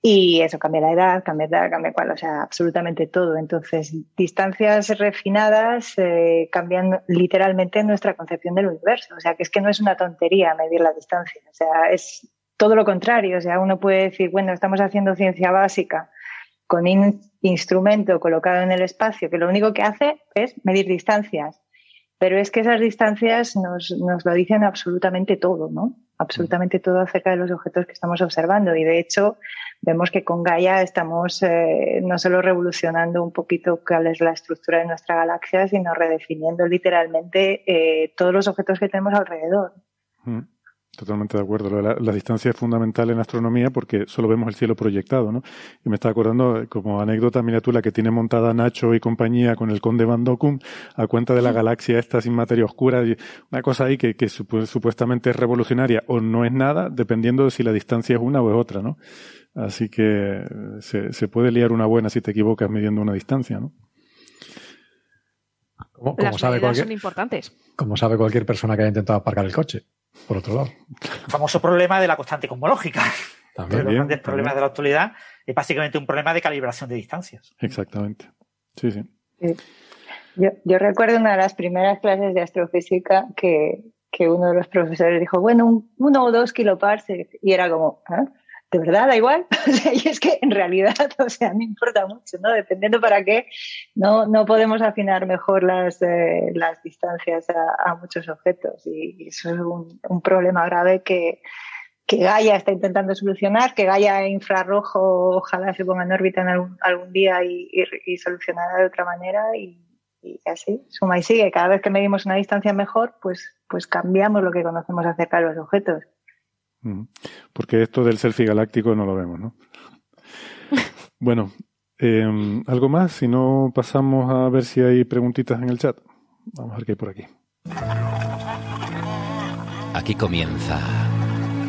Y eso cambia la edad, cambia edad, cambia cuál, o sea, absolutamente todo. Entonces, distancias refinadas eh, cambian literalmente nuestra concepción del universo. O sea, que es que no es una tontería medir la distancia. O sea, es todo lo contrario. O sea, uno puede decir, bueno, estamos haciendo ciencia básica con un instrumento colocado en el espacio que lo único que hace es medir distancias. Pero es que esas distancias nos, nos lo dicen absolutamente todo, ¿no? Absolutamente todo acerca de los objetos que estamos observando. Y de hecho, vemos que con Gaia estamos eh, no solo revolucionando un poquito cuál es la estructura de nuestra galaxia, sino redefiniendo literalmente eh, todos los objetos que tenemos alrededor. Mm. Totalmente de acuerdo. La, la, distancia es fundamental en astronomía porque solo vemos el cielo proyectado, ¿no? Y me está acordando, como anécdota, mira tú la que tiene montada Nacho y compañía con el conde Van Dokum a cuenta de la galaxia esta sin materia oscura. Y una cosa ahí que, que supuestamente es revolucionaria o no es nada, dependiendo de si la distancia es una o es otra, ¿no? Así que se, se puede liar una buena si te equivocas midiendo una distancia, ¿no? Como, como sabe cualquier, son importantes. Como sabe cualquier persona que haya intentado aparcar el coche por otro lado. El famoso problema de la constante cosmológica. También, los grandes problemas de la actualidad es básicamente un problema de calibración de distancias. Exactamente. Sí, sí. Yo, yo, recuerdo una de las primeras clases de astrofísica que, que uno de los profesores dijo, bueno, un, uno o dos kiloparsecs. Y era como, ¿eh? De verdad da igual. y es que en realidad, o sea, no importa mucho, ¿no? Dependiendo para qué, no, no podemos afinar mejor las, eh, las distancias a, a, muchos objetos. Y, eso es un, un problema grave que, que Gaia está intentando solucionar, que Gaia infrarrojo ojalá se ponga en órbita en algún, algún día y, y, y, solucionará de otra manera y, y, así, suma y sigue. Cada vez que medimos una distancia mejor, pues, pues cambiamos lo que conocemos acerca de los objetos. Porque esto del selfie galáctico no lo vemos, ¿no? bueno, eh, ¿algo más? Si no, pasamos a ver si hay preguntitas en el chat. Vamos a ver qué hay por aquí. Aquí comienza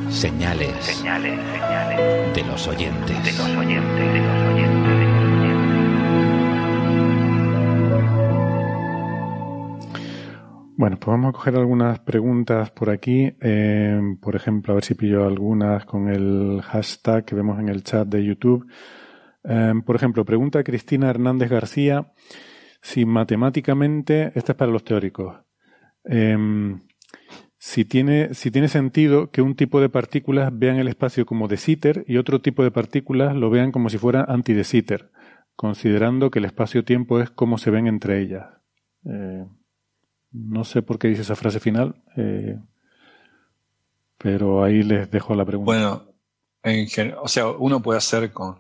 señales, señales, señales de los oyentes. De los oyentes, de los oyentes. Bueno, pues vamos a coger algunas preguntas por aquí. Eh, por ejemplo, a ver si pillo algunas con el hashtag que vemos en el chat de YouTube. Eh, por ejemplo, pregunta Cristina Hernández García si matemáticamente, esta es para los teóricos, eh, si, tiene, si tiene sentido que un tipo de partículas vean el espacio como de Sitter y otro tipo de partículas lo vean como si fuera anti de Sitter, considerando que el espacio-tiempo es como se ven entre ellas. No sé por qué dice esa frase final, eh, pero ahí les dejo la pregunta. Bueno, en o sea, uno puede hacer con,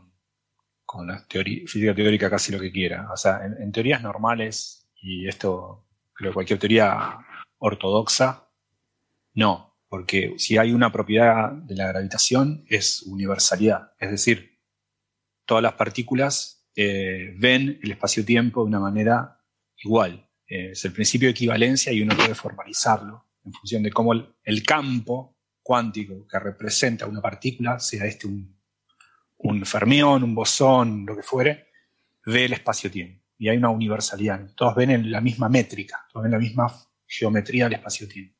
con la física teórica casi lo que quiera. O sea, en, en teorías normales, y esto creo que cualquier teoría ortodoxa, no, porque si hay una propiedad de la gravitación es universalidad, es decir, todas las partículas eh, ven el espacio-tiempo de una manera igual. Eh, es el principio de equivalencia y uno puede formalizarlo en función de cómo el, campo cuántico que representa una partícula, sea este un, un fermión, un bosón, lo que fuere, ve el espacio-tiempo. Y hay una universalidad. Todos ven en la misma métrica, todos ven la misma geometría del espacio-tiempo.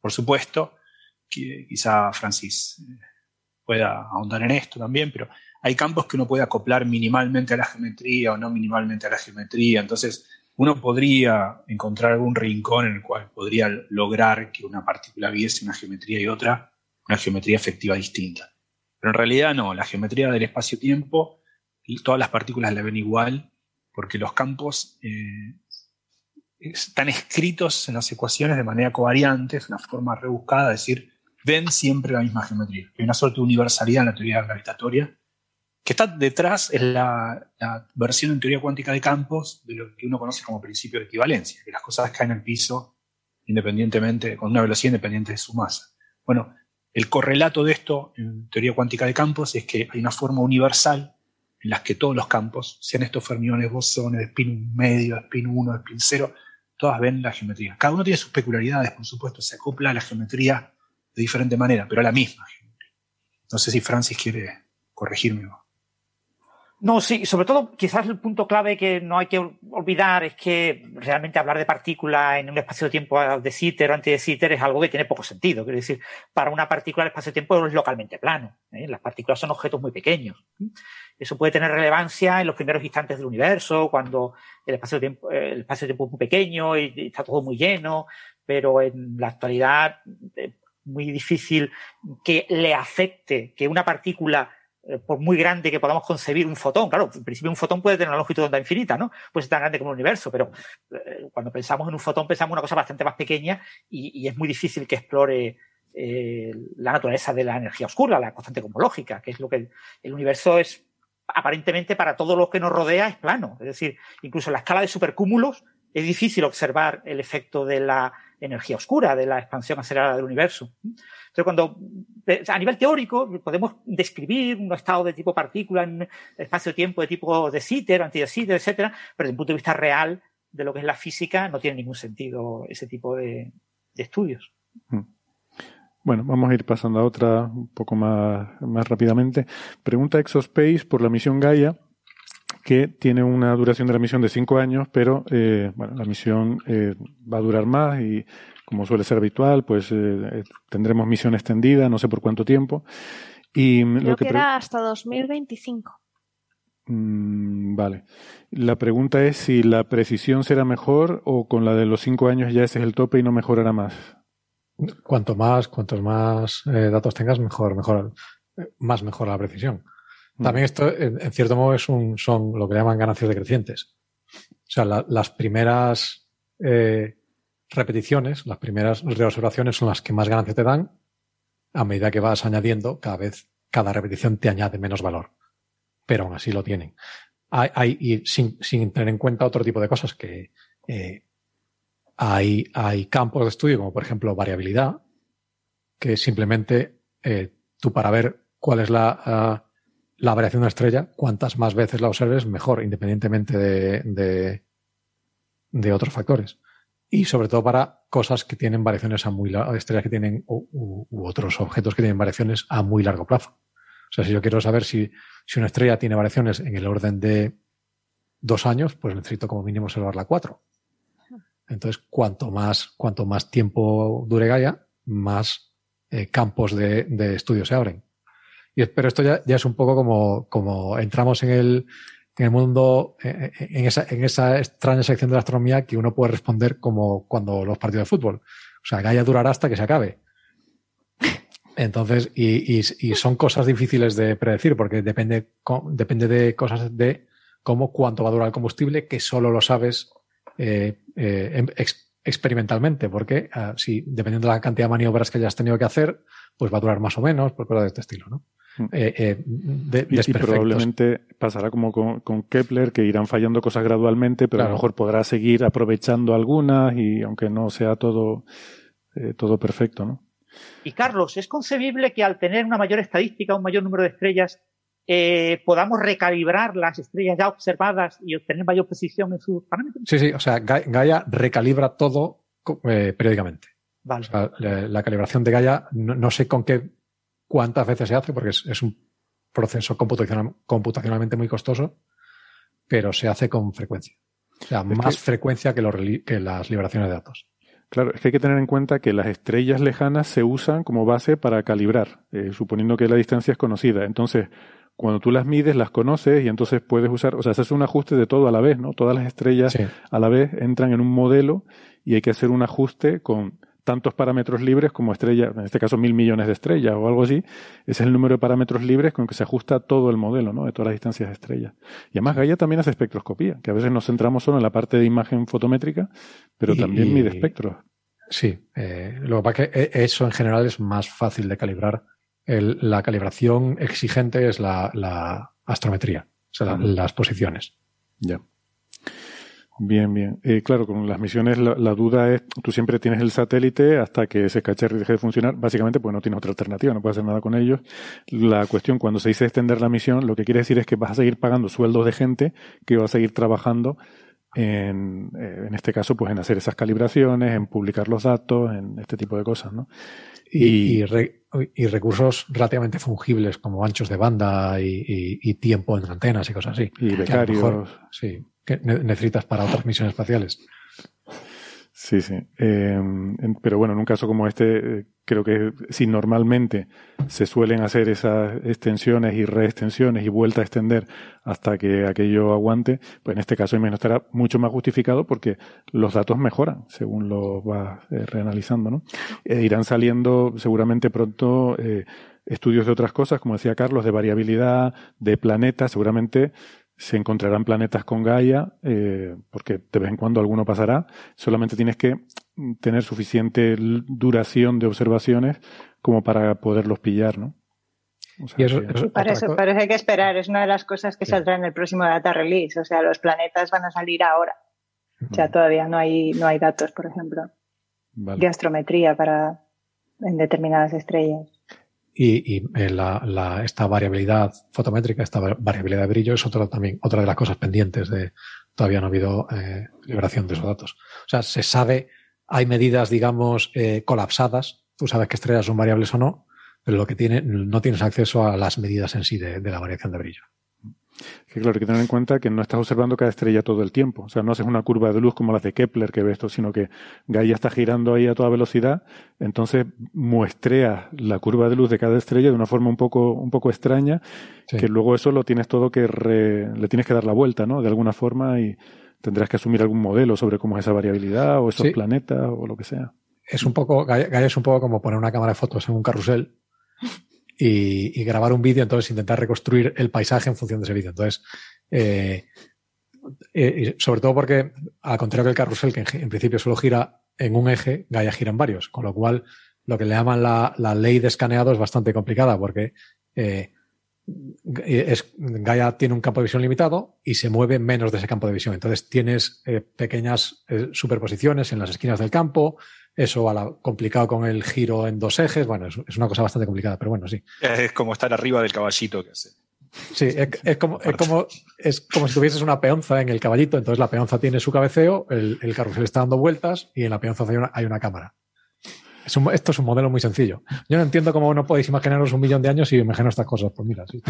Por supuesto, que quizá Francis eh, pueda ahondar en esto también, pero hay campos que uno puede acoplar minimalmente a la geometría o no minimalmente a la geometría. Entonces, uno podría encontrar algún rincón en el cual podría lograr que una partícula viese una geometría y otra una geometría efectiva distinta. Pero en realidad no, la geometría del espacio-tiempo, todas las partículas la ven igual, porque los campos eh, están escritos en las ecuaciones de manera covariante, es una forma rebuscada, es decir, ven siempre la misma geometría. Hay una suerte de universalidad en la teoría gravitatoria que está detrás es la, versión en teoría cuántica de campos de lo que uno conoce como principio de equivalencia, que las cosas caen al piso independientemente, con una velocidad independiente de su masa. Bueno, el correlato de esto en teoría cuántica de campos es que hay una forma universal en la que todos los campos, sean estos fermiones, bosones, spin medio, spin 1, de spin 0, todas ven la geometría. Cada uno tiene sus peculiaridades, por supuesto, se acopla a la geometría de diferente manera, pero a la misma geometría. No sé si Francis quiere corregirme. No, sí, sobre todo quizás el punto clave que no hay que olvidar es que realmente hablar de partículas en un espacio-tiempo de Sitter o anti de es algo que tiene poco sentido. Quiero decir, para una partícula el espacio-tiempo es localmente plano. ¿eh? Las partículas son objetos muy pequeños. Eso puede tener relevancia en los primeros instantes del universo, cuando el espacio-tiempo el espacio -tiempo es muy pequeño y está todo muy lleno, pero en la actualidad es muy difícil que le afecte que una partícula eh, por muy grande que podamos concebir un fotón, claro, en principio un fotón puede tener una longitud de onda infinita, ¿no? Puede ser tan grande como el universo, pero eh, cuando pensamos en un fotón pensamos en una cosa bastante más pequeña y, es muy difícil que explore eh, la naturaleza de la energía oscura, la constante cosmológica, que es lo que el, universo es aparentemente para todo lo que nos rodea es plano. Es decir, incluso en la escala de supercúmulos es difícil observar el efecto de la energía oscura, de la expansión acelerada del universo. Entonces, cuando a nivel teórico podemos describir un estado de tipo partícula en espacio-tiempo de tipo de Sitter, anti de etcétera, pero desde un punto de vista real de lo que es la física no tiene ningún sentido ese tipo de, estudios. Mm. Bueno, vamos a ir pasando a otra un poco más, más rápidamente. Pregunta Exospace por la misión Gaia, que tiene una duración de la misión de cinco años, pero eh, bueno, la misión eh, va a durar más y como suele ser habitual, pues eh, tendremos misión extendida, no sé por cuánto tiempo. Y Creo lo que, era hasta 2025. Mm, vale. La pregunta es si la precisión será mejor o con la de los cinco años ya ese es el tope y no mejorará más. Cuanto más, cuantos más eh, datos tengas, mejor, mejor, más mejor la precisión. También esto, en, cierto modo, es un, son lo que llaman ganancias decrecientes. O sea, las primeras eh, repeticiones, las primeras reobservaciones son las que más ganancia te dan. A medida que vas añadiendo, cada vez, cada repetición te añade menos valor. Pero aún así lo tienen. Hay, y sin, sin, tener en cuenta otro tipo de cosas que eh, hay, hay campos de estudio, como por ejemplo variabilidad, que simplemente eh, tú para ver cuál es la, ah, la variación de una estrella, cuantas más veces la observes, mejor, independientemente de, otros factores y sobre todo para cosas que tienen variaciones a muy largo, estrellas que tienen u, otros objetos que tienen variaciones a muy largo plazo. O sea, si yo quiero saber si, si una estrella tiene variaciones en el orden de dos años, pues necesito como mínimo observarla cuatro. Entonces, cuanto más, cuanto más tiempo dure Gaia, más eh, campos de estudio se abren. Y, pero esto ya, es un poco como, como entramos en el, en el mundo, eh, eh, en esa, en esa extraña sección de la astronomía que uno puede responder como cuando los partidos de fútbol. O sea, Gaia durará hasta que se acabe. Entonces, y, y, son cosas difíciles de predecir porque depende, depende de cosas de cómo cuánto va a durar el combustible, que solo lo sabes eh, em, experimentalmente, porque ah, si dependiendo de la cantidad de maniobras que hayas tenido que hacer, pues va a durar más o menos, por cosas de este estilo, ¿no? Mm. Eh, eh, y, probablemente pasará como con, Kepler, que irán fallando cosas gradualmente, pero a lo mejor podrá seguir aprovechando algunas y aunque no sea todo, eh, todo perfecto, ¿no? Y Carlos, ¿es concebible que al tener una mayor estadística, un mayor número de estrellas, podamos recalibrar las estrellas ya observadas y obtener mayor precisión en sus parámetros? Sí, sí, o sea, Gaia recalibra todo periódicamente. Vale. la, calibración de Gaia, no, sé con qué cuántas veces se hace, porque es, un proceso computacionalmente muy costoso, pero se hace con frecuencia. O sea, más frecuencia que, las liberaciones de datos. Claro, es que hay que tener en cuenta que las estrellas lejanas se usan como base para calibrar, eh, suponiendo que la distancia es conocida. Entonces, cuando tú las mides, las conoces y entonces puedes usar, o sea, se hace un ajuste de todo a la vez, ¿no? Todas las estrellas a la vez entran en un modelo y hay que hacer un ajuste con tantos parámetros libres como estrellas, en este caso mil millones de estrellas o algo así, ese es el número de parámetros libres con que se ajusta todo el modelo, ¿no? De todas las distancias de estrellas. Y además Gaia también hace espectroscopía, que a veces nos centramos solo en la parte de imagen fotométrica, pero también mide espectros. Sí, eh, lo que pasa es que e, eso en general es más fácil de calibrar. La calibración exigente es la, astrometría, o sea, las posiciones. Ya. Bien, bien. Eh, claro, con las misiones la, duda es, tú siempre tienes el satélite hasta que ese cacharro deje de funcionar, básicamente pues no tienes otra alternativa, no puedes hacer nada con ellos. La cuestión cuando se dice extender la misión, lo que quiere decir es que vas a seguir pagando sueldos de gente que va a seguir trabajando en, eh, en este caso, pues en hacer esas calibraciones, en publicar los datos, en este tipo de cosas, ¿no? Y, y, recursos relativamente fungibles como anchos de banda y, tiempo en antenas y cosas así. Y becarios. sí, que necesitas para otras misiones espaciales. Sí, sí. Eh, pero bueno, en un caso como este, eh, creo que si normalmente se suelen hacer esas extensiones y reextensiones y vuelta a extender hasta que aquello aguante, pues en este caso estará mucho más justificado porque los datos mejoran según lo vas eh, reanalizando, ¿no? irán saliendo seguramente pronto estudios de otras cosas, como decía Carlos, de variabilidad, de planetas, seguramente se encontrarán planetas con Gaia, eh, porque de vez en cuando alguno pasará. Solamente tienes que tener suficiente duración de observaciones como para poderlos pillar, ¿no? para, eso, hay que esperar. Es una de las cosas que saldrá en el próximo data release. O sea, los planetas van a salir ahora. O sea, todavía no hay, no hay datos, por ejemplo, de astrometría para en determinadas estrellas y, eh, la, esta variabilidad fotométrica, esta variabilidad de brillo es otra, también, otra de las cosas pendientes de todavía no ha habido eh, liberación de esos datos. O sea, se sabe, hay medidas, digamos, eh, colapsadas, tú sabes qué estrellas son variables o no, pero lo que tiene, no tienes acceso a las medidas en sí de la variación de brillo. Que claro, hay que tener en cuenta que no estás observando cada estrella todo el tiempo. O sea, no haces una curva de luz como las de Kepler que ves esto, sino que Gaia está girando ahí a toda velocidad, entonces muestreas la curva de luz de cada estrella de una forma un poco, un poco extraña, que luego eso lo tienes todo que le tienes que dar la vuelta, ¿no? De alguna forma y tendrás que asumir algún modelo sobre cómo es esa variabilidad o esos planetas o lo que sea. Es un poco, Gaia es un poco como poner una cámara de fotos en un carrusel y, grabar un vídeo, entonces intentar reconstruir el paisaje en función de ese vídeo. Entonces, eh, eh, sobre todo porque, al contrario que el carrusel, que en, principio solo gira en un eje, Gaia gira en varios, con lo cual lo que le llaman la, ley de escaneado es bastante complicada porque eh, Gaia tiene un campo de visión limitado y se mueve menos de ese campo de visión. Entonces tienes pequeñas superposiciones en las esquinas del campo, eso a la, complicado con el giro en dos ejes. Bueno, es, una cosa bastante complicada, pero bueno, sí. Es como estar arriba del caballito que hace. Sí, es, como, es, como, es como si tuvieses una peonza en el caballito. Entonces la peonza tiene su cabeceo, el, el carrusel está dando vueltas y en la peonza hay una, hay una cámara. esto es un modelo muy sencillo. Yo no entiendo cómo no podéis imaginaros un millón de años y imagino estas cosas. Pues mira, sí.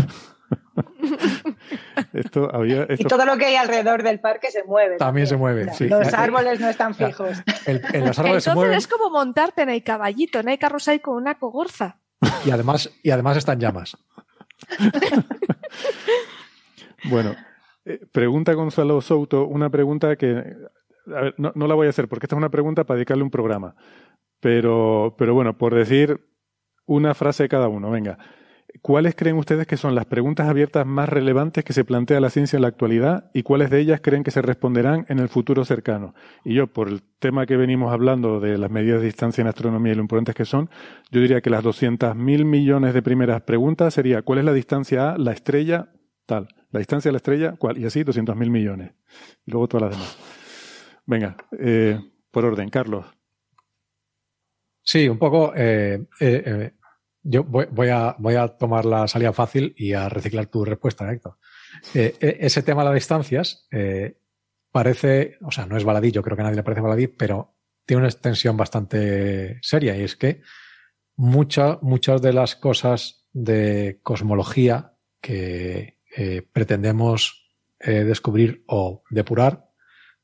Y todo lo que hay alrededor del parque se mueve. También, se mueve. Los árboles no están fijos. Entonces es como montarte en el caballito, en el carrusel con una cogorza. Y además, y además están llamas. bueno, eh, pregunta Gonzalo Souto, una pregunta que no, no, la voy a hacer porque esta es una pregunta para dedicarle un programa. Pero, pero bueno, por decir una frase de cada uno, venga. ¿Cuáles creen ustedes que son las preguntas abiertas más relevantes que se plantea la ciencia en la actualidad y cuáles de ellas creen que se responderán en el futuro cercano? Y yo, por el tema que venimos hablando de las medidas de distancia en astronomía y lo importantes que son, yo diría que las 200.000 millones de primeras preguntas sería ¿cuál es la distancia a la estrella? Tal. La distancia a la estrella, ¿cuál? Y así 200.000 millones. Y luego todas las demás. Venga, eh, por orden, Carlos. Sí, un poco. Eh, eh, yo voy, a, voy a tomar la salida fácil y a reciclar tu respuesta, Héctor. Eh, eh, ese tema de las distancias eh, parece, o sea, no es baladí, yo creo que a nadie le parece baladí, pero tiene una extensión bastante seria y es que muchas muchas de las cosas de cosmología que pretendemos descubrir o depurar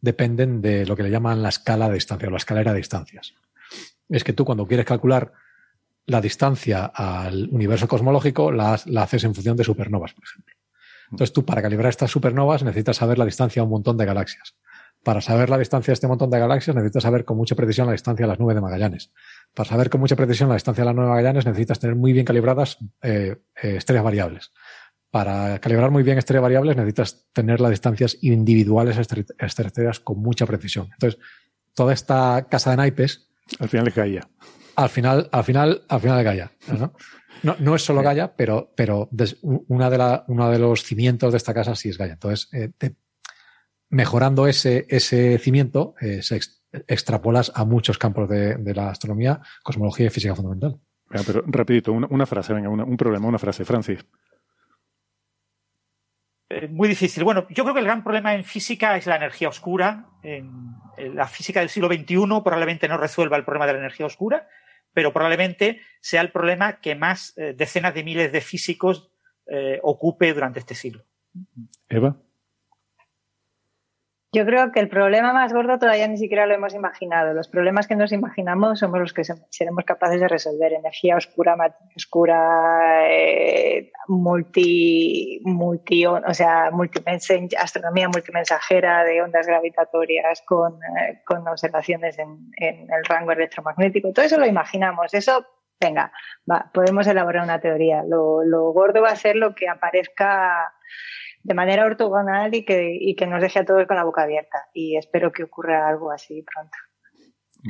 dependen de lo que le llaman la escala de distancia o la escalera de distancias. Es que tú cuando quieres calcular la distancia al universo cosmológico la, haces en función de supernovas, por ejemplo. Entonces tú para calibrar estas supernovas necesitas saber la distancia a un montón de galaxias. Para saber la distancia de este montón de galaxias necesitas saber con mucha precisión la distancia a las nubes de Magallanes. Para saber con mucha precisión la distancia a las nubes de Magallanes necesitas tener muy bien calibradas eh, eh, estrellas variables. Para calibrar muy bien estrellas variables necesitas tener las distancias individuales a estas estrellas con mucha precisión. Entonces, toda esta casa de naipes... Al final es Gaia al final, al final, al final de Gaia. ¿no? No, no es solo Gaia, pero, pero una de la, uno de los cimientos de esta casa sí es Gaia. Entonces, eh, mejorando ese, ese cimiento, eh, se extrapolas a muchos campos de, la astronomía, cosmología y física fundamental. pero rapidito, una, frase, venga, un problema, una frase, Francis. Eh, muy difícil. Bueno, yo creo que el gran problema en física es la energía oscura. En, la física del siglo XXI probablemente no resuelva el problema de la energía oscura, pero probablemente sea el problema que más eh, decenas de miles de físicos eh, ocupe durante este siglo. Eva. Yo creo que el problema más gordo todavía ni siquiera lo hemos imaginado. Los problemas que nos imaginamos somos los que seremos capaces de resolver. Energía oscura, oscura, eh, multi, multi, o sea, astronomía multimensajera de ondas gravitatorias con, eh, con observaciones en, en, el rango electromagnético. Todo eso lo imaginamos. Eso, venga, va, podemos elaborar una teoría. Lo, lo gordo va a ser lo que aparezca de manera ortogonal y que, y que nos deje a todos con la boca abierta. Y espero que ocurra algo así pronto.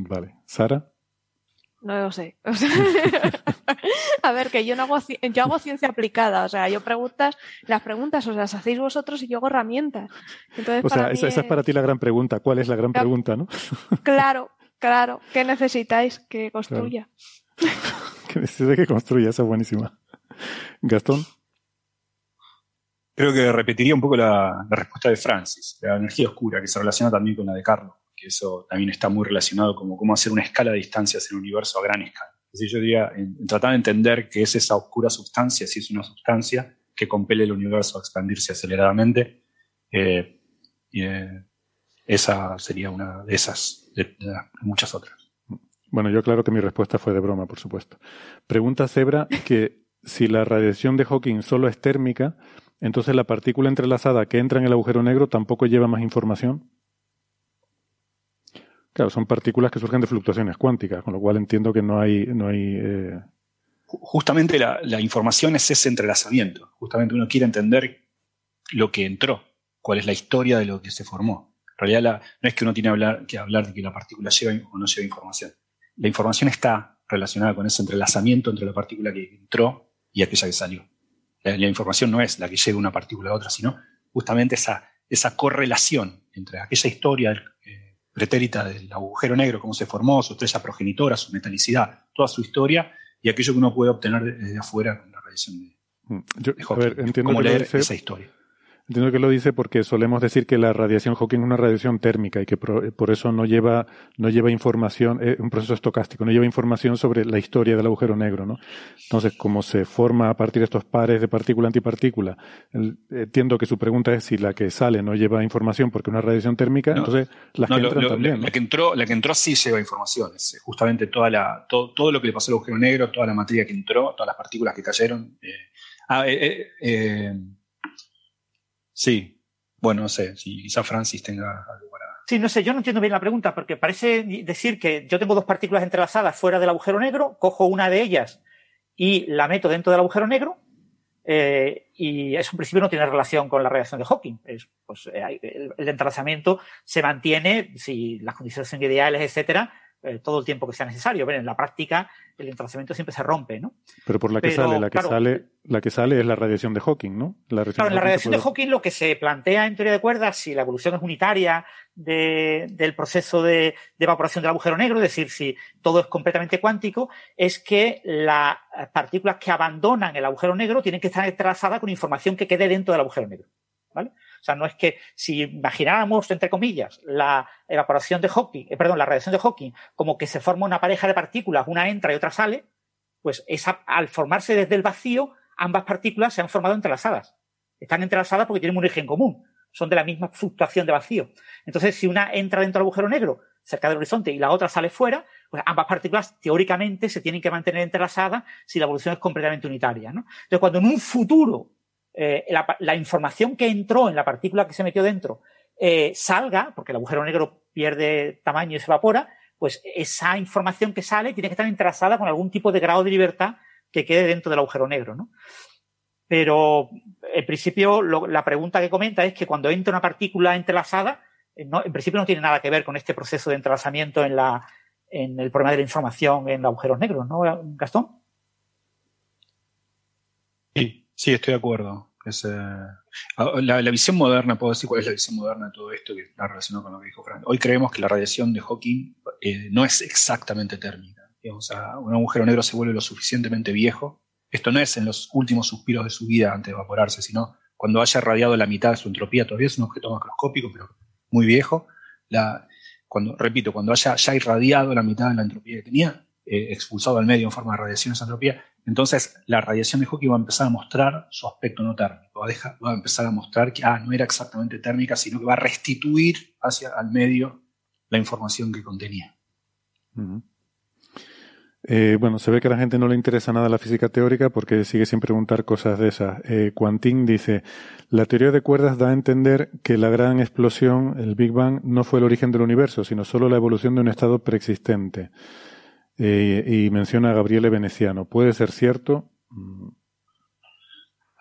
Vale. ¿Sara? No lo sé. a ver, que yo no hago, yo hago ciencia aplicada. O sea, yo preguntas, las preguntas os las hacéis vosotros y yo hago herramientas. Entonces, o sea, esa, es para ti la gran pregunta. ¿Cuál es la gran pregunta, no? claro, claro. ¿Qué necesitáis que construya? que necesitáis que construya, esa es buenísima. Gastón. Creo que repetiría un poco la, respuesta de Francis, la energía oscura, que se relaciona también con la de Carlos, que eso también está muy relacionado como cómo hacer una escala de distancias en el universo a gran escala. Es decir, yo diría, en, tratar de entender qué es esa oscura sustancia, si es una sustancia que compele el universo a expandirse aceleradamente, eh, eh, esa sería una de esas, de, muchas otras. Bueno, yo claro que mi respuesta fue de broma, por supuesto. Pregunta Zebra que si la radiación de Hawking solo es térmica, entonces la partícula entrelazada que entra en el agujero negro tampoco lleva más información. Claro, son partículas que surgen de fluctuaciones cuánticas, con lo cual entiendo que no hay... No hay eh, Justamente la, información es ese entrelazamiento. Justamente uno quiere entender lo que entró, cuál es la historia de lo que se formó. En realidad no es que uno tiene que hablar de que la partícula lleva o no lleva información. La información está relacionada con ese entrelazamiento entre la partícula que entró y aquella que salió la, información no es la que llega una partícula a otra, sino justamente esa, esa correlación entre aquella historia eh, pretérita del agujero negro, cómo se formó, su estrella progenitora, su metalicidad, toda su historia, y aquello que uno puede obtener desde afuera con la radiación de, mm, entiendo cómo leer esa historia. Entiendo que lo dice porque solemos decir que la radiación Hawking es una radiación térmica y que por, eso no lleva, no lleva información, es un proceso estocástico, no lleva información sobre la historia del agujero negro, ¿no? Entonces, como se forma a partir de estos pares de partícula-antipartícula, entiendo que su pregunta es si la que sale no lleva información porque es una radiación térmica, entonces las que entran también. La, que entró, la que entró sí lleva información, es justamente toda la, todo, todo, lo que le pasó al agujero negro, toda la materia que entró, todas las partículas que cayeron. Eh, ah, eh, eh, Sí, bueno, no sé, si quizá Francis tenga algo para... Sí, no sé, yo no entiendo bien la pregunta, porque parece decir que yo tengo dos partículas entrelazadas fuera del agujero negro, cojo una de ellas y la meto dentro del agujero negro, eh, y eso en principio no tiene relación con la radiación de Hawking. pues, eh, el, el, entrelazamiento se mantiene si las condiciones son ideales, etcétera, eh, todo el tiempo que sea necesario. Pero en la práctica el entrelazamiento siempre se rompe, ¿no? Pero por la que sale, la que sale, la que sale es la radiación de Hawking, ¿no? La claro, en la radiación de Hawking lo que se plantea en teoría de cuerdas, si la evolución es unitaria del proceso de, evaporación del agujero negro, es decir, si todo es completamente cuántico, es que las partículas que abandonan el agujero negro tienen que estar entrelazadas con información que quede dentro del agujero negro. ¿Vale? O sea, no es que si imagináramos, entre comillas, la evaporación de Hawking, eh, perdón, la radiación de Hawking, como que se forma una pareja de partículas, una entra y otra sale, pues esa, al formarse desde el vacío, ambas partículas se han formado entrelazadas. Están entrelazadas porque tienen un origen común. Son de la misma fluctuación de vacío. Entonces, si una entra dentro del agujero negro, cerca del horizonte, y la otra sale fuera, pues ambas partículas teóricamente se tienen que mantener entrelazadas si la evolución es completamente unitaria. ¿no? Entonces, cuando en un futuro eh, la, información que entró en la partícula que se metió dentro eh, salga, porque el agujero negro pierde tamaño y se evapora, pues esa información que sale tiene que estar entrelazada con algún tipo de grado de libertad que quede dentro del agujero negro, ¿no? Pero, en principio, la pregunta que comenta es que cuando entra una partícula entrelazada, eh, en principio no tiene nada que ver con este proceso de entrelazamiento en, la, en el problema de la información en agujeros negros, ¿no, Gastón? Sí, Sí, estoy de acuerdo. Ah, la, visión moderna, puedo decir cuál es la visión moderna de todo esto que está relacionado con lo que dijo Frank. Hoy creemos que la radiación de Hawking eh, no es exactamente térmica. un agujero negro se vuelve lo suficientemente viejo. Esto no es en los últimos suspiros de su vida antes de evaporarse, sino cuando haya radiado la mitad de su entropía. Todavía es un objeto macroscópico, pero muy viejo. cuando, repito, cuando haya ya irradiado la mitad de la entropía que tenía, eh, expulsado al medio en forma de radiación entropía, entonces la radiación de Hawking va a empezar a mostrar su aspecto no térmico. va a, dejar, va a empezar a mostrar que ah, no era exactamente térmica, sino que va a restituir hacia al medio la información que contenía. Eh, bueno, se ve que a la gente no le interesa nada la física teórica porque sigue sin preguntar cosas de esas. Eh, Quantin dice, la teoría de cuerdas da a entender que la gran explosión, el Big Bang, no fue el origen del universo, sino solo la evolución de un estado preexistente. Eh, y menciona a Gabriele Veneciano. ¿Puede ser cierto? Mm.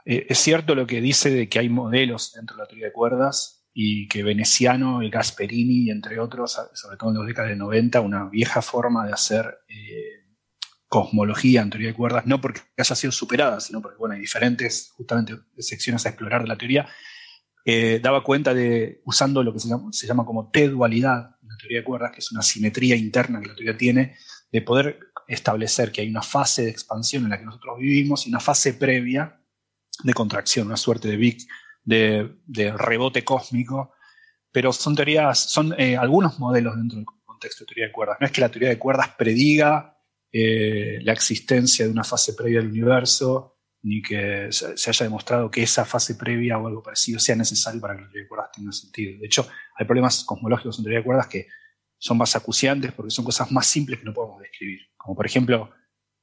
Eh, es cierto lo que dice de que hay modelos dentro de la teoría de cuerdas y que Veneciano y Gasperini, entre otros, sobre todo en los décadas de 90, una vieja forma de hacer eh, cosmología en teoría de cuerdas, no porque haya sido superada, sino porque bueno, hay diferentes justamente secciones a explorar de la teoría, daba cuenta de, usando lo que se llama, se llama como T-dualidad en la teoría de cuerdas, que es una simetría interna que la teoría tiene, de poder establecer que hay una fase de expansión en la que nosotros vivimos y una fase previa de contracción, una suerte de big, de, rebote cósmico, pero son teorías, son eh, algunos modelos dentro del contexto de teoría de cuerdas. No es que la teoría de cuerdas prediga eh, la existencia de una fase previa del universo, ni que se haya demostrado que esa fase previa o algo parecido sea necesario para que la teoría de cuerdas tenga sentido. De hecho, hay problemas cosmológicos en teoría de cuerdas que son más acuciantes porque son cosas más simples que no podemos describir. Como por ejemplo,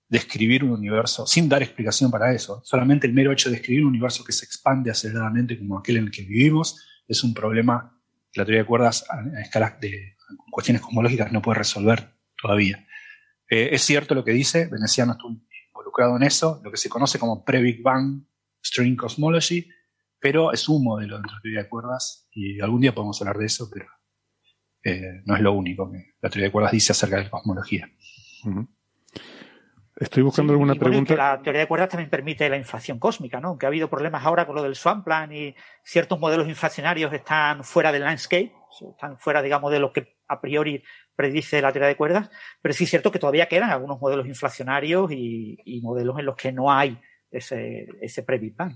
describir un universo sin dar explicación para eso. Solamente el mero hecho de describir un universo que se expande aceleradamente como aquel en el que vivimos es un problema que la teoría de cuerdas a, escalas de cuestiones cosmológicas no puede resolver todavía. Eh, es cierto lo que dice, Veneciano estuvo involucrado en eso, lo que se conoce como pre-Big Bang String Cosmology, pero es un modelo de la teoría de cuerdas y algún día podemos hablar de eso, pero eh, no es lo único que la teoría de cuerdas dice acerca de la cosmología. Estoy buscando alguna pregunta. la teoría de cuerdas también permite la inflación cósmica, ¿no? Aunque ha habido problemas ahora con lo del Swampland y ciertos modelos inflacionarios están fuera del landscape, están fuera, digamos, de lo que a priori predice la teoría de cuerdas, pero sí es cierto que todavía quedan algunos modelos inflacionarios y, modelos en los que no hay ese, ese pre-Big Bang.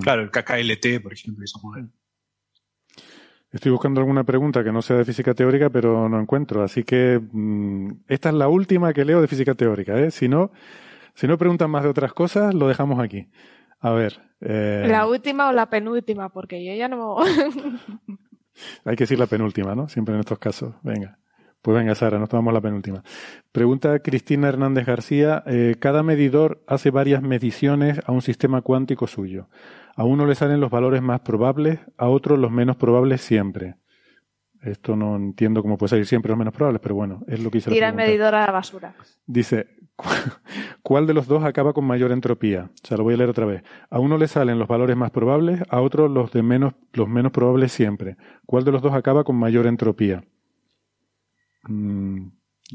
Claro, el KKLT, por ejemplo, esos modelos. Estoy buscando alguna pregunta que no sea de física teórica, pero no encuentro. Así que mm, esta es la última que leo de física teórica. ¿eh? Si, no, si no preguntan más de otras cosas, lo dejamos aquí. A ver. Eh, la última o la penúltima, porque yo ya no. Hay que decir la penúltima, ¿no? Siempre en estos casos. Venga. Pues venga, Sara, nos tomamos la penúltima. Pregunta Cristina Hernández García. Eh, cada medidor hace varias mediciones a un sistema cuántico suyo. A uno le salen los valores más probables, a otro los menos probables siempre. Esto no entiendo cómo puede salir siempre los menos probables, pero bueno, es lo que dice Tira el medidor a la basura. Dice, ¿cuál de los dos acaba con mayor entropía? O sea, lo voy a leer otra vez. A uno le salen los valores más probables, a otro los de menos, los menos probables siempre. ¿Cuál de los dos acaba con mayor entropía? Mm,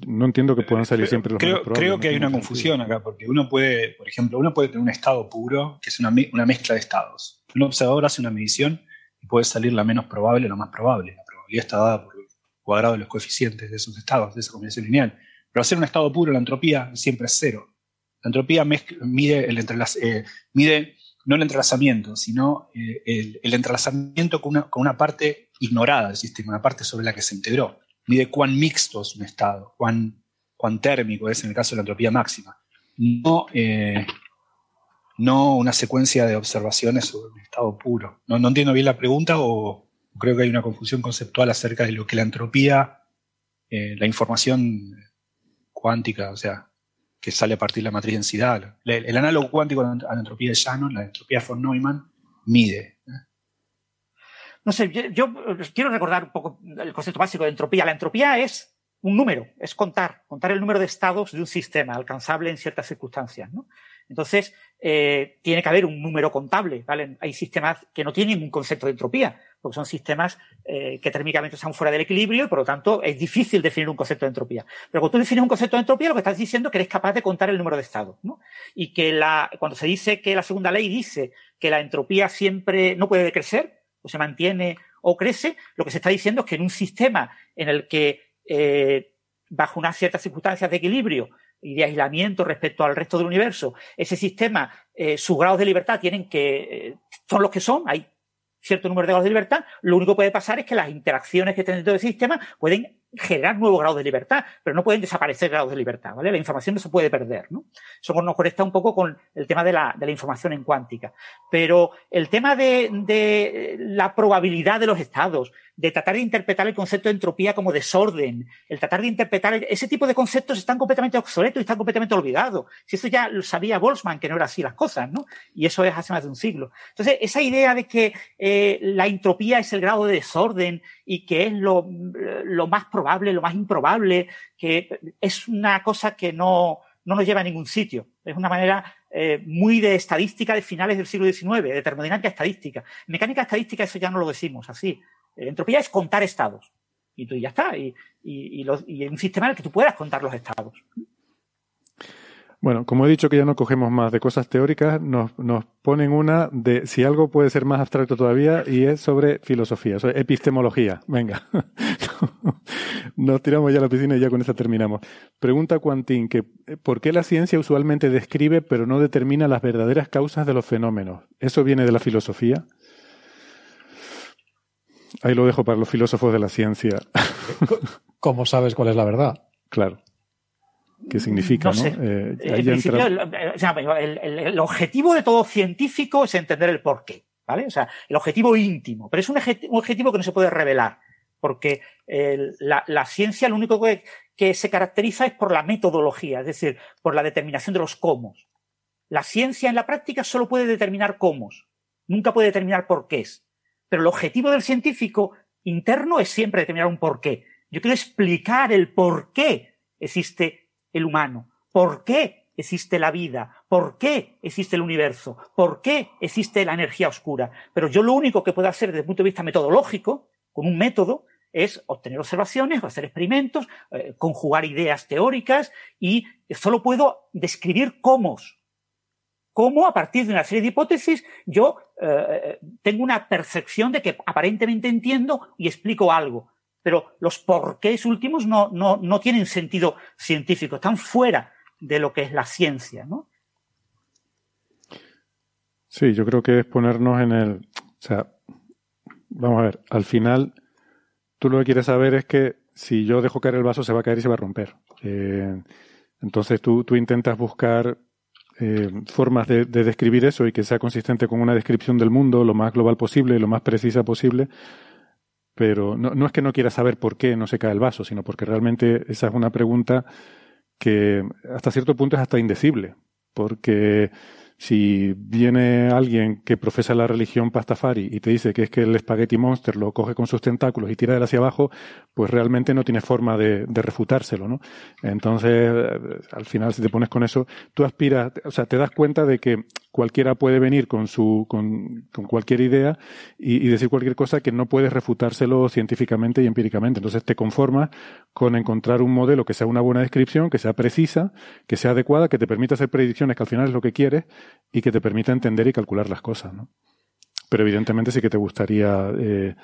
no entiendo que puedan salir siempre los creo, Creo que hay una confusión acá, porque uno puede, por ejemplo, uno puede tener un estado puro, que es una, una mezcla de estados. Un observador hace una medición y puede salir la menos probable o la más probable. La probabilidad está dada por el cuadrado de los coeficientes de esos estados, de esa combinación lineal. Pero hacer un estado puro, la entropía siempre es cero. La entropía mide, el eh, mide no el entrelazamiento, sino eh, el, entrelazamiento con una, con una parte ignorada del sistema, una parte sobre la que se integró mide cuán mixto es un estado, cuán, cuán térmico es en el caso de la entropía máxima. No, eh, no una secuencia de observaciones sobre un estado puro. No, no entiendo bien la pregunta o creo que hay una confusión conceptual acerca de lo que la entropía, eh, la información cuántica, o sea, que sale a partir de la matriz densidad. El, el análogo cuántico a la entropía de Shannon, la entropía von Neumann, mide. No sé, yo, quiero recordar un poco el concepto básico de entropía. La entropía es un número, es contar, contar el número de estados de un sistema alcanzable en ciertas circunstancias. ¿no? Entonces, eh, tiene que haber un número contable. ¿vale? Hay sistemas que no tienen un concepto de entropía, porque son sistemas eh, que térmicamente están fuera del equilibrio y por lo tanto es difícil definir un concepto de entropía. Pero cuando tú defines un concepto de entropía, lo que estás diciendo es que eres capaz de contar el número de estados. ¿no? Y que la, cuando se dice que la segunda ley dice que la entropía siempre no puede decrecer, o se mantiene o crece, lo que se está diciendo es que en un sistema en el que, eh, bajo unas ciertas circunstancias de equilibrio y de aislamiento respecto al resto del universo, ese sistema, eh, sus grados de libertad tienen que, eh, son los que son, hay cierto número de grados de libertad, lo único que puede pasar es que las interacciones que tienen dentro del sistema pueden generar nuevos grados de libertad, pero no pueden desaparecer grados de libertad, ¿vale? La información no se puede perder, ¿no? Eso nos conecta un poco con el tema de la, de la información en cuántica. Pero el tema de la probabilidad de los estados, de tratar de interpretar el concepto de entropía como desorden, el tratar de interpretar ese tipo de conceptos están completamente obsoletos y están completamente olvidados. Si eso ya lo sabía Boltzmann, que no era así las cosas, ¿no? Y eso es hace más de un siglo. Entonces, esa idea de que eh, la entropía es el grado de desorden y que es lo, lo más probable, lo más improbable, que es una cosa que no, no nos lleva a ningún sitio. Es una manera eh, muy de estadística de finales del siglo XIX, de termodinámica estadística. mecánica estadística eso ya no lo decimos así. Entropía es contar estados. Y tú ya está. Y, y, y, un sistema en el que tú puedas contar los estados. Bueno, como he dicho que ya no cogemos más de cosas teóricas, nos, nos, ponen una de si algo puede ser más abstracto todavía y es sobre filosofía, sobre epistemología. Venga, nos tiramos ya a la piscina y ya con esta terminamos. Pregunta Quantín que ¿por qué la ciencia usualmente describe pero no determina las verdaderas causas de los fenómenos? ¿Eso viene de la filosofía? Ahí lo dejo para los filósofos de la ciencia. ¿Cómo sabes cuál es la verdad? Claro. ¿Qué significa? No, eh, el, objetivo de todo científico es entender el porqué, ¿vale? O sea, el objetivo íntimo, pero es un, objetivo que no se puede revelar, porque la, ciencia lo único que, que, se caracteriza es por la metodología, es decir, por la determinación de los cómo. La ciencia en la práctica solo puede determinar cómo, nunca puede determinar por qué es. Pero el objetivo del científico interno es siempre determinar un porqué. Yo quiero explicar el por qué existe el humano, por qué existe la vida, por qué existe el universo, por qué existe la energía oscura. Pero yo lo único que puedo hacer desde el punto de vista metodológico, con un método, es obtener observaciones, hacer experimentos, eh, conjugar ideas teóricas y solo puedo describir cómo, cómo a partir de una serie de hipótesis yo eh, tengo una percepción de que aparentemente entiendo y explico algo. Pero los porqués últimos no, no, no tienen sentido científico, están fuera de lo que es la ciencia, ¿no? Sí, yo creo que es ponernos en el. O sea, vamos a ver, al final, tú lo que quieres saber es que si yo dejo caer el vaso se va a caer y se va a romper. Eh, entonces tú, tú intentas buscar eh, formas de, describir eso y que sea consistente con una descripción del mundo lo más global posible, lo más precisa posible. Pero no, no es que no quiera saber por qué no se cae el vaso, sino porque realmente esa es una pregunta que hasta cierto punto es hasta indecible. Porque si viene alguien que profesa la religión pastafari y te dice que es que el spaghetti monster lo coge con sus tentáculos y tira de él hacia abajo, pues realmente no tiene forma de, de, refutárselo, ¿no? Entonces, al final, si te pones con eso, tú aspiras, o sea, te das cuenta de que cualquiera puede venir con su, con, con cualquier idea y, decir cualquier cosa que no puedes refutárselo científicamente y empíricamente. Entonces te conformas con encontrar un modelo que sea una buena descripción, que sea precisa, que sea adecuada, que te permita hacer predicciones, que al final es lo que quieres, y que te permita entender y calcular las cosas, ¿no? Pero evidentemente sí que te gustaría, eh,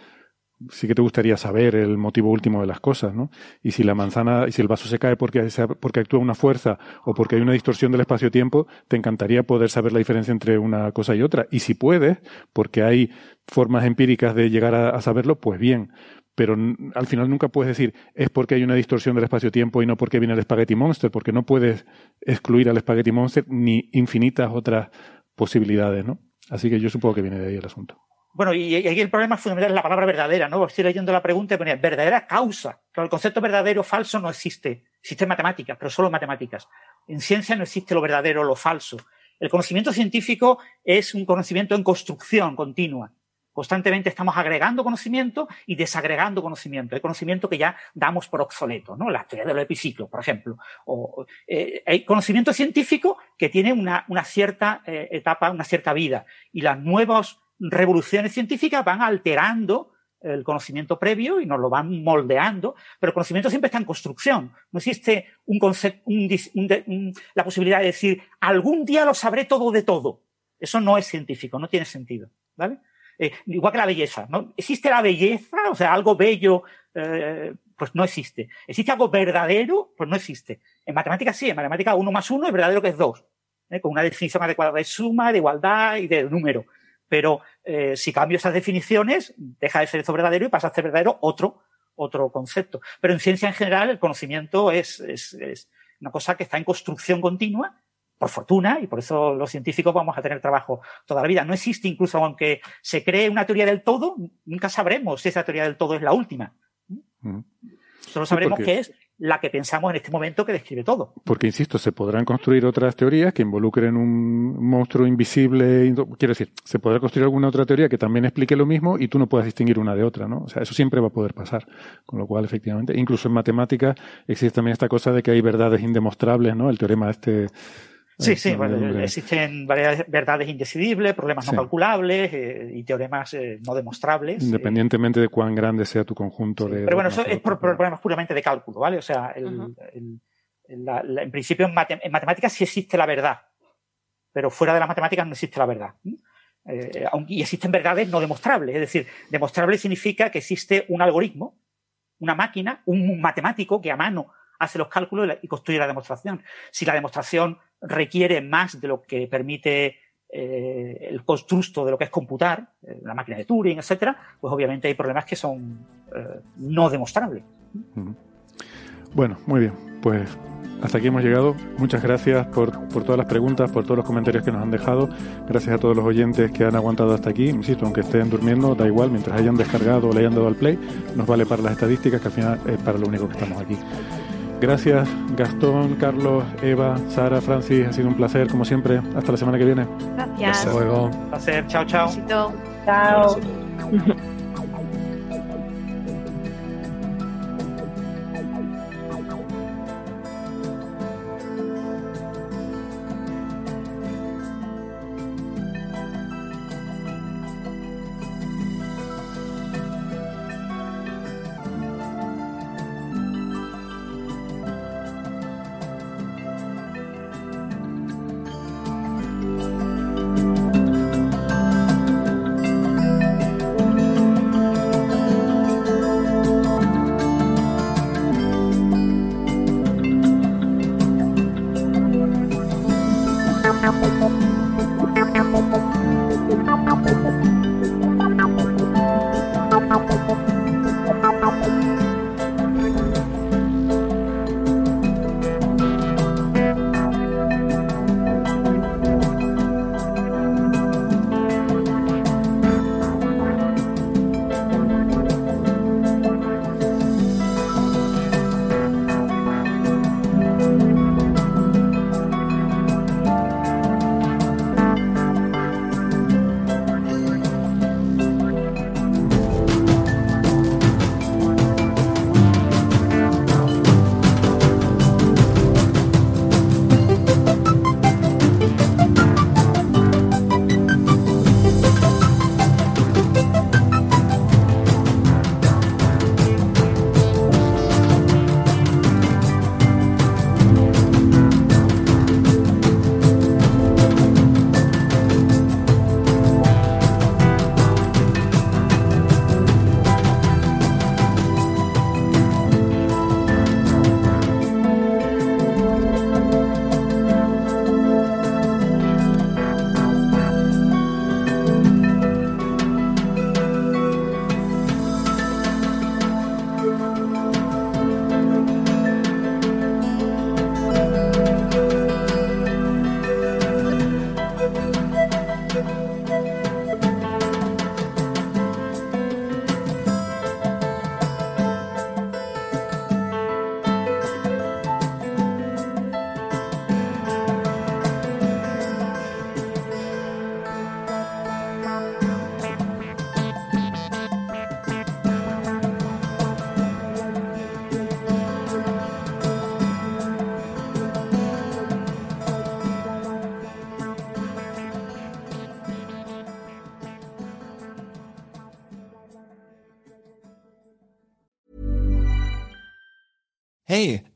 sí que te gustaría saber el motivo último de las cosas, ¿no? Y si la manzana, y si el vaso se cae porque, porque actúa una fuerza o porque hay una distorsión del espacio-tiempo, te encantaría poder saber la diferencia entre una cosa y otra. Y si puedes, porque hay formas empíricas de llegar a, saberlo, pues bien pero al final nunca puedes decir es porque hay una distorsión del espacio-tiempo y no porque viene el Spaghetti Monster, porque no puedes excluir al Spaghetti Monster ni infinitas otras posibilidades, ¿no? Así que yo supongo que viene de ahí el asunto. Bueno, y aquí el problema fundamental es la palabra verdadera, ¿no? Estoy leyendo la pregunta y ponía verdadera causa. Claro, el concepto verdadero falso no existe. Existe en matemáticas, pero solo matemáticas. En ciencia no existe lo verdadero o lo falso. El conocimiento científico es un conocimiento en construcción continua. Constantemente estamos agregando conocimiento y desagregando conocimiento. Hay conocimiento que ya damos por obsoleto, ¿no? La teoría del epiciclo, por ejemplo. O, eh, hay conocimiento científico que tiene una, una cierta eh, etapa, una cierta vida. Y las nuevas revoluciones científicas van alterando el conocimiento previo y nos lo van moldeando, pero el conocimiento siempre está en construcción. No existe un concepto, un, la posibilidad de decir, algún día lo sabré todo de todo. Eso no es científico, no tiene sentido. ¿Vale? Eh, igual que la belleza, ¿no? ¿Existe la belleza? O sea, algo bello, eh, pues no existe. ¿Existe algo verdadero? Pues no existe. En matemáticas sí, en matemáticas uno más uno es verdadero que es dos, ¿eh? con una definición adecuada de suma, de igualdad y de número. Pero eh, si cambio esas definiciones, deja de ser eso verdadero y pasa a ser verdadero otro, otro concepto. Pero en ciencia en general el conocimiento es, es, es una cosa que está en construcción continua por fortuna, y por eso los científicos vamos a tener trabajo toda la vida. No existe, incluso aunque se cree una teoría del todo, nunca sabremos si esa teoría del todo es la última. Solo sabremos que es la que pensamos en este momento que describe todo. Porque, insisto, se podrán construir otras teorías que involucren un monstruo invisible. Quiero decir, se podrá construir alguna otra teoría que también explique lo mismo y tú no puedas distinguir una de otra, ¿no? O sea, eso siempre va a poder pasar. Con lo cual, efectivamente, incluso en matemáticas existe también esta cosa de que hay verdades indemostrables, ¿no? El teorema este Sí, sí, existen varias verdades indecidibles, problemas no calculables eh, y teoremas eh, no demostrables. Eh. Independientemente de cuán grande sea tu conjunto de. Pero bueno, eso es por problemas puramente de cálculo, ¿vale? O sea, en principio en, matemáticas sí existe la verdad, pero fuera de las matemáticas no existe la verdad. y existen verdades no demostrables, es decir, demostrable significa que existe un algoritmo, una máquina, un matemático que a mano hace los cálculos y construye la demostración. Si la demostración requiere más de lo que permite eh, el constructo de lo que es computar, eh, la máquina de Turing, etcétera, pues obviamente hay problemas que son eh, no demostrables. Bueno, muy bien. Pues hasta aquí hemos llegado. Muchas gracias por, por, todas las preguntas, por todos los comentarios que nos han dejado. Gracias a todos los oyentes que han aguantado hasta aquí. Insisto, aunque estén durmiendo, da igual, mientras hayan descargado o le hayan dado al play, nos vale para las estadísticas, que al final es para lo único que estamos aquí. Gracias, Gastón, Carlos, Eva, Sara, Francis. Ha sido un placer, como siempre. Hasta la semana que viene. Gracias. Hasta luego. Un placer. Chao, chao. Chao.